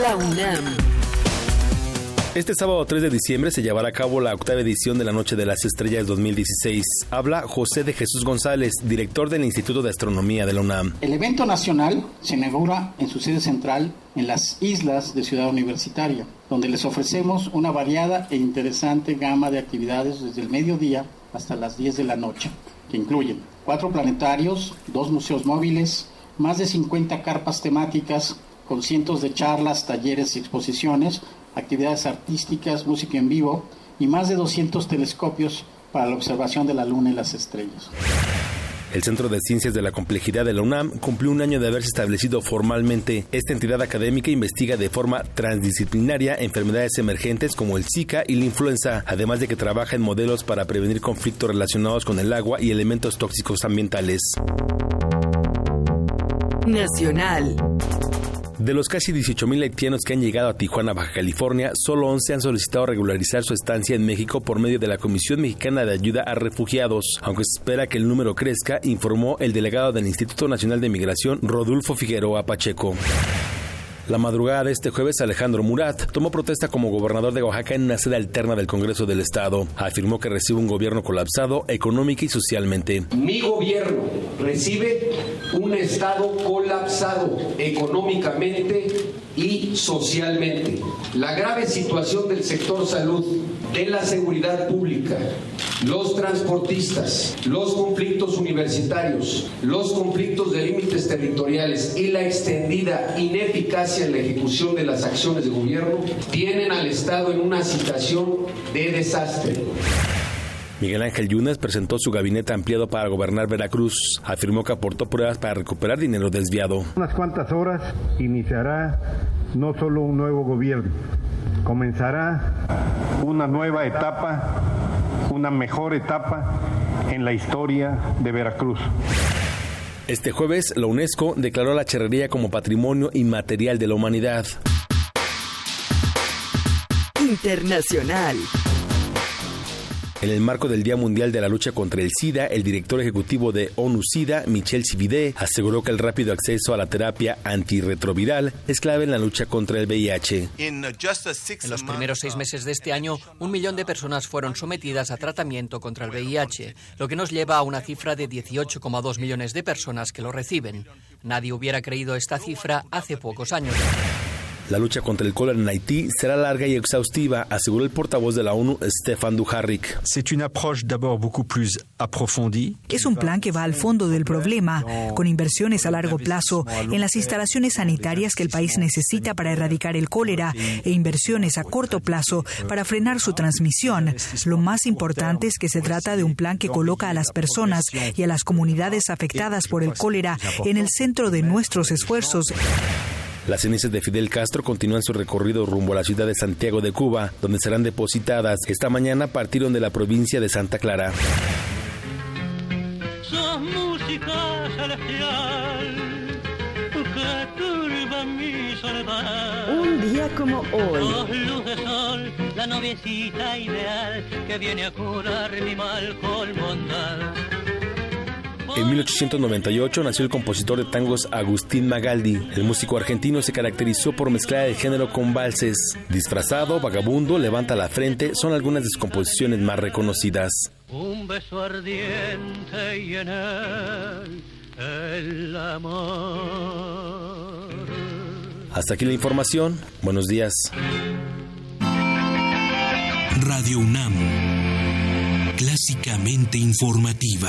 La UNAM. Este sábado 3 de diciembre se llevará a cabo la octava edición de la Noche de las Estrellas 2016. Habla José de Jesús González, director del Instituto de Astronomía de la UNAM. El evento nacional se inaugura en su sede central en las islas de Ciudad Universitaria, donde les ofrecemos una variada e interesante gama de actividades desde el mediodía hasta las 10 de la noche, que incluyen cuatro planetarios, dos museos móviles, más de 50 carpas temáticas con cientos de charlas, talleres y exposiciones, actividades artísticas, música en vivo y más de 200 telescopios para la observación de la Luna y las estrellas. El Centro de Ciencias de la Complejidad de la UNAM cumplió un año de haberse establecido formalmente. Esta entidad académica investiga de forma transdisciplinaria enfermedades emergentes como el Zika y la influenza, además de que trabaja en modelos para prevenir conflictos relacionados con el agua y elementos tóxicos ambientales. Nacional. De los casi 18.000 haitianos que han llegado a Tijuana, Baja California, solo 11 han solicitado regularizar su estancia en México por medio de la Comisión Mexicana de Ayuda a Refugiados. Aunque se espera que el número crezca, informó el delegado del Instituto Nacional de Migración, Rodolfo Figueroa Pacheco. La madrugada de este jueves, Alejandro Murat tomó protesta como gobernador de Oaxaca en una sede alterna del Congreso del Estado. Afirmó que recibe un gobierno colapsado económica y socialmente. Mi gobierno recibe un Estado colapsado económicamente y socialmente. La grave situación del sector salud, de la seguridad pública, los transportistas, los conflictos universitarios, los conflictos de límites territoriales y la extendida ineficacia en la ejecución de las acciones de gobierno tienen al Estado en una situación de desastre. Miguel Ángel Yunes presentó su gabinete ampliado para gobernar Veracruz. Afirmó que aportó pruebas para recuperar dinero desviado. unas cuantas horas iniciará no solo un nuevo gobierno, comenzará una nueva etapa, una mejor etapa en la historia de Veracruz. Este jueves, la UNESCO declaró la charrería como patrimonio inmaterial de la humanidad. Internacional. En el marco del Día Mundial de la Lucha contra el SIDA, el director ejecutivo de ONU-SIDA, Michel Sivide, aseguró que el rápido acceso a la terapia antirretroviral es clave en la lucha contra el VIH. En los primeros seis meses de este año, un millón de personas fueron sometidas a tratamiento contra el VIH, lo que nos lleva a una cifra de 18,2 millones de personas que lo reciben. Nadie hubiera creído esta cifra hace pocos años. La lucha contra el cólera en Haití será larga y exhaustiva, aseguró el portavoz de la ONU, Stefan Dujarric. Es un plan que va al fondo del problema, con inversiones a largo plazo en las instalaciones sanitarias que el país necesita para erradicar el cólera e inversiones a corto plazo para frenar su transmisión. Lo más importante es que se trata de un plan que coloca a las personas y a las comunidades afectadas por el cólera en el centro de nuestros esfuerzos. Las cenizas de Fidel Castro continúan su recorrido rumbo a la ciudad de Santiago de Cuba, donde serán depositadas. Esta mañana partieron de la provincia de Santa Clara. Sos música celestial que turba mi soledad. Un día como hoy. Sos luz de sol, la noviecita ideal que viene a curar mi mal con bondad. En 1898 nació el compositor de tangos Agustín Magaldi. El músico argentino se caracterizó por mezclar el género con valses. Disfrazado, vagabundo, levanta la frente son algunas de sus composiciones más reconocidas. Un beso ardiente y en él el amor. Hasta aquí la información. Buenos días. Radio UNAM. Clásicamente informativa.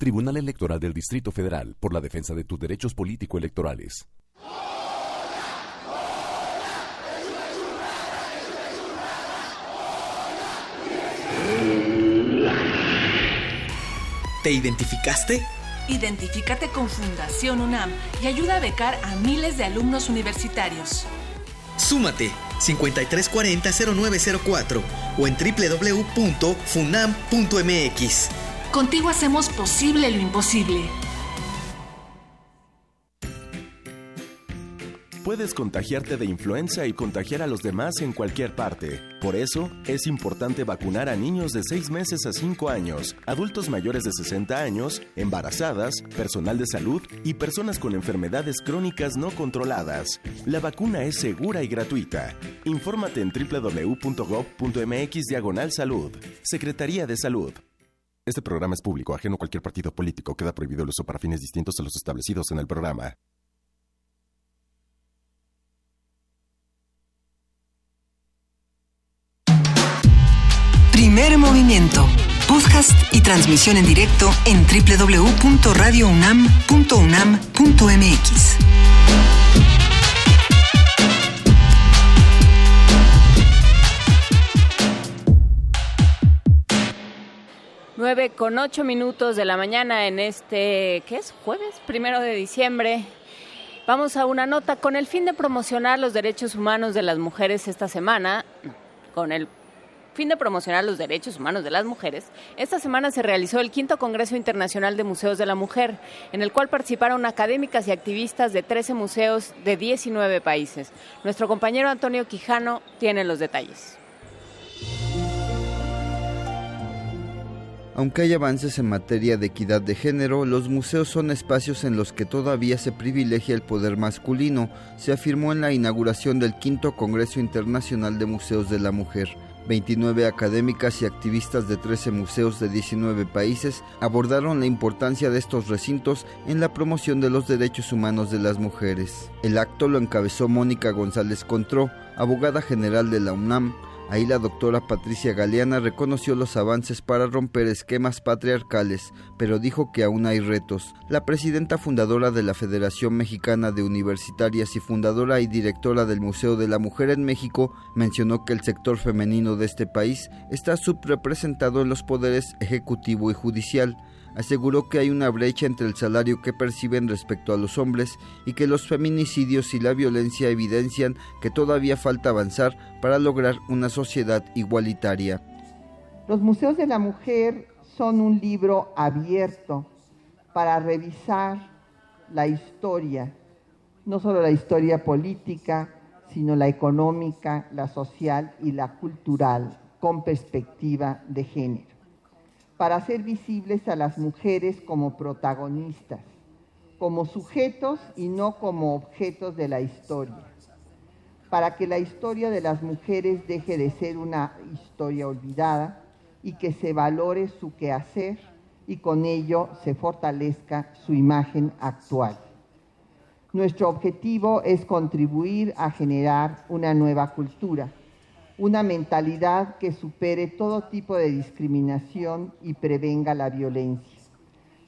Tribunal Electoral del Distrito Federal por la defensa de tus derechos político-electorales. ¿Te identificaste? Identifícate con Fundación UNAM y ayuda a becar a miles de alumnos universitarios. Súmate 5340-0904 o en www.funam.mx. Contigo hacemos posible lo imposible. Puedes contagiarte de influenza y contagiar a los demás en cualquier parte. Por eso, es importante vacunar a niños de 6 meses a 5 años, adultos mayores de 60 años, embarazadas, personal de salud y personas con enfermedades crónicas no controladas. La vacuna es segura y gratuita. Infórmate en www.gov.mx diagonal salud. Secretaría de Salud. Este programa es público, ajeno a cualquier partido político. Queda prohibido el uso para fines distintos a los establecidos en el programa. Primer movimiento. Podcast y transmisión en directo en www.radiounam.unam.mx. Nueve con ocho minutos de la mañana en este, ¿qué es? Jueves, primero de diciembre. Vamos a una nota con el fin de promocionar los derechos humanos de las mujeres esta semana, con el fin de promocionar los derechos humanos de las mujeres, esta semana se realizó el quinto Congreso Internacional de Museos de la Mujer, en el cual participaron académicas y activistas de 13 museos de 19 países. Nuestro compañero Antonio Quijano tiene los detalles. Aunque hay avances en materia de equidad de género, los museos son espacios en los que todavía se privilegia el poder masculino, se afirmó en la inauguración del quinto Congreso Internacional de Museos de la Mujer. 29 académicas y activistas de 13 museos de 19 países abordaron la importancia de estos recintos en la promoción de los derechos humanos de las mujeres. El acto lo encabezó Mónica González Contró, abogada general de la UNAM, Ahí la doctora Patricia Galeana reconoció los avances para romper esquemas patriarcales, pero dijo que aún hay retos. La presidenta fundadora de la Federación Mexicana de Universitarias y fundadora y directora del Museo de la Mujer en México mencionó que el sector femenino de este país está subrepresentado en los poderes ejecutivo y judicial aseguró que hay una brecha entre el salario que perciben respecto a los hombres y que los feminicidios y la violencia evidencian que todavía falta avanzar para lograr una sociedad igualitaria. Los museos de la mujer son un libro abierto para revisar la historia, no solo la historia política, sino la económica, la social y la cultural, con perspectiva de género para hacer visibles a las mujeres como protagonistas, como sujetos y no como objetos de la historia, para que la historia de las mujeres deje de ser una historia olvidada y que se valore su quehacer y con ello se fortalezca su imagen actual. Nuestro objetivo es contribuir a generar una nueva cultura una mentalidad que supere todo tipo de discriminación y prevenga la violencia.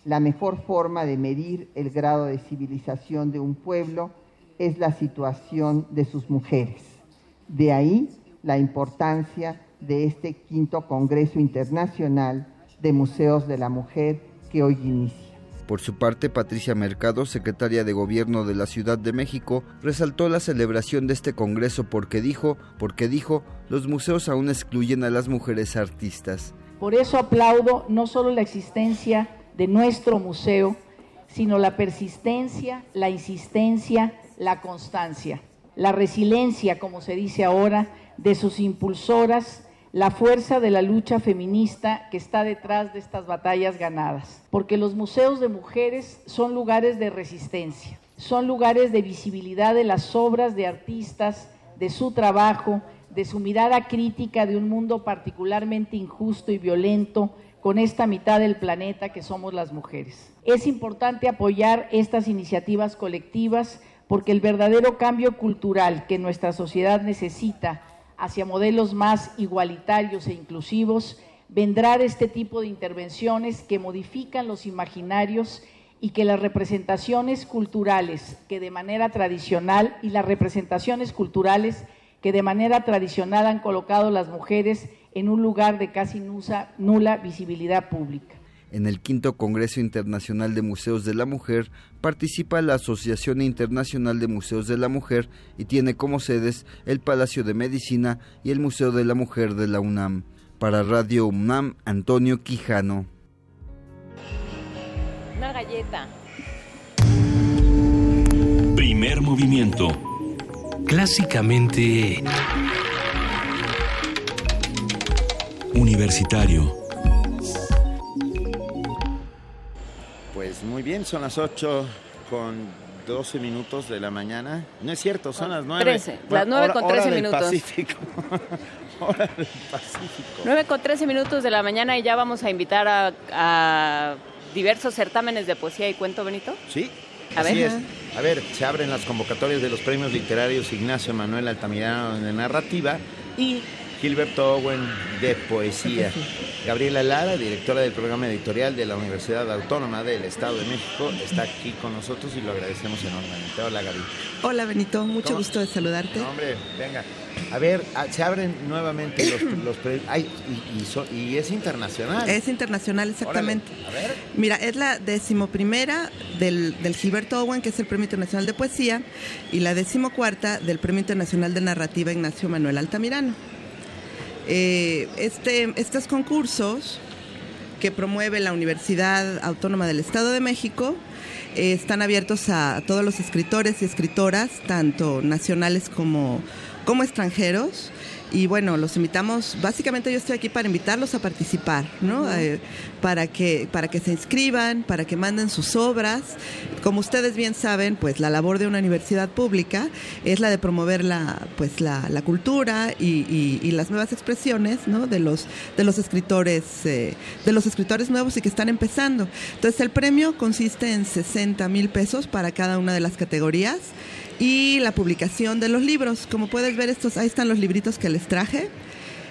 La mejor forma de medir el grado de civilización de un pueblo es la situación de sus mujeres. De ahí la importancia de este quinto Congreso Internacional de Museos de la Mujer que hoy inicia. Por su parte, Patricia Mercado, secretaria de Gobierno de la Ciudad de México, resaltó la celebración de este congreso porque dijo, porque dijo, los museos aún excluyen a las mujeres artistas. Por eso aplaudo no solo la existencia de nuestro museo, sino la persistencia, la insistencia, la constancia, la resiliencia, como se dice ahora, de sus impulsoras, la fuerza de la lucha feminista que está detrás de estas batallas ganadas. Porque los museos de mujeres son lugares de resistencia, son lugares de visibilidad de las obras de artistas, de su trabajo, de su mirada crítica de un mundo particularmente injusto y violento con esta mitad del planeta que somos las mujeres. Es importante apoyar estas iniciativas colectivas porque el verdadero cambio cultural que nuestra sociedad necesita hacia modelos más igualitarios e inclusivos vendrá de este tipo de intervenciones que modifican los imaginarios y que las representaciones culturales que de manera tradicional y las representaciones culturales que de manera tradicional han colocado las mujeres en un lugar de casi nula visibilidad pública. En el quinto Congreso Internacional de Museos de la Mujer participa la Asociación Internacional de Museos de la Mujer y tiene como sedes el Palacio de Medicina y el Museo de la Mujer de la UNAM. Para Radio UNAM, Antonio Quijano. Una galleta. Primer movimiento. Clásicamente... Universitario. Pues muy bien, son las 8 con 12 minutos de la mañana. No es cierto, son las 9. 13, las 9 con 13 hora minutos. Del Pacífico. *laughs* hora del Pacífico. 9 con 13 minutos de la mañana y ya vamos a invitar a, a diversos certámenes de poesía y cuento, Benito. Sí. A Así ver. es. A ver, se abren las convocatorias de los premios literarios Ignacio Manuel Altamirano de narrativa y Gilberto Owen de poesía. Gabriela Lara, directora del programa editorial de la Universidad Autónoma del Estado de México, está aquí con nosotros y lo agradecemos enormemente. Hola, Gaby. Hola Benito, mucho ¿Cómo? gusto de saludarte. No, hombre, venga. A ver, ah, se abren nuevamente los, *clears throat* los premios. Ay, y, y so- y es internacional. Es internacional, exactamente. Órale, A ver. Mira, es la decimoprimera del, del Gilberto Owen, que es el Premio Internacional de Poesía, y la decimocuarta del Premio Internacional de Narrativa Ignacio Manuel Altamirano. Eh, este, estos concursos que promueve la Universidad Autónoma del Estado de México eh, están abiertos a todos los escritores y escritoras, tanto nacionales como, como extranjeros. Y bueno, los invitamos, básicamente yo estoy aquí para invitarlos a participar, ¿no? Eh, para, que, para que se inscriban, para que manden sus obras. Como ustedes bien saben, pues la labor de una universidad pública es la de promover la, pues, la, la cultura y, y- y las nuevas expresiones ¿no? de, los, de los escritores, eh, de los escritores nuevos y que están empezando. Entonces el premio consiste en 60 mil pesos para cada una de las categorías y la publicación de los libros. Como puedes ver, estos, ahí están los libritos que les traje.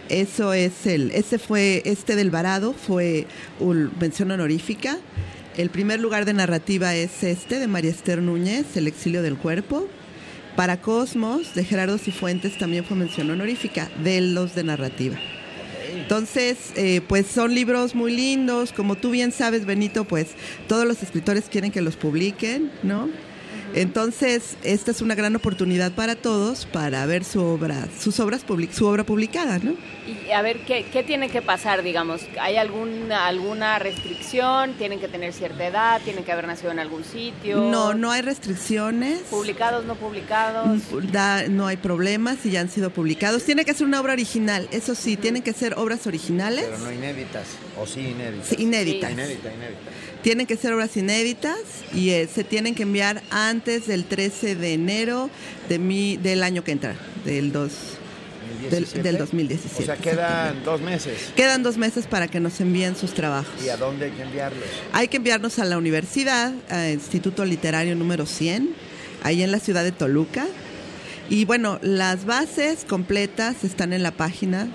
Eso es el, ese fue, este del Varado fue una mención honorífica. El primer lugar de narrativa es este, de María Esther Núñez, El exilio del cuerpo. Para Cosmos, de Gerardo Cifuentes, también fue mención honorífica, de los de narrativa. Entonces, eh, pues son libros muy lindos, como tú bien sabes, Benito, pues todos los escritores quieren que los publiquen, ¿no? Entonces, esta es una gran oportunidad para todos para ver su obra, sus obras public- su obra publicada, ¿no? Y a ver, ¿qué, qué tiene que pasar, digamos? ¿Hay alguna, alguna restricción? ¿Tienen que tener cierta edad? ¿Tienen que haber nacido en algún sitio? No, no hay restricciones. ¿Publicados, no publicados? Da- no hay problemas y ya han sido publicados. Tiene que ser una obra original, eso sí, tienen que ser obras originales. Pero no inéditas. O sí inéditas. Sí, inéditas. Inédita, inédita. Tienen que ser obras inéditas y eh, se tienen que enviar antes del 13 de enero de mi, del año que entra, del, dos, del, 17. del 2017. O sea, quedan dos meses. Quedan dos meses para que nos envíen sus trabajos. ¿Y a dónde hay que enviarlos? Hay que enviarnos a la universidad, al Instituto Literario número 100, ahí en la ciudad de Toluca. Y bueno, las bases completas están en la página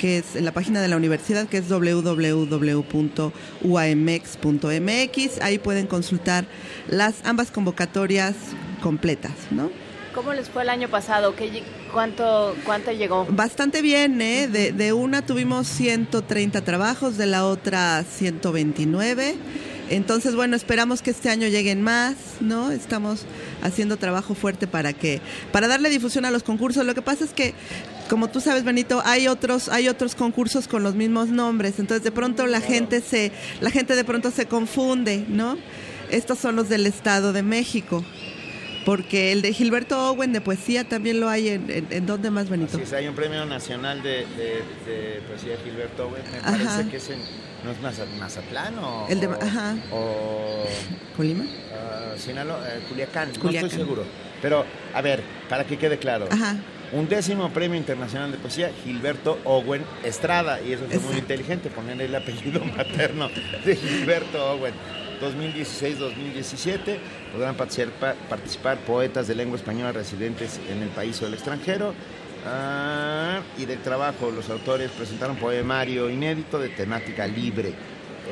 que es en la página de la universidad que es www.uamex.mx. Ahí pueden consultar las ambas convocatorias completas, ¿no? ¿Cómo les fue el año pasado? ¿Qué, cuánto, ¿Cuánto llegó? Bastante bien, ¿eh? De, de una tuvimos 130 trabajos, de la otra 129. Entonces, bueno, esperamos que este año lleguen más, ¿no? Estamos haciendo trabajo fuerte para que para darle difusión a los concursos. Lo que pasa es que como tú sabes, Benito, hay otros hay otros concursos con los mismos nombres, entonces de pronto la gente se la gente de pronto se confunde, ¿no? Estos son los del Estado de México. Porque el de Gilberto Owen de poesía también lo hay en, en, dónde más Benito. Sí, hay un premio nacional de, de, de poesía Gilberto Owen. Me ajá. parece que es en, no es Mazatlán o el de, ajá. o Colima, uh, Sinaloa, uh, Culiacán, Culiacán, no estoy seguro. Pero a ver, para que quede claro. Ajá. Un décimo premio internacional de poesía, Gilberto Owen Estrada, y eso es muy inteligente, poner el apellido *laughs* materno de Gilberto Owen. 2016-2017 podrán participar, participar, poetas de lengua española residentes en el país o el extranjero. Ah, y del trabajo, los autores presentaron poemario inédito de temática libre.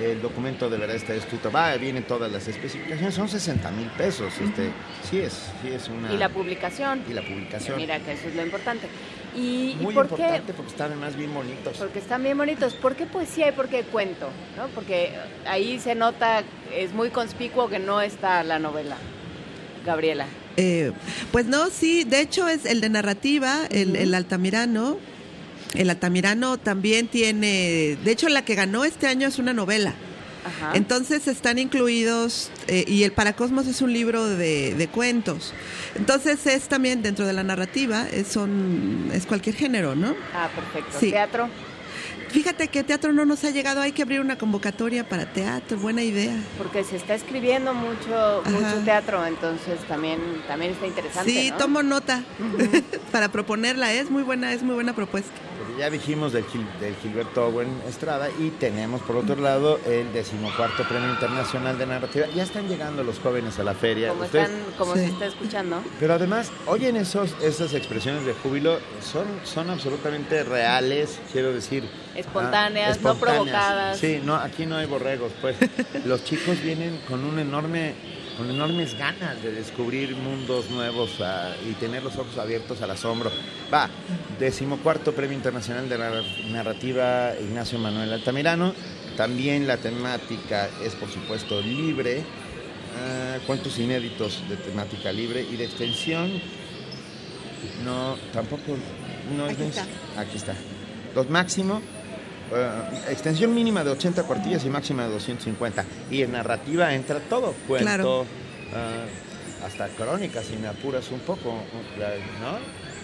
El documento de verdad está escrito, va, vienen todas las especificaciones, son 60 mil pesos. Este, sí, es, sí es una... Y la publicación. Y la publicación. Mira que eso es lo importante. ¿Y, Muy ¿y por importante qué? porque están además bien bonitos. Porque están bien bonitos. ¿Por qué poesía y por qué cuento? ¿No? Porque ahí se nota, es muy conspicuo que no está la novela. Gabriela. Eh, pues no, sí, de hecho es el de narrativa, el, el Altamirano. El Altamirano también tiene, de hecho la que ganó este año es una novela. Ajá. Entonces están incluidos, eh, y el Paracosmos es un libro de, de, cuentos. Entonces es también dentro de la narrativa, es, son, es cualquier género, ¿no? Ah, perfecto. Sí. ¿Teatro? Fíjate que teatro no nos ha llegado, hay que abrir una convocatoria para teatro, buena idea. Porque se está escribiendo mucho, mucho teatro, entonces también, también está interesante. Sí, ¿no? tomo nota uh *laughs* -huh. para proponerla, es muy buena, es muy buena propuesta. Ya dijimos del, Gil, del, Gilberto Owen Estrada y tenemos por otro lado el decimocuarto Premio Internacional de Narrativa. Ya están llegando los jóvenes a la feria. Como, están, como sí. se está escuchando. Pero además, oyen esos, esas expresiones de júbilo, son, son absolutamente reales, quiero decir. Espontáneas, ah, espontáneas, no provocadas. Sí, no, aquí no hay borregos, pues. *laughs* los chicos vienen con un enorme con enormes ganas de descubrir mundos nuevos uh, y tener los ojos abiertos al asombro. Va, decimocuarto Premio Internacional de la Narrativa Ignacio Manuel Altamirano. También la temática es, por supuesto, libre. Uh, cuentos inéditos de temática libre y de extensión. No, tampoco. No Aquí es, está. Aquí está. Los máximo Uh, extensión mínima de 80 cuartillas y máxima de 250. Y en narrativa entra todo, cuento, claro. uh, hasta crónica, si me apuras un poco, ¿no?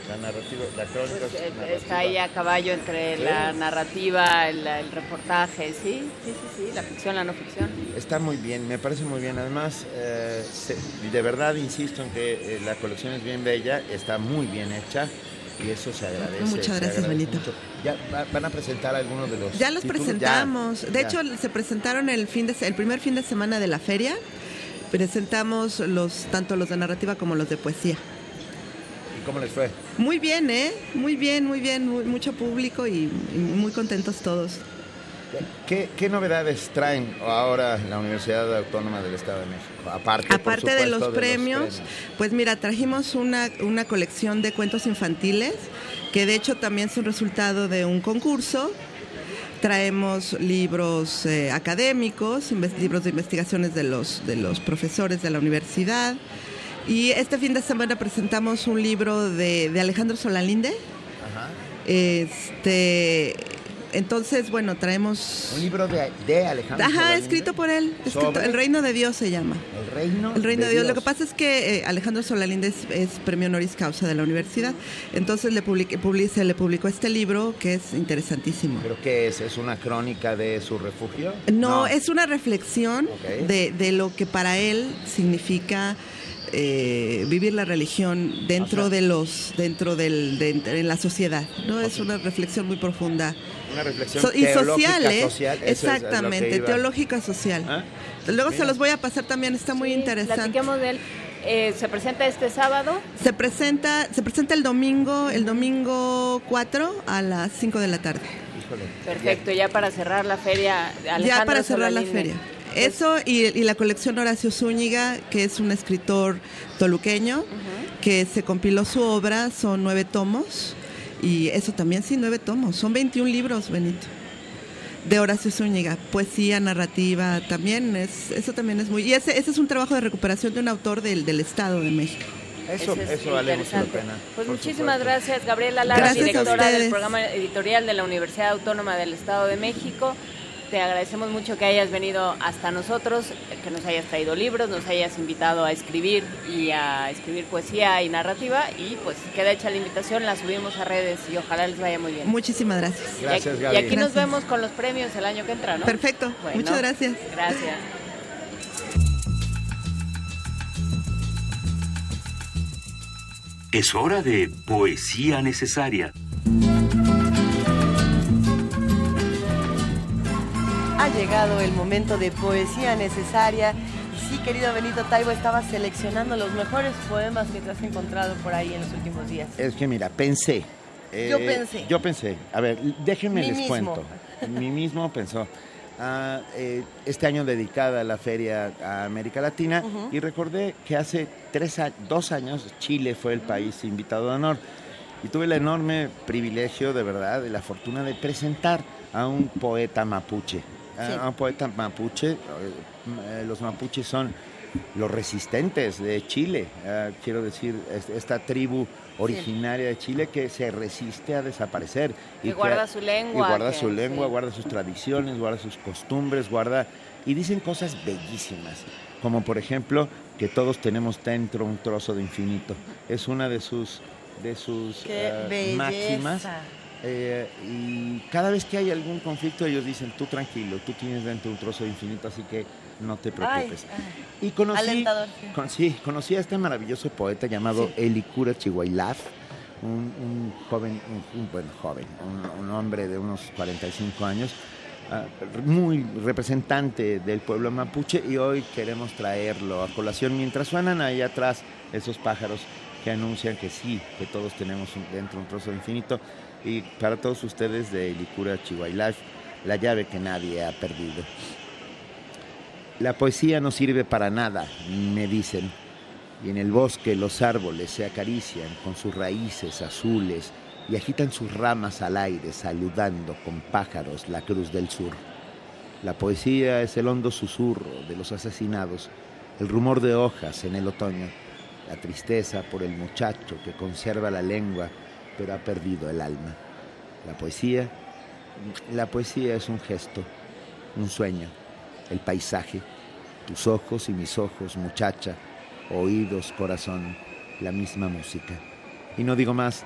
La narrativa, la crónica. Pues, eh, narrativa. está ahí a caballo entre Sí. la narrativa, el, el reportaje, sí, sí, sí, sí, la ficción, la no ficción. Está muy bien, me parece muy bien. Además, eh, se- de verdad insisto en que eh, la colección es bien bella, está muy bien hecha y eso se agradece. Muchas gracias, Benito. mucho. Ya va- van a presentar algunos de los. Ya los títulos? presentamos. Ya, de ya. hecho, se presentaron el fin de el primer fin de semana de la feria. Presentamos los tanto los de narrativa como los de poesía. ¿Y cómo les fue? Muy bien, ¿eh? Muy bien, muy bien, muy- mucho público y, y muy contentos todos. ¿Qué, qué novedades traen ahora la Universidad Autónoma del Estado de México? Aparte, Aparte de, los, premios, pues mira, trajimos una, una colección de cuentos infantiles, que de hecho también son resultado de un concurso. Traemos libros eh, académicos, libros de investigaciones de los, de los profesores de la universidad. Y este fin de semana presentamos un libro de, de Alejandro Solalinde. Ajá. Este, entonces, bueno, traemos... Un libro de, de Alejandro. Ajá, escrito por él. escrito-. El Reino de Dios se llama. El reino. El Reino de Dios. Lo que pasa es que eh, Alejandro Solalinde es, premio honoris causa de la universidad. Entonces le publiqué- publi- se le publicó este libro que es interesantísimo. ¿Pero qué es? ¿Es una crónica de su refugio? No, es una reflexión de, de lo que para él significa eh, vivir la religión dentro de los, dentro del, de, en la sociedad. No es una reflexión muy profunda Una reflexión So- y teológica, social, ¿eh? social. Exactamente, teológica social. ¿Ah? Luego se los voy a pasar también, está muy Sí, interesante. Platiquemos de él. Eh, se presenta este sábado. Se presenta, se presenta el domingo, el domingo 4 a las 5 de la tarde. Híjole. Perfecto, ya para cerrar la feria. Alejandro ya para cerrar la feria. Eso y, y la colección Horacio Zúñiga, que es un escritor toluqueño, que se compiló su obra, son nueve tomos, y eso también sí, nueve tomos, son 21 libros, Benito. de Horacio Zúñiga, poesía, narrativa, también es, eso también es muy, y ese, ese es un trabajo de recuperación de un autor del, del Estado de México. Eso, es eso vale mucho la pena. Pues muchísimas supuesto. gracias, Gabriela Lara, Gracias a directora del programa editorial de la Universidad Autónoma del Estado de México. Te agradecemos mucho que hayas venido hasta nosotros, que nos hayas traído libros, nos hayas invitado a escribir y a escribir poesía y narrativa. Y pues queda hecha la invitación, la subimos a redes y ojalá les vaya muy bien. Muchísimas gracias. Y aquí- y, aquí nos vemos con los premios el año que entra, ¿no? Perfecto, Bueno, muchas gracias. Gracias. Es hora de poesía necesaria. Llegado el momento de poesía necesaria. Y sí, querido Benito Taibo, estaba seleccionando los mejores poemas que te has encontrado por ahí en los últimos días. Es que mira, pensé. eh, Yo pensé. Yo pensé. A ver, déjenme les mismo. cuento. Mí mismo pensó. ah, eh, este año dedicada a la feria a América Latina y recordé que hace tres, a- dos años Chile fue el país invitado de honor y tuve el enorme privilegio de verdad y la fortuna de presentar a un poeta mapuche. A- Sí. Un poeta mapuche, eh, los mapuches son los resistentes de Chile, eh, quiero decir, es- esta tribu originaria de Chile que se resiste a desaparecer. Que guarda su lengua, Y guarda que- su lengua, sí. guarda sus tradiciones, guarda sus costumbres, guarda... Y dicen cosas bellísimas, como por ejemplo que todos tenemos dentro un trozo de infinito. Es una de sus, de sus ¡Qué belleza! máximas. Eh, y cada vez que hay algún conflicto ellos dicen, tú tranquilo, tú tienes dentro un trozo de infinito, así que no te preocupes. Ay, y conocí, sí. con- sí, conocí a este maravilloso poeta llamado Elicura Chihuailaf, un, un joven, un, un buen joven, un, un hombre de unos 45 años, ah, muy representante del pueblo mapuche y hoy queremos traerlo a colación mientras suenan ahí atrás esos pájaros que anuncian que sí, que todos tenemos dentro un trozo de infinito y para todos ustedes de Elicura Chihuailaf, la llave que nadie ha perdido. La poesía no sirve para nada, me dicen, y en el bosque los árboles se acarician con sus raíces azules y agitan sus ramas al aire saludando con pájaros la cruz del sur. La poesía es el hondo susurro de los asesinados, el rumor de hojas en el otoño, la tristeza por el muchacho que conserva la lengua pero ha perdido el alma. La poesía, la poesía es un gesto, un sueño, el paisaje, tus ojos y mis ojos, muchacha, oídos, corazón, la misma música. Y no digo más,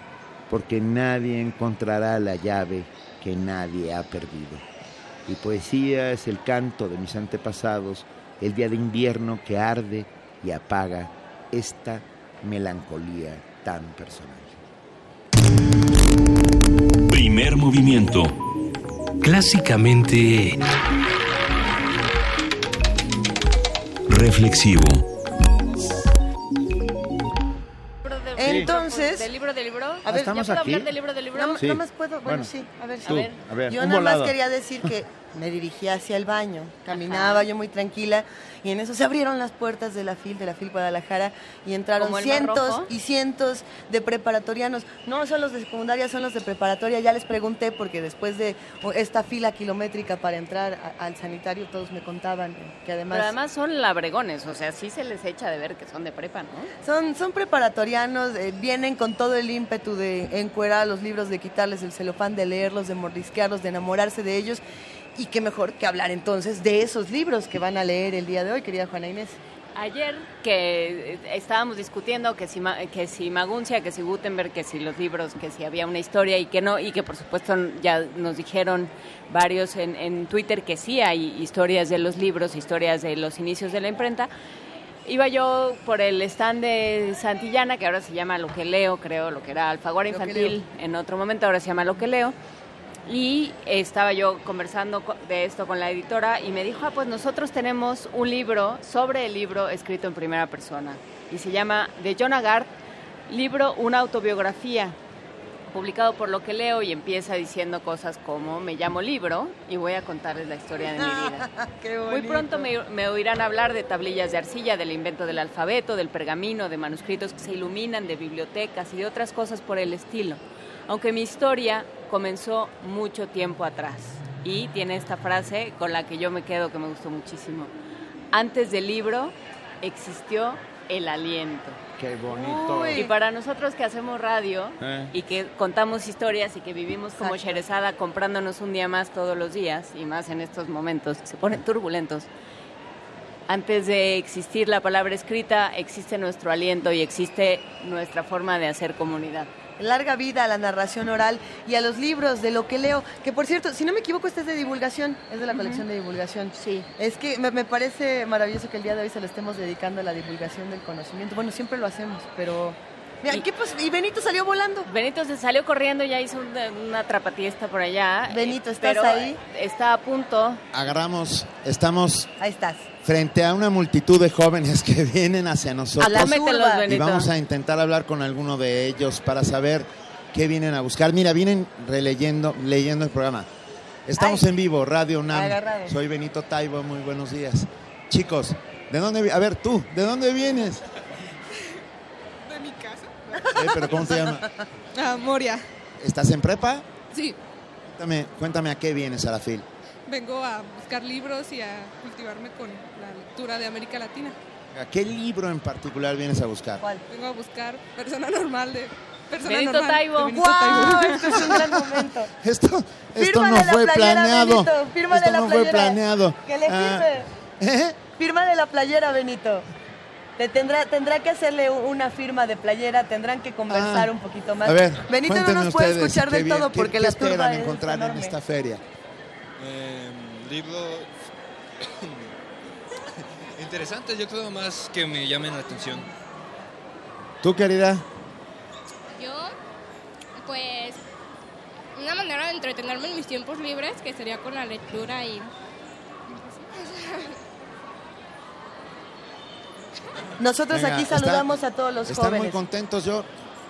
porque nadie encontrará la llave que nadie ha perdido. Y poesía es el canto de mis antepasados, el día de invierno que arde y apaga esta melancolía tan personal. Primer movimiento. Clásicamente Reflexivo. Entonces, ¿Del libro del libro? A ver, ¿estamos ¿ya puedo aquí? hablar del libro del libro? No, Sí. no más puedo, bueno, Bueno, sí, a ver, tú, a ver. a ver, yo un nada volado. más quería decir que me dirigí hacia el baño, caminaba yo muy tranquila y en eso se abrieron las puertas de la FIL, de la FIL Guadalajara y entraron ¿Como el Mar cientos y cientos de preparatorianos. No son los de secundaria, son los de preparatoria. Ya les pregunté porque después de esta fila kilométrica para entrar a- al sanitario todos me contaban que además... Pero además son labregones, o sea, sí se les echa de ver que son de prepa, ¿no? Son, son preparatorianos, eh, vienen con todo el ímpetu de encuerar los libros, de quitarles el celofán, de leerlos, de mordisquearlos, de enamorarse de ellos. Y qué mejor que hablar entonces de esos libros que van a leer el día de hoy, querida Juana Inés. Ayer que eh, estábamos discutiendo que si, que si Maguncia, que si Gutenberg, que si los libros, que si había una historia y que no, y que por supuesto ya nos dijeron varios en, en Twitter que sí hay historias de los libros, historias de los inicios de la imprenta. Iba yo por el stand de Santillana, que ahora se llama Lo que leo, creo, lo que era Alfaguara Infantil en otro momento, ahora se llama Lo que leo. Y estaba yo conversando co- de esto con la editora y me dijo, ah, pues nosotros tenemos un libro sobre el libro escrito en primera persona. Y se llama De John Agarth, libro Una autobiografía, publicado por lo que leo y empieza diciendo cosas como, me llamo libro y voy a contarles la historia de mi vida. *laughs* Qué Muy pronto me, me oirán hablar de tablillas de arcilla, del invento del alfabeto, del pergamino, de manuscritos que se iluminan, de bibliotecas y de otras cosas por el estilo. Aunque mi historia comenzó mucho tiempo atrás y tiene esta frase con la que yo me quedo que me gustó muchísimo. Antes del libro existió el aliento. Qué bonito. Y para nosotros que hacemos radio Eh. y que contamos historias y que vivimos como Sherezada comprándonos un día más todos los días y más en estos momentos que se ponen turbulentos. Antes de existir la palabra escrita, existe nuestro aliento y existe nuestra forma de hacer comunidad. Larga vida a la narración oral y a los libros de lo que leo, que por cierto, si no me equivoco, este es de divulgación, es de la colección de divulgación. Sí. Es que me, me parece maravilloso que el día de hoy se lo estemos dedicando a la divulgación del conocimiento. Bueno, siempre lo hacemos, pero... Mira, Y- ¿qué Y Benito salió volando. Benito se salió corriendo, ya hizo una, una trapatiesta por allá. Benito, ¿estás pero ahí? Está a punto. Agarramos, estamos Ahí estás. Frente a una multitud de jóvenes que *laughs* vienen hacia nosotros. Y Benito. vamos a intentar hablar con alguno de ellos para saber qué vienen a buscar. Mira, vienen releyendo, leyendo el programa. Estamos Ay. en vivo, Radio UNAM. Agarrado. Soy Benito Taibo, muy buenos días. Chicos, ¿de dónde A ver, tú, ¿de dónde vienes? *laughs* De mi casa. Eh, pero ¿cómo te llamas? Ah, Moria. ¿Estás en prepa? Sí, Cuéntame, cuéntame a qué vienes a la FIL. Vengo a buscar libros y a cultivarme con la lectura de América Latina. ¿A qué libro en particular vienes a buscar? Vengo a buscar persona normal de persona Benito normal. Taibo. de Benito ¡Wow! Taibo. *laughs* Este es un gran momento. *laughs* Esto, esto no la fue playera, planeado. Benito, esto la no fue playera. planeado. Que le Ah, firme. ¿eh? Firma de la playera, Benito. Te tendrá, tendrá que hacerle una firma de playera, tendrán que conversar Ah. un poquito más. A ver, Benito no nos puede ustedes, escuchar qué del todo qué- porque qué la esperan turba es encontrar en esta feria? Eh, libros *coughs* interesantes, yo creo más que me llamen la atención. ¿Tú, querida? Yo, pues, una manera de entretenerme en mis tiempos libres, que sería con la lectura y... *laughs* Nosotros Venga, aquí está- saludamos a todos los Están muy jóvenes. contentos. Yo,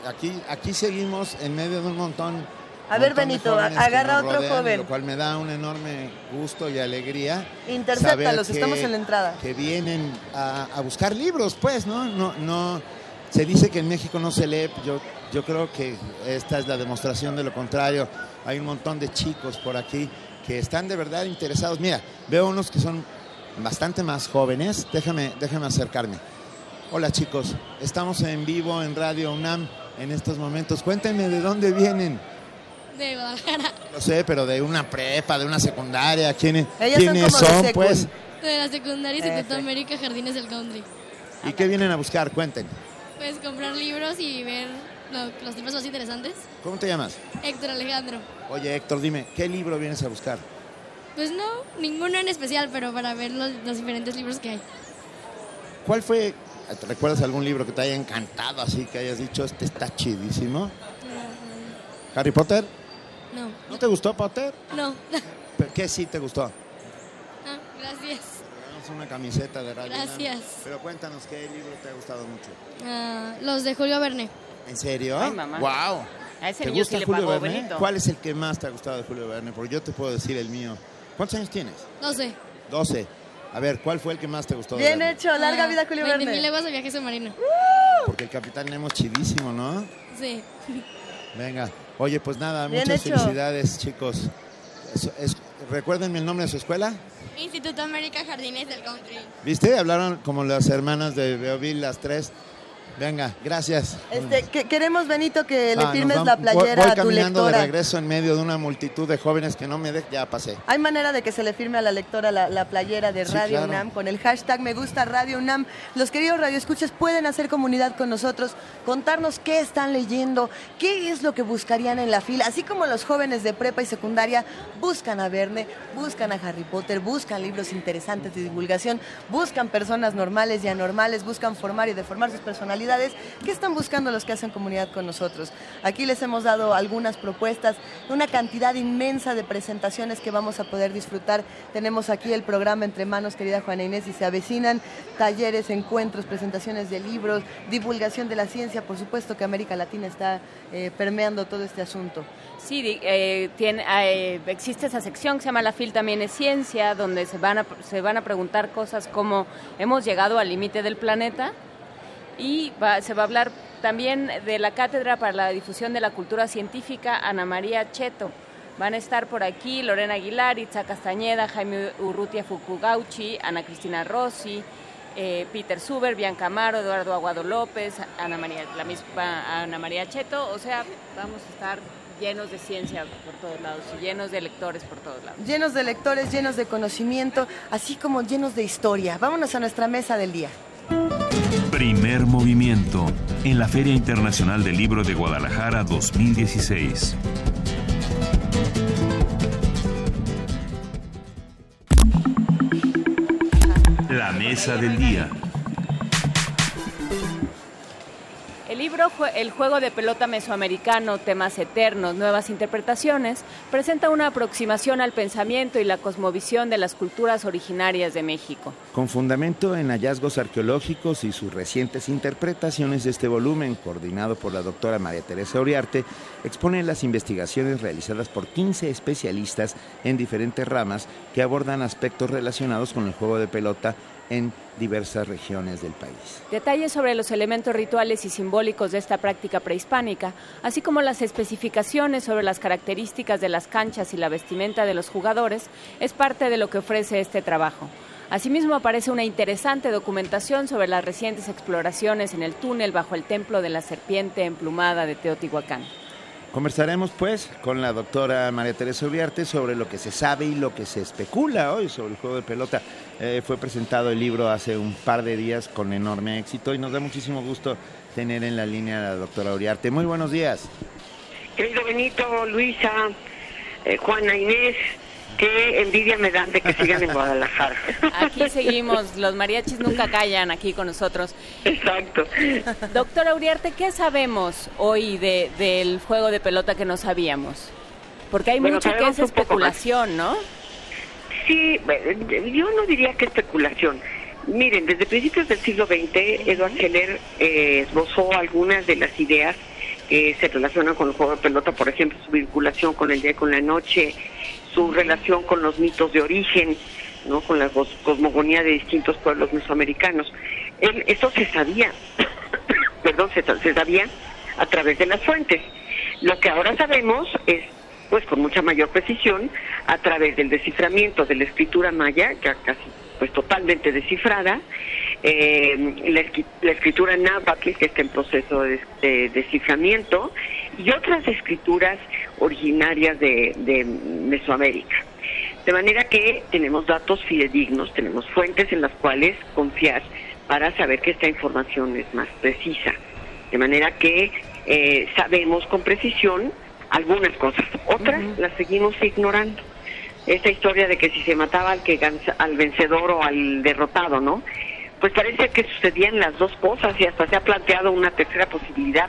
aquí, aquí seguimos en medio de un montón. A ver, Benito, agarra otro rodean, joven. Lo cual me da un enorme gusto y alegría. Intercéptalos, estamos en la entrada. Que vienen a, a buscar libros, pues, ¿no? No, no. Se dice que en México no se lee. Yo, yo creo que esta es la demostración de lo contrario. Hay un montón de chicos por aquí que están de verdad interesados. Mira, veo unos que son bastante más jóvenes. Déjame, déjame acercarme. Hola chicos, estamos en vivo en Radio UNAM en estos momentos. Cuéntenme de dónde vienen. De Guadalajara, No sé, pero de una prepa, de una secundaria. ¿Quiénes, Ellas son ¿quiénes como de son, secu. pues? de la secundaria Ese. Instituto América Jardines del Country. ¿Y qué vienen a buscar? Cuenten. Pues comprar libros y ver lo- los libros más interesantes. ¿Cómo te llamas? Héctor Alejandro. Oye, Héctor, dime, ¿qué libro vienes a buscar? Pues no, ninguno en especial, pero para ver los, los diferentes libros que hay. ¿Cuál fue, te recuerdas algún libro que te haya encantado así, que hayas dicho, este está chidísimo? ¿Harry Potter? No, ¿No te gustó Potter? no. ¿Pero ¿Qué sí te gustó? Ah, gracias. Es una camiseta de Radio. Gracias. Pero cuéntanos, ¿qué libro te ha gustado mucho? Ah, los de Julio Verne. ¿En serio? Ay, mamá. ¡Wow! A ese ¿Te niño gusta sí le Julio pagó Verne? Benito. ¿Cuál es el que más te ha gustado de Julio Verne? Porque yo te puedo decir el mío. ¿Cuántos años tienes? No sé. 12. A ver, ¿cuál fue el que más te gustó? de Bien hecho, larga vida Julio 20 mil Verne. leguas de viaje submarino. Porque el Capitán Nemo es chidísimo, ¿no? Sí. Venga. Oye, pues nada, Bien muchas hecho. felicidades, chicos. Es- es- recuérdenme el nombre de su escuela. Instituto América Jardines del Country. ¿Viste? Hablaron como las hermanas de Beoville, las tres. Venga, gracias. Este, que- queremos, Benito, que le Ah, firmes la playera voy a tu caminando de lectora. regreso en medio de una multitud de jóvenes que no me de... Ya pasé. Hay manera de que se le firme a la lectora la, la playera de Sí, Radio claro. UNAM con el hashtag Me Gusta Radio UNAM. Los queridos radioescuchas pueden hacer comunidad con nosotros, contarnos qué están leyendo, qué es lo que buscarían en la fila, así como los jóvenes de prepa y secundaria buscan a Verne, buscan a Harry Potter, buscan libros interesantes de divulgación, buscan personas normales y anormales, buscan formar y deformar sus personalidades. ¿Qué están buscando los que hacen comunidad con nosotros? Aquí les hemos dado algunas propuestas, una cantidad inmensa de presentaciones que vamos a poder disfrutar. Tenemos aquí el programa Entre Manos, querida Juana Inés, y se avecinan talleres, encuentros, presentaciones de libros, divulgación de la ciencia. Por supuesto que América Latina está eh, permeando todo este asunto. Sí, eh, tiene, eh, existe esa sección que se llama La FIL también es ciencia, donde se van a, se van a preguntar cosas como hemos llegado al límite del planeta y va- se va a hablar también de la Cátedra para la Difusión de la Cultura Científica Ana María Cheto. Van a estar por aquí Lorena Aguilar, Itza Castañeda, Jaime Urrutia Fukugauchi, Ana Cristina Rossi, eh, Peter Suber, Bianca Amaro, Eduardo Aguado López, Ana María, la misma Ana María Cheto. O sea, vamos a estar llenos de ciencia por todos lados y llenos de lectores por todos lados. Llenos de lectores, llenos de conocimiento, así como llenos de historia. Vámonos a nuestra mesa del día. Primer movimiento en la Feria Internacional del Libro de Guadalajara 2016. La mesa del día. El libro El juego de pelota mesoamericano, temas eternos, nuevas interpretaciones, presenta una aproximación al pensamiento y la cosmovisión de las culturas originarias de México. Con fundamento en hallazgos arqueológicos y sus recientes interpretaciones de este volumen, coordinado por la doctora María Teresa Oriarte, expone las investigaciones realizadas por 15 especialistas en diferentes ramas que abordan aspectos relacionados con el juego de pelota en diversas regiones del país. Detalles sobre los elementos rituales y simbólicos de esta práctica prehispánica, así como las especificaciones sobre las características de las canchas y la vestimenta de los jugadores, es parte de lo que ofrece este trabajo. Asimismo aparece una interesante documentación sobre las recientes exploraciones en el túnel bajo el templo de la serpiente emplumada de Teotihuacán. Conversaremos pues con la doctora María Teresa Uriarte sobre lo que se sabe y lo que se especula hoy sobre el juego de pelota. Eh, fue presentado el libro hace un par de días con enorme éxito y nos da muchísimo gusto tener en la línea a la doctora Uriarte. Muy buenos días. Querido Benito, Luisa, eh, Juana Inés, qué envidia me dan de que sigan en Guadalajara. Aquí seguimos, los mariachis nunca callan aquí con nosotros. Exacto. Doctora Uriarte, ¿qué sabemos hoy de, del juego de pelota que no sabíamos? Porque hay mucho que es especulación, ¿no? Sí, yo no diría que especulación. Miren, desde principios del siglo XX, Edward Heller eh, esbozó algunas de las ideas que se relacionan con el juego de pelota, por ejemplo, su vinculación con el día y con la noche, su relación con los mitos de origen, ¿no? con la cosmogonía de distintos pueblos mesoamericanos. Él, eso se sabía, *coughs* perdón, se, se sabía a través de las fuentes. Lo que ahora sabemos es, pues con mucha mayor precisión, a través del desciframiento de la escritura maya, ya casi pues totalmente descifrada, eh, la, escritura náhuatl, que está en proceso de, desciframiento, y otras escrituras originarias de, de, Mesoamérica. De manera que tenemos datos fidedignos, tenemos fuentes en las cuales confiar para saber que esta información es más precisa. De manera que eh, sabemos con precisión algunas cosas, otras las seguimos ignorando esta historia de que si se mataba al que al vencedor o al derrotado, ¿no? Pues parece que sucedían las dos cosas y hasta se ha planteado una tercera posibilidad,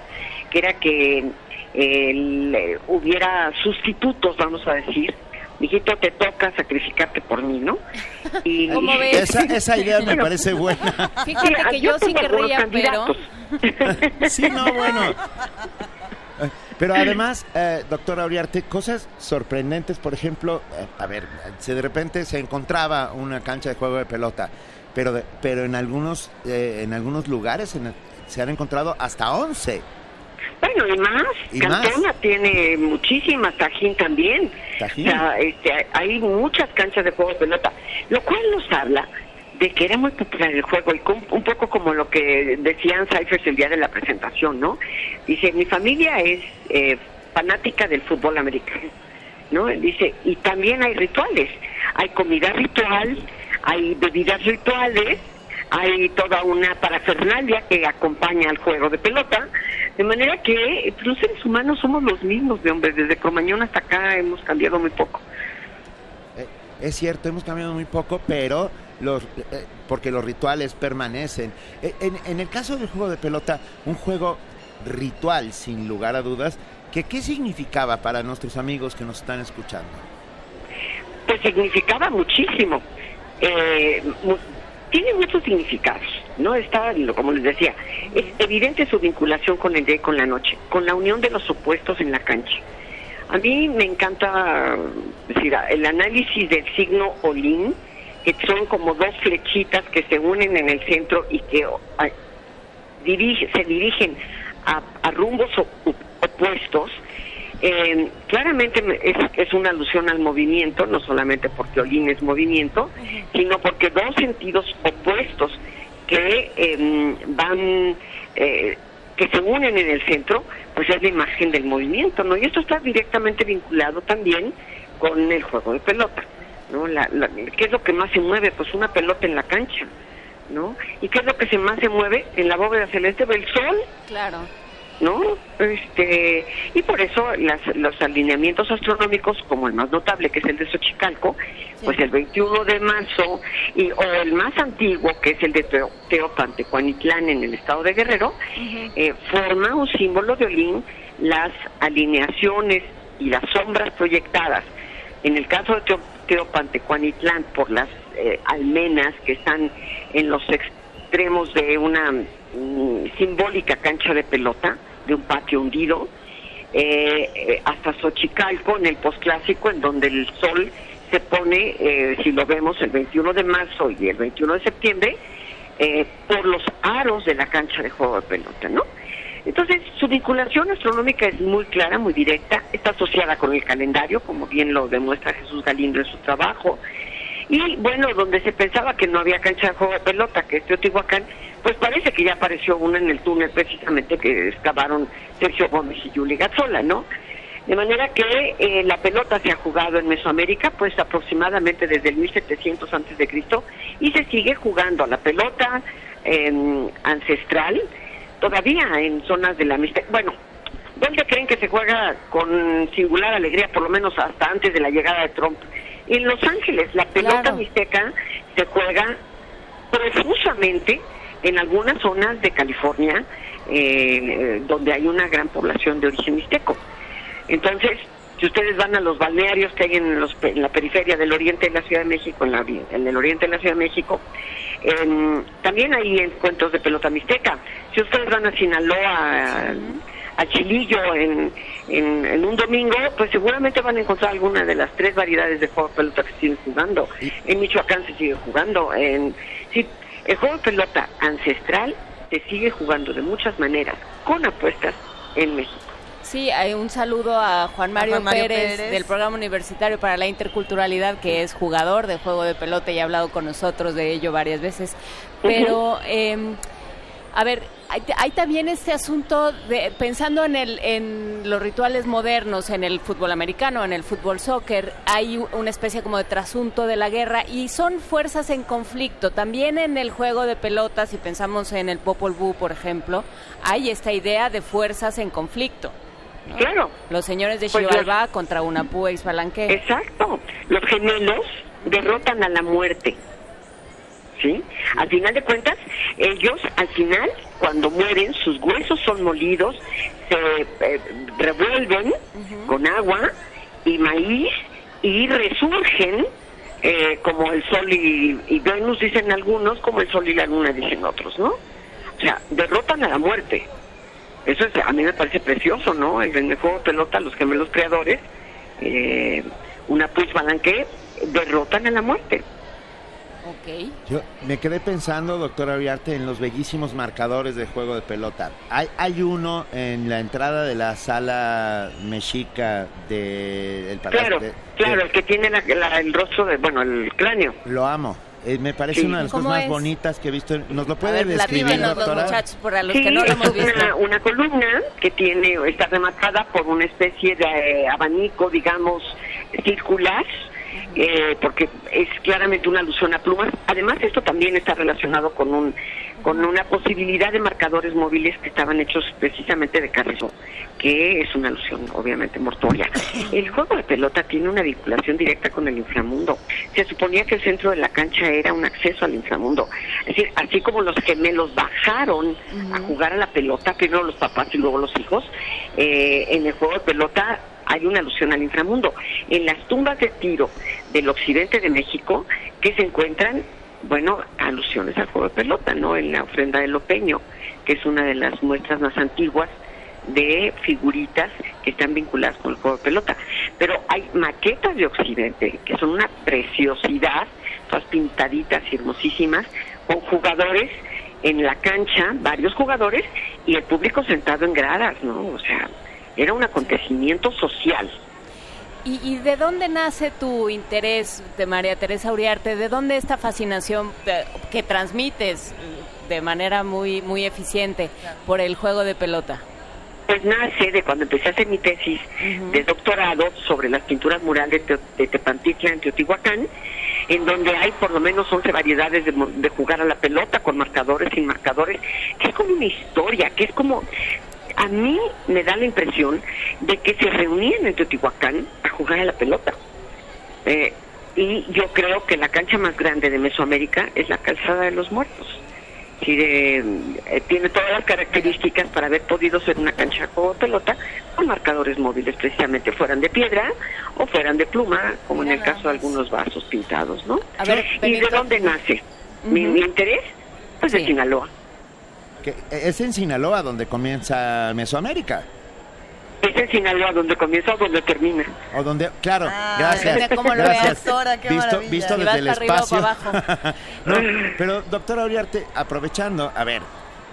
que era que eh, hubiera sustitutos, vamos a decir. Mijito, te toca sacrificarte por mí, ¿no? Y, *laughs* ¿Cómo ves? Esa, idea me parece buena. *laughs* Fíjate que yo sí querría, pero... sí, no, bueno. *laughs* Pero además, eh, doctora Uriarte, cosas sorprendentes, por ejemplo, eh, a ver, si de repente se encontraba una cancha de juego de pelota, pero, pero en, algunos, eh, en algunos lugares se han encontrado hasta 11. Bueno, y más. ¿Y Cantona tiene muchísimas, Tajín también. ¿Tajín? O sea, este, hay muchas canchas de juego de pelota, lo cual nos habla de que era muy popular el juego y un poco como lo que decían Cyphers el día de la presentación, ¿no? Dice, mi familia es eh, fanática del fútbol americano, ¿no? Dice, y también hay rituales, hay comida ritual, hay bebidas rituales, hay toda una parafernalia que acompaña al juego de pelota, de manera que los seres humanos somos los mismos de hombres, desde Cromañón hasta acá hemos cambiado muy poco. Eh, es cierto, hemos cambiado muy poco, pero los, eh, porque los rituales permanecen. Eh, en, el caso del juego de pelota, un juego ritual, sin lugar a dudas, que, ¿qué significaba para nuestros amigos que nos están escuchando? Pues significaba muchísimo. Eh, tiene muchos significados, ¿no? Está, como les decía, es evidente su vinculación con el día y con la noche, con la unión de los opuestos en la cancha. A mí me encanta decir, el análisis del signo Olin, que son como dos flechitas que se unen en el centro y que se dirigen a, rumbos opuestos, Eh, claramente me- es, es una alusión al movimiento, no solamente porque Olin es movimiento, sino porque dos sentidos opuestos que em, van, eh, que se unen en el centro, pues es la imagen del movimiento, ¿no? Y esto está directamente vinculado también con el juego de pelota, ¿no? La, la- ¿Qué es lo que más se mueve? Pues una pelota en la cancha, ¿no? ¿Y qué es lo que se más se mueve en la bóveda celeste? El sol, Claro. ¿No? Este, y por eso las, los alineamientos astronómicos, como el más notable, que es el de Xochicalco, pues el 21 de marzo, y, o el más antiguo, que es el de Teo- Teopantecuanitlán en el estado de Guerrero, eh, forma un símbolo de Olín las alineaciones y las sombras proyectadas. En el caso de Teo- Teopantecuanitlán, por las eh, almenas que están en los extremos de una mm, simbólica cancha de pelota, de un patio hundido, eh, eh, hasta Xochicalco en el posclásico, en donde el sol se pone, eh, si lo vemos, el 21 de marzo y el 21 de septiembre, eh, por los aros de la cancha de juego de pelota, ¿no? Entonces, su vinculación astronómica es muy clara, muy directa, está asociada con el calendario, como bien lo demuestra Jesús Galindo en su trabajo, y bueno, donde se pensaba que no había cancha de juego de pelota, que es Teotihuacán, pues parece que ya apareció una en el túnel precisamente que excavaron Sergio Gómez y Yuli Gazzola, ¿no? De manera que eh, la pelota se ha jugado en Mesoamérica, pues aproximadamente desde el 1700 antes de Cristo, y se sigue jugando la pelota eh, ancestral, todavía en zonas de la Mixteca. Bueno, ¿dónde creen que se juega con singular alegría, por lo menos hasta antes de la llegada de Trump? En Los Ángeles, la pelota mixteca se juega profusamente en algunas zonas de California, eh, donde hay una gran población de origen mixteco. Entonces, si ustedes van a los balnearios que hay en, los en la periferia del oriente de la Ciudad de México, en, la, en el oriente de la Ciudad de México, em, también hay encuentros de pelota mixteca. Si ustedes van a Sinaloa, a, a Chilillo en, en, en un domingo, pues seguramente van a encontrar alguna de las tres variedades de juego de pelota que siguen jugando. En Michoacán se sigue jugando. En, sí, el juego de pelota ancestral se sigue jugando de muchas maneras, con apuestas en México. Sí, hay un saludo a Juan Mario, Juan Mario Pérez, Pérez. del Programa Universitario para la Interculturalidad, que es jugador de juego de pelota y ha hablado con nosotros de ello varias veces. Pero, eh, a ver, hay, hay también este asunto de pensando en, el, en los rituales modernos, en el fútbol americano, en el fútbol soccer, hay una especie como de trasunto de la guerra y son fuerzas en conflicto. También en el juego de pelota, si pensamos en el Popol Vuh, por ejemplo, hay esta idea de fuerzas en conflicto. ¿no? Claro. Los señores de Pues Xibalbá contra Unapú e Xbalanque. Exacto. Los gemelos derrotan a la muerte. ¿Sí? Al final de cuentas, ellos, al final, cuando mueren, sus huesos son molidos, se eh, revuelven con agua y maíz y resurgen eh, como el sol y, y Venus, dicen algunos, como el sol y la luna, dicen otros, ¿no? O sea, derrotan a la muerte. Eso es, a mí me parece precioso, ¿no? El, en el juego pelota, los gemelos creadores, eh, una pues balanque, derrotan a la muerte. Ok. Yo me quedé pensando, doctor Aviarte, en los bellísimos marcadores de juego de pelota. Hay, hay uno en la entrada de la sala mexica del palacio. Claro, de- claro, de- el que tiene la- la- el rostro de, bueno, el cráneo. Lo amo. Eh, me parece Sí. una de las cosas ¿Cómo más es? bonitas que he visto. ¿Nos lo puede ver, describir, los doctora? muchachos, para los sí, que no lo es hemos visto. Una, una columna que tiene, está rematada por una especie de eh, abanico, digamos, circular, eh, porque es claramente una alusión a plumas. Además, esto también está relacionado con un con una posibilidad de marcadores móviles que estaban hechos precisamente de carrizo, que es una alusión obviamente mortuoria. El juego de pelota tiene una vinculación directa con el inframundo. Se suponía que el centro de la cancha era un acceso al inframundo. Es decir, así como los gemelos bajaron a jugar a la pelota, primero los papás y luego los hijos, eh, en el juego de pelota hay una alusión al inframundo. En las tumbas de tiro del occidente de México, que se encuentran, bueno, alusiones al juego de pelota, ¿no? En la ofrenda del Lopeño, que es una de las muestras más antiguas de figuritas que están vinculadas con el juego de pelota. Pero hay maquetas de Occidente que son una preciosidad, todas pintaditas y hermosísimas, con jugadores en la cancha, varios jugadores, y el público sentado en gradas, ¿no? O sea, era un acontecimiento social. ¿Y, y de dónde nace tu interés de María Teresa Uriarte? ¿De dónde esta fascinación que transmites de manera muy, muy eficiente por el juego de pelota? Pues nace de cuando empecé a hacer mi tesis de doctorado sobre las pinturas murales de, Teo- de Tepantitla en Teotihuacán, en donde hay por lo menos 11 variedades de, de jugar a la pelota, con marcadores, sin marcadores, que es como una historia, que es como... A mí me da la impresión de que se reunían en Teotihuacán a jugar a la pelota. Eh, y yo creo que la cancha más grande de Mesoamérica es la Calzada de los Muertos. Sí, de- eh, tiene todas las características para haber podido ser una cancha de pelota con marcadores móviles, precisamente fueran de piedra o fueran de pluma, como en el caso de algunos vasos pintados, ¿no? A ver, ¿Y de dónde nace mi, mi interés? Pues de Sinaloa. Que es en Sinaloa donde comienza Mesoamérica. Es en Sinaloa donde comienza o donde termina. O donde, claro, Ah, gracias. depende cómo lo gracias. veas, doctora, qué visto desde el para arriba o espacio. para *laughs* No, pero doctora Uriarte, aprovechando, a ver,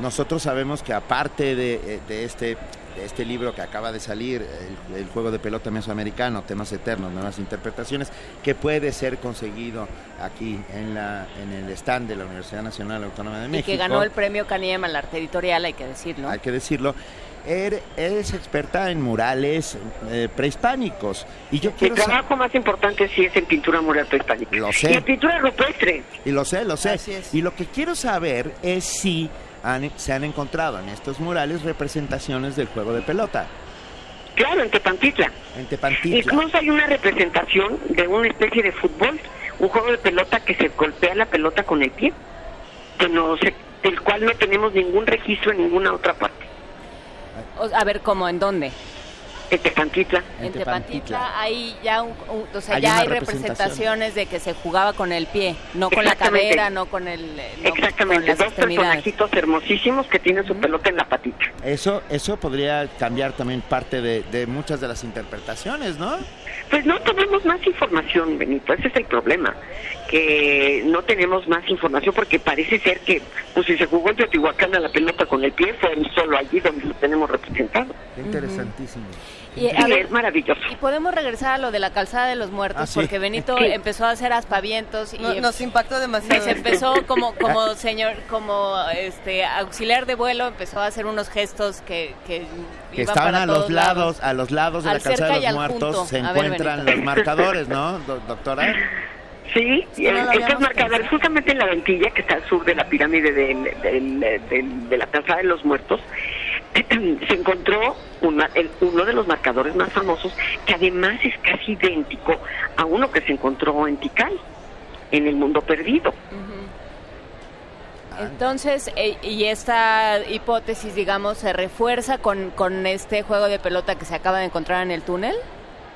nosotros sabemos que aparte de, eh, de este de este libro que acaba de salir, el, el juego de pelota mesoamericano, temas eternos, nuevas interpretaciones, que puede ser conseguido aquí en la en el stand de la Universidad Nacional Autónoma de Y México. que ganó el premio Caniem al arte editorial, hay que decirlo. hay que decirlo. Er- Eres experta en murales eh, prehispánicos y yo quiero sa- trabajo más importante sí es en pintura mural prehispánica. Lo Y sé. en pintura rupestre. Y lo sé, lo sé. Y lo que quiero saber es si han- se han encontrado en estos murales representaciones del juego de pelota. Claro, en Tepantitla. En Tepantitla. Incluso hay una representación de una especie de fútbol, un juego de pelota que se golpea la pelota con el pie, que no se- del cual no tenemos ningún registro en ninguna otra parte. A ver, ¿cómo? ¿En dónde? En Tepantitla. En Tepantitla hay ya un, un- o sea, Hay ya hay representaciones de que se jugaba con el pie, no con la Exactamente. cadera, no con el eh, no Exactamente, con dos personajitos hermosísimos que tienen su pelota en la patita. Eso, eso podría cambiar también parte de, de muchas de las interpretaciones, ¿no? Pues no tenemos más información, Benito, ese es el problema, que no tenemos más información porque parece ser que, pues si se jugó en Teotihuacán a la pelota con el pie, fue solo allí donde lo tenemos representado. Interesantísimo. Y, Sí, a ver, es maravilloso. Y podemos regresar a lo de la calzada de los muertos, Ah, sí. porque Benito Sí. empezó a hacer aspavientos y No- nos impactó demasiado. se empezó como como *laughs* señor como este auxiliar de vuelo empezó a hacer unos gestos que que, Que iban estaban para a los todos lados, a los lados de Al la calzada de los muertos junto. se ver, encuentran Benito. los marcadores, ¿no, do- doctora? *laughs* Sí, habíamos marcadores, justamente en la ventilla que está al sur de la pirámide de la Calzada de los Muertos, *clears throat* se encontró una- el- uno de los marcadores más famosos, que además es casi idéntico a uno que se encontró en Tikal, en el mundo perdido. Entonces, eh, y esta hipótesis, digamos, se refuerza con, con este juego de pelota que se acaba de encontrar en el túnel.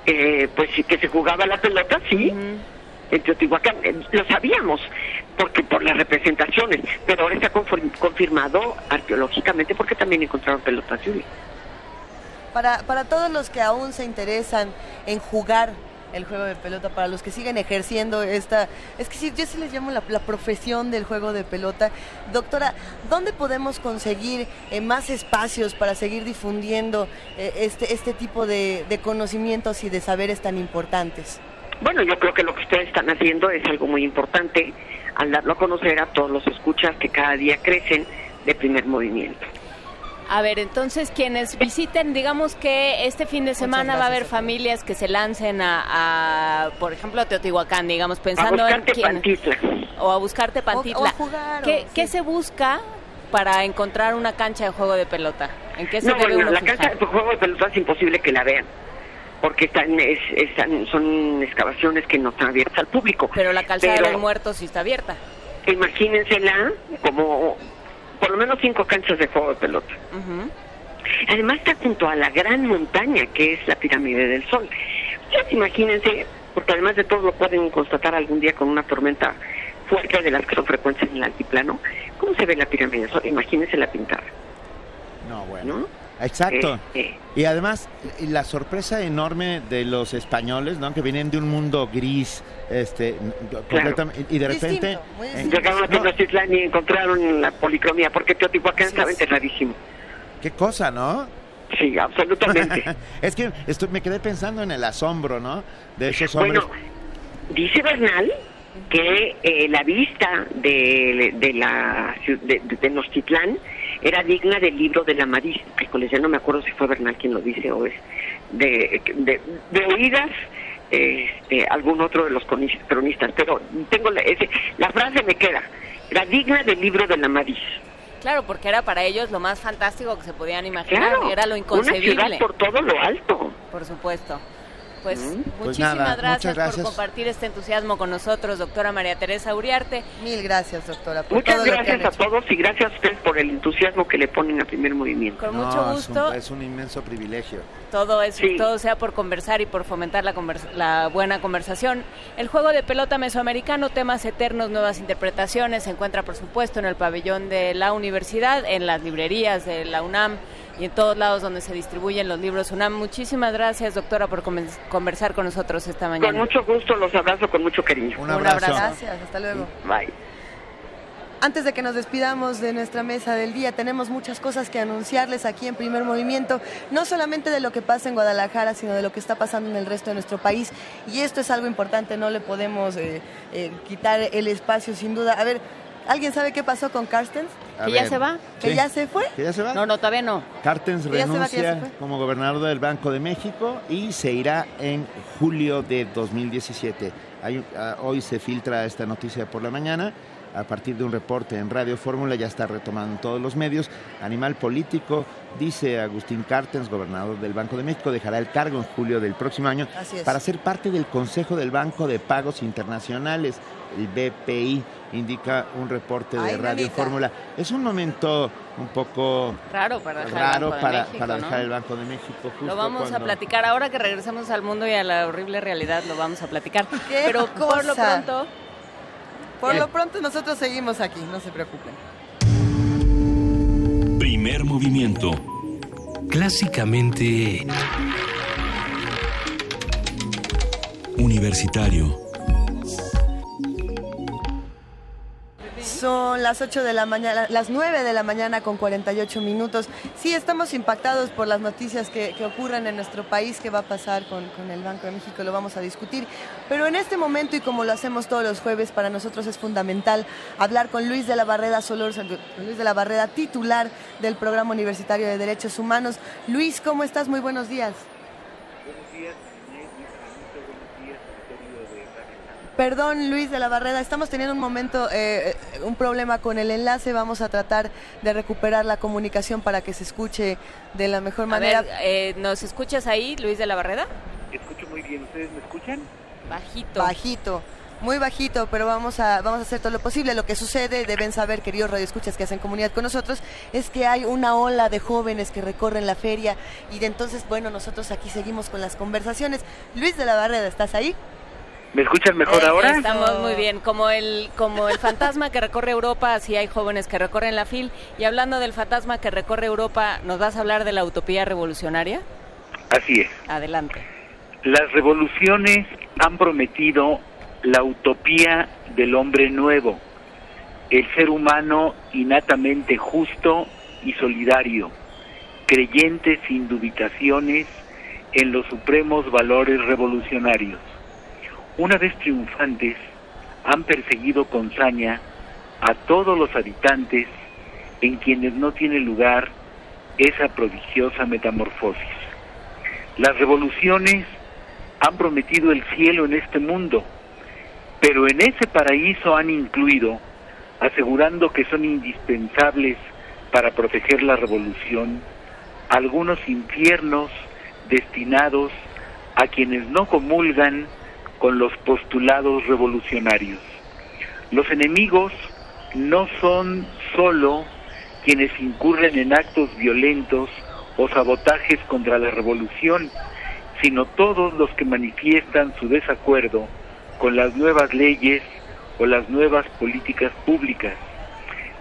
Eh, pues sí, que se jugaba la pelota, sí, en Teotihuacán. Eh, Lo sabíamos, porque por las representaciones, pero ahora está confirmado arqueológicamente porque también encontraron pelotas Yuli. Para, para todos los que aún se interesan en jugar el juego de pelota, para los que siguen ejerciendo esta, es que sí, yo sí les llamo la, la profesión del juego de pelota. Doctora, ¿dónde podemos conseguir eh, más espacios para seguir difundiendo eh, este, este tipo de, de conocimientos y de saberes tan importantes? Bueno, yo creo que lo que ustedes están haciendo es algo muy importante al darlo a conocer a todos los escuchas que cada día crecen de primer movimiento. A ver, entonces quienes visiten, digamos que este fin de semana va a haber familias que se lancen a, a, por ejemplo, a Teotihuacán, digamos, pensando en quién- Tepantitla. o a buscar Tepantitla. O- o a jugar, ¿Qué, o- qué se busca para encontrar una cancha de juego de pelota? ¿En qué se No, debe bueno, uno la fijar? cancha de juego de pelota es imposible que la vean, porque están, es- están, son excavaciones que no están abiertas al público. Pero la calzada Pero de los muertos sí está abierta. Imagínensela como por lo menos cinco canchas de juego de pelota. Además está junto a la gran montaña que es la pirámide del Sol. Ustedes imagínense, porque además de todo lo pueden constatar algún día con una tormenta fuerte de las que son frecuentes en el altiplano, ¿cómo se ve la pirámide del Sol? Imagínense la pintada. No, bueno. Exacto. Eh, Y además, y la sorpresa enorme de los españoles, ¿no? Que vienen de un mundo gris, este, completamente, y de repente... eh, Llegaron a Tenochtitlán y encontraron la policromía, porque Teotihuacán estaba enterradísimo. Qué cosa, ¿no? Sí, absolutamente. *laughs* es que estoy, me quedé pensando en el asombro, ¿no? De esos hombres. Bueno, dice Bernal que eh, la vista de, de la de Tenochtitlán era digna del libro de la coles, ya no me acuerdo si fue Bernal quien lo dice o es de, de, de oídas este, algún otro de los cronis- cronistas, pero tengo la, ese- la frase me queda, era digna del libro de la Madrid. Claro, porque era para ellos lo más fantástico que se podían imaginar, Claro, era lo una inconcebible. ciudad por todo lo alto. Por supuesto. Pues Pues muchísimas nada, gracias, por compartir este entusiasmo con nosotros, doctora María Teresa Uriarte. Mil gracias, doctora. Por Muchas todo lo que gracias han a hecho. todos y gracias a ustedes por el entusiasmo que le ponen a primer movimiento. Con No, mucho es un- gusto. Es un, inmenso privilegio. Todo es, todo sea por conversar y por fomentar la, convers- la buena conversación. El juego de pelota mesoamericano, temas eternos, nuevas interpretaciones, se encuentra por supuesto en el pabellón de la universidad, en las librerías de la UNAM y en todos lados donde se distribuyen los libros UNAM. Muchísimas gracias, doctora, por conversar con nosotros esta Con mañana. mucho gusto, los abrazo con mucho cariño. Un abrazo. Gracias, hasta luego. Bye. Antes de que nos despidamos de nuestra mesa del día, tenemos muchas cosas que anunciarles aquí en Primer Movimiento, no solamente de lo que pasa en Guadalajara, sino de lo que está pasando en el resto de nuestro país. Y esto es algo importante, no le podemos eh, eh, quitar el espacio sin duda. A ver, ¿alguien sabe qué pasó con Carstens? A ¿Que ya se va? ¿Que sí. ya se fue? ¿Que ya se va? No, no, todavía no. Se renuncia como gobernador del Banco de México y se irá en julio de 2017. Hay- ah, hoy se filtra esta noticia por la mañana. A partir de un reporte en Radio Fórmula, ya está retomando en todos los medios. Animal político, dice Agustín Cartens, gobernador del Banco de México, dejará el cargo en julio del próximo año Así es. para ser parte del Consejo del Banco de Pagos Internacionales, el BPI, indica un reporte de Ay, Radio. Fórmula. Es un momento un poco Raro para dejar el Banco de México, para ¿no? dejar el Banco de México. justo Lo vamos a platicar ahora que regresemos al mundo y a la horrible realidad, lo vamos a platicar. ¡Qué Pero por lo pronto, Por ¿Qué? lo pronto nosotros seguimos aquí, no se preocupen. Primer movimiento. Clásicamente... Universitario. Son las 8 de la mañana, las 9 de la mañana con 48 minutos. Sí, estamos impactados por las noticias que, que ocurren en nuestro país, qué va a pasar con, con el Banco de México, lo vamos a discutir. Pero en este momento, y como lo hacemos todos los jueves, para nosotros es fundamental hablar con Luis de la Barreda Solor, Luis de la Barreda, titular del Programa Universitario de Derechos Humanos. Luis, ¿cómo estás? Muy buenos días. Perdón, Luis de la Barreda, estamos teniendo un momento, eh, un problema con el enlace. Vamos a tratar de recuperar la comunicación para que se escuche de la mejor a manera. ver, eh, ¿nos escuchas ahí, Luis de la Barreda? Escucho muy bien, ¿ustedes me escuchan? Bajito. Bajito, muy bajito, pero vamos a, vamos a hacer todo lo posible. Lo que sucede, deben saber, queridos radioescuchas que hacen comunidad con nosotros, es que hay una ola de jóvenes que recorren la feria y de entonces, bueno, nosotros aquí seguimos con las conversaciones. Luis de la Barreda, ¿estás ahí? ¿Me escuchan mejor Eh, ahora? Estamos muy bien. Como el, como el fantasma que recorre Europa, así hay jóvenes que recorren la FIL. Y hablando del fantasma que recorre Europa, ¿nos vas a hablar de la utopía revolucionaria? Así es. Adelante. Las revoluciones han prometido la utopía del hombre nuevo, el ser humano innatamente justo y solidario, creyente sin dubitaciones en los supremos valores revolucionarios. Una vez triunfantes, han perseguido con saña a todos los habitantes en quienes no tiene lugar esa prodigiosa metamorfosis. Las revoluciones han prometido el cielo en este mundo, pero en ese paraíso han incluido, asegurando que son indispensables para proteger la revolución, algunos infiernos destinados a quienes no comulgan con los postulados revolucionarios. Los enemigos no son sólo quienes incurren en actos violentos o sabotajes contra la revolución, sino todos los que manifiestan su desacuerdo con las nuevas leyes o las nuevas políticas públicas.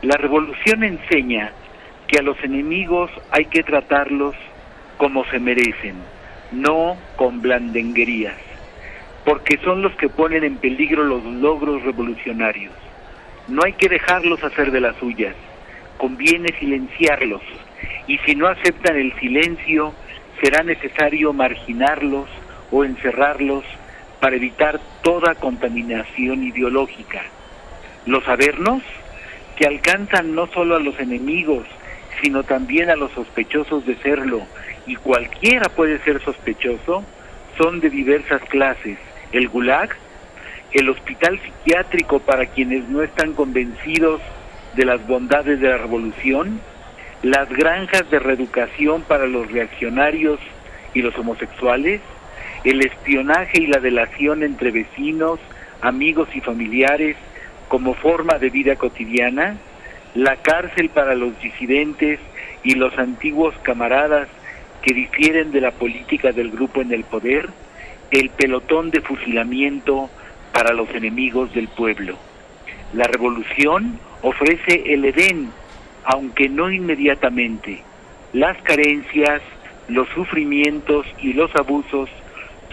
La revolución enseña que a los enemigos hay que tratarlos como se merecen, no con blandenguerías, porque son los que ponen en peligro los logros revolucionarios. No hay que dejarlos hacer de las suyas, conviene silenciarlos y si no aceptan el silencio, será necesario marginarlos o encerrarlos para evitar toda contaminación ideológica. Los sabernos, que alcanzan no solo a los enemigos, sino también a los sospechosos de serlo, y cualquiera puede ser sospechoso, son de diversas clases. El gulag, el hospital psiquiátrico para quienes no están convencidos de las bondades de la revolución, las granjas de reeducación para los reaccionarios y los homosexuales, el espionaje y la delación entre vecinos, amigos y familiares como forma de vida cotidiana, la cárcel para los disidentes y los antiguos camaradas que difieren de la política del grupo en el poder, el pelotón de fusilamiento para los enemigos del pueblo. La revolución ofrece el Edén, aunque no inmediatamente. Las carencias, los sufrimientos y los abusos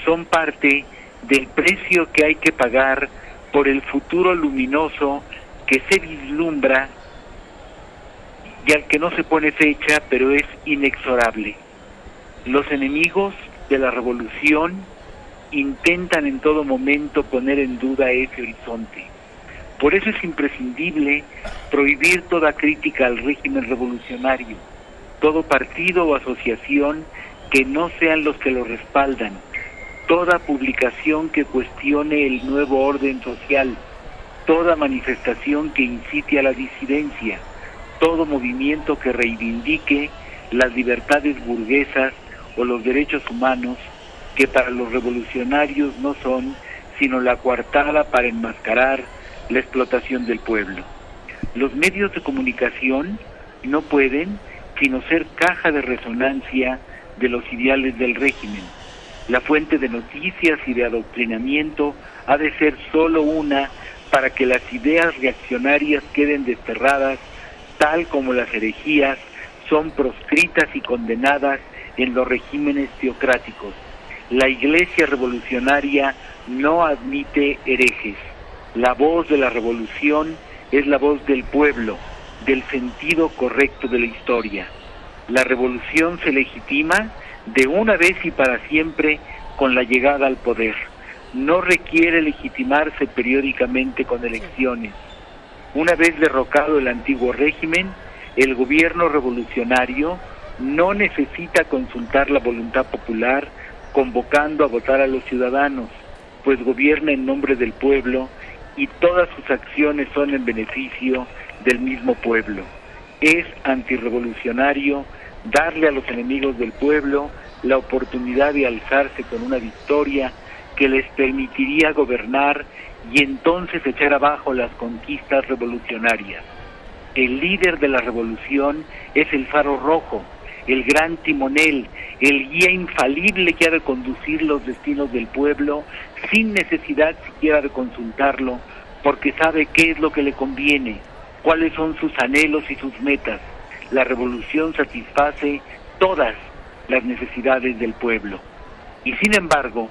son parte del precio que hay que pagar por el futuro luminoso que se vislumbra y al que no se pone fecha, pero es inexorable. Los enemigos de la revolución intentan en todo momento poner en duda ese horizonte. Por eso es imprescindible prohibir toda crítica al régimen revolucionario, todo partido o asociación que no sean los que lo respaldan, toda publicación que cuestione el nuevo orden social, toda manifestación que incite a la disidencia, todo movimiento que reivindique las libertades burguesas o los derechos humanos que para los revolucionarios no son sino la coartada para enmascarar la explotación del pueblo. Los medios de comunicación no pueden sino ser caja de resonancia de los ideales del régimen. La fuente de noticias y de adoctrinamiento ha de ser solo una para que las ideas reaccionarias queden desterradas, tal como las herejías son proscritas y condenadas en los regímenes teocráticos. La Iglesia revolucionaria no admite herejes. La voz de la revolución es la voz del pueblo, del sentido correcto de la historia. La revolución se legitima de una vez y para siempre con la llegada al poder. No requiere legitimarse periódicamente con elecciones. Una vez derrocado el antiguo régimen, el gobierno revolucionario no necesita consultar la voluntad popular convocando a votar a los ciudadanos, pues gobierna en nombre del pueblo y todas sus acciones son en beneficio del mismo pueblo. Es antirrevolucionario darle a los enemigos del pueblo la oportunidad de alzarse con una victoria que les permitiría gobernar y entonces echar abajo las conquistas revolucionarias. El líder de la revolución es el faro rojo, el gran timonel, el guía infalible que ha de conducir los destinos del pueblo sin necesidad siquiera de consultarlo, porque sabe qué es lo que le conviene, cuáles son sus anhelos y sus metas. La revolución satisface todas las necesidades del pueblo. Y sin embargo,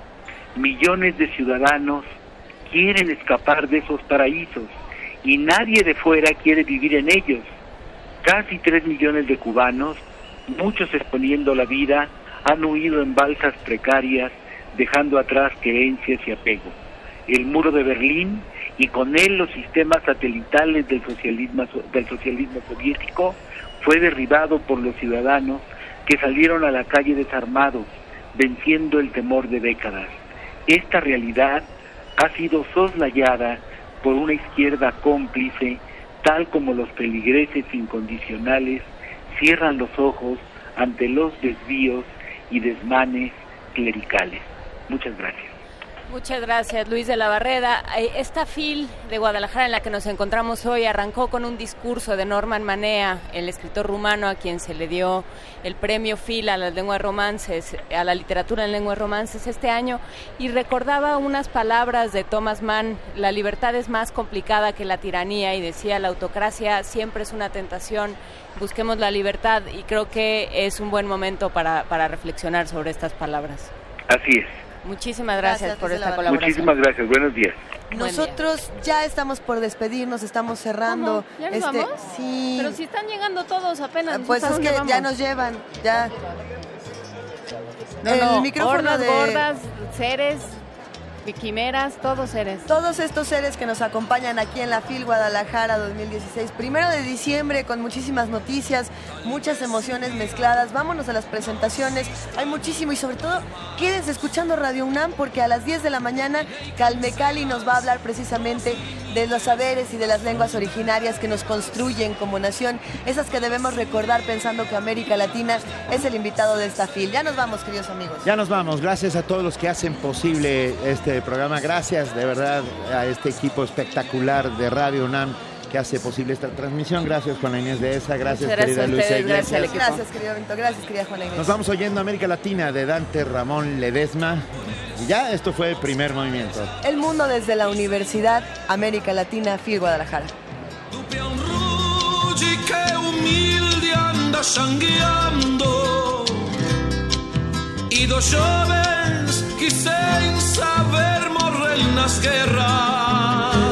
millones de ciudadanos quieren escapar de esos paraísos y nadie de fuera quiere vivir en ellos. Casi tres millones de cubanos, muchos exponiendo la vida, han huido en balsas precarias, dejando atrás creencias y apego. El muro de Berlín y con él los sistemas satelitales del socialismo, del socialismo soviético fue derribado por los ciudadanos que salieron a la calle desarmados, venciendo el temor de décadas. Esta realidad ha sido soslayada por una izquierda cómplice, tal como los peligreses incondicionales cierran los ojos ante los desvíos y desmanes clericales. Muchas gracias. Muchas gracias, Luis de la Barreda. Eh, esta FIL de Guadalajara en la que nos encontramos hoy arrancó con un discurso de Norman Manea, el escritor rumano a quien se le dio el premio FIL a las lenguas romances, a la literatura en lenguas romances este año, y recordaba unas palabras de Thomas Mann, la libertad es más complicada que la tiranía, y decía, la autocracia siempre es una tentación, busquemos la libertad, y creo que es un buen momento para, para reflexionar sobre estas palabras. Así es. Muchísimas gracias, por esta colaboración. Muchísimas gracias. Buenos días. Nosotros ya estamos por despedirnos, estamos cerrando. ¿Cómo? ¿Ya nos este, vamos? Sí. Pero si están llegando todos apenas. Pues ¿a es que vamos? ya nos llevan, ya. No, el no, micrófono hordas, de gordas, seres, quimeras, todos seres. Todos estos seres que nos acompañan aquí en la FIL Guadalajara 2016, primero de diciembre, con muchísimas noticias, muchas emociones mezcladas. Vámonos a las presentaciones, hay muchísimo y sobre todo quédense escuchando Radio UNAM porque a las 10 de la mañana Calme Cali nos va a hablar precisamente de los saberes y de las lenguas originarias que nos construyen como nación, esas que debemos recordar pensando que América Latina es el invitado de esta FIL. Ya nos vamos, queridos amigos. Ya nos vamos. Gracias a todos los que hacen posible este programa. Gracias de verdad a este equipo espectacular de Radio UNAM que hace posible esta transmisión. Gracias Juana Inés de esa. Gracias, Muchas querida a Luisa Iglesias. Gracias, gracias, querido Benito. Gracias, querida Juana Inés. Nos vamos oyendo América Latina de Dante Ramón Ledesma. Y ya esto fue el primer movimiento. El mundo desde la Universidad América Latina, FIL Guadalajara. Anda sangueando y dos jóvenes que sin saber morren nas guerras.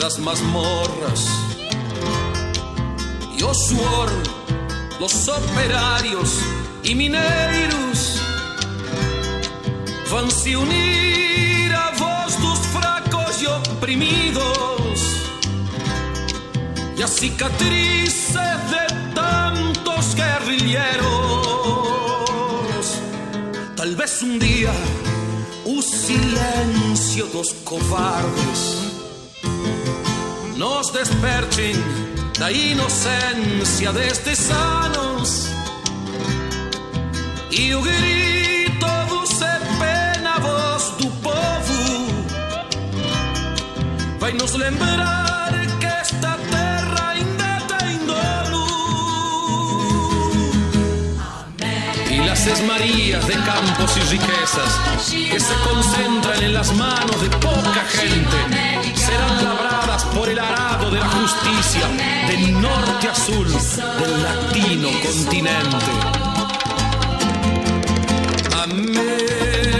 Gemidos das masmorras e o suor los operarios y mineiros van se unir a voz dos fracos y oprimidos. Y a cicatrices de tantos guerrilleros. Tal vez un día o silencio dos cobardes nos desperten da inocencia destes anos e o grito do se pena voz do povo. Vai nos lembrar que esta terra ainda tem y las esmarías de campos y riquezas que se concentran en las manos de poca gente serán labradas por el arado de la justicia del norte a sur del latino continente. América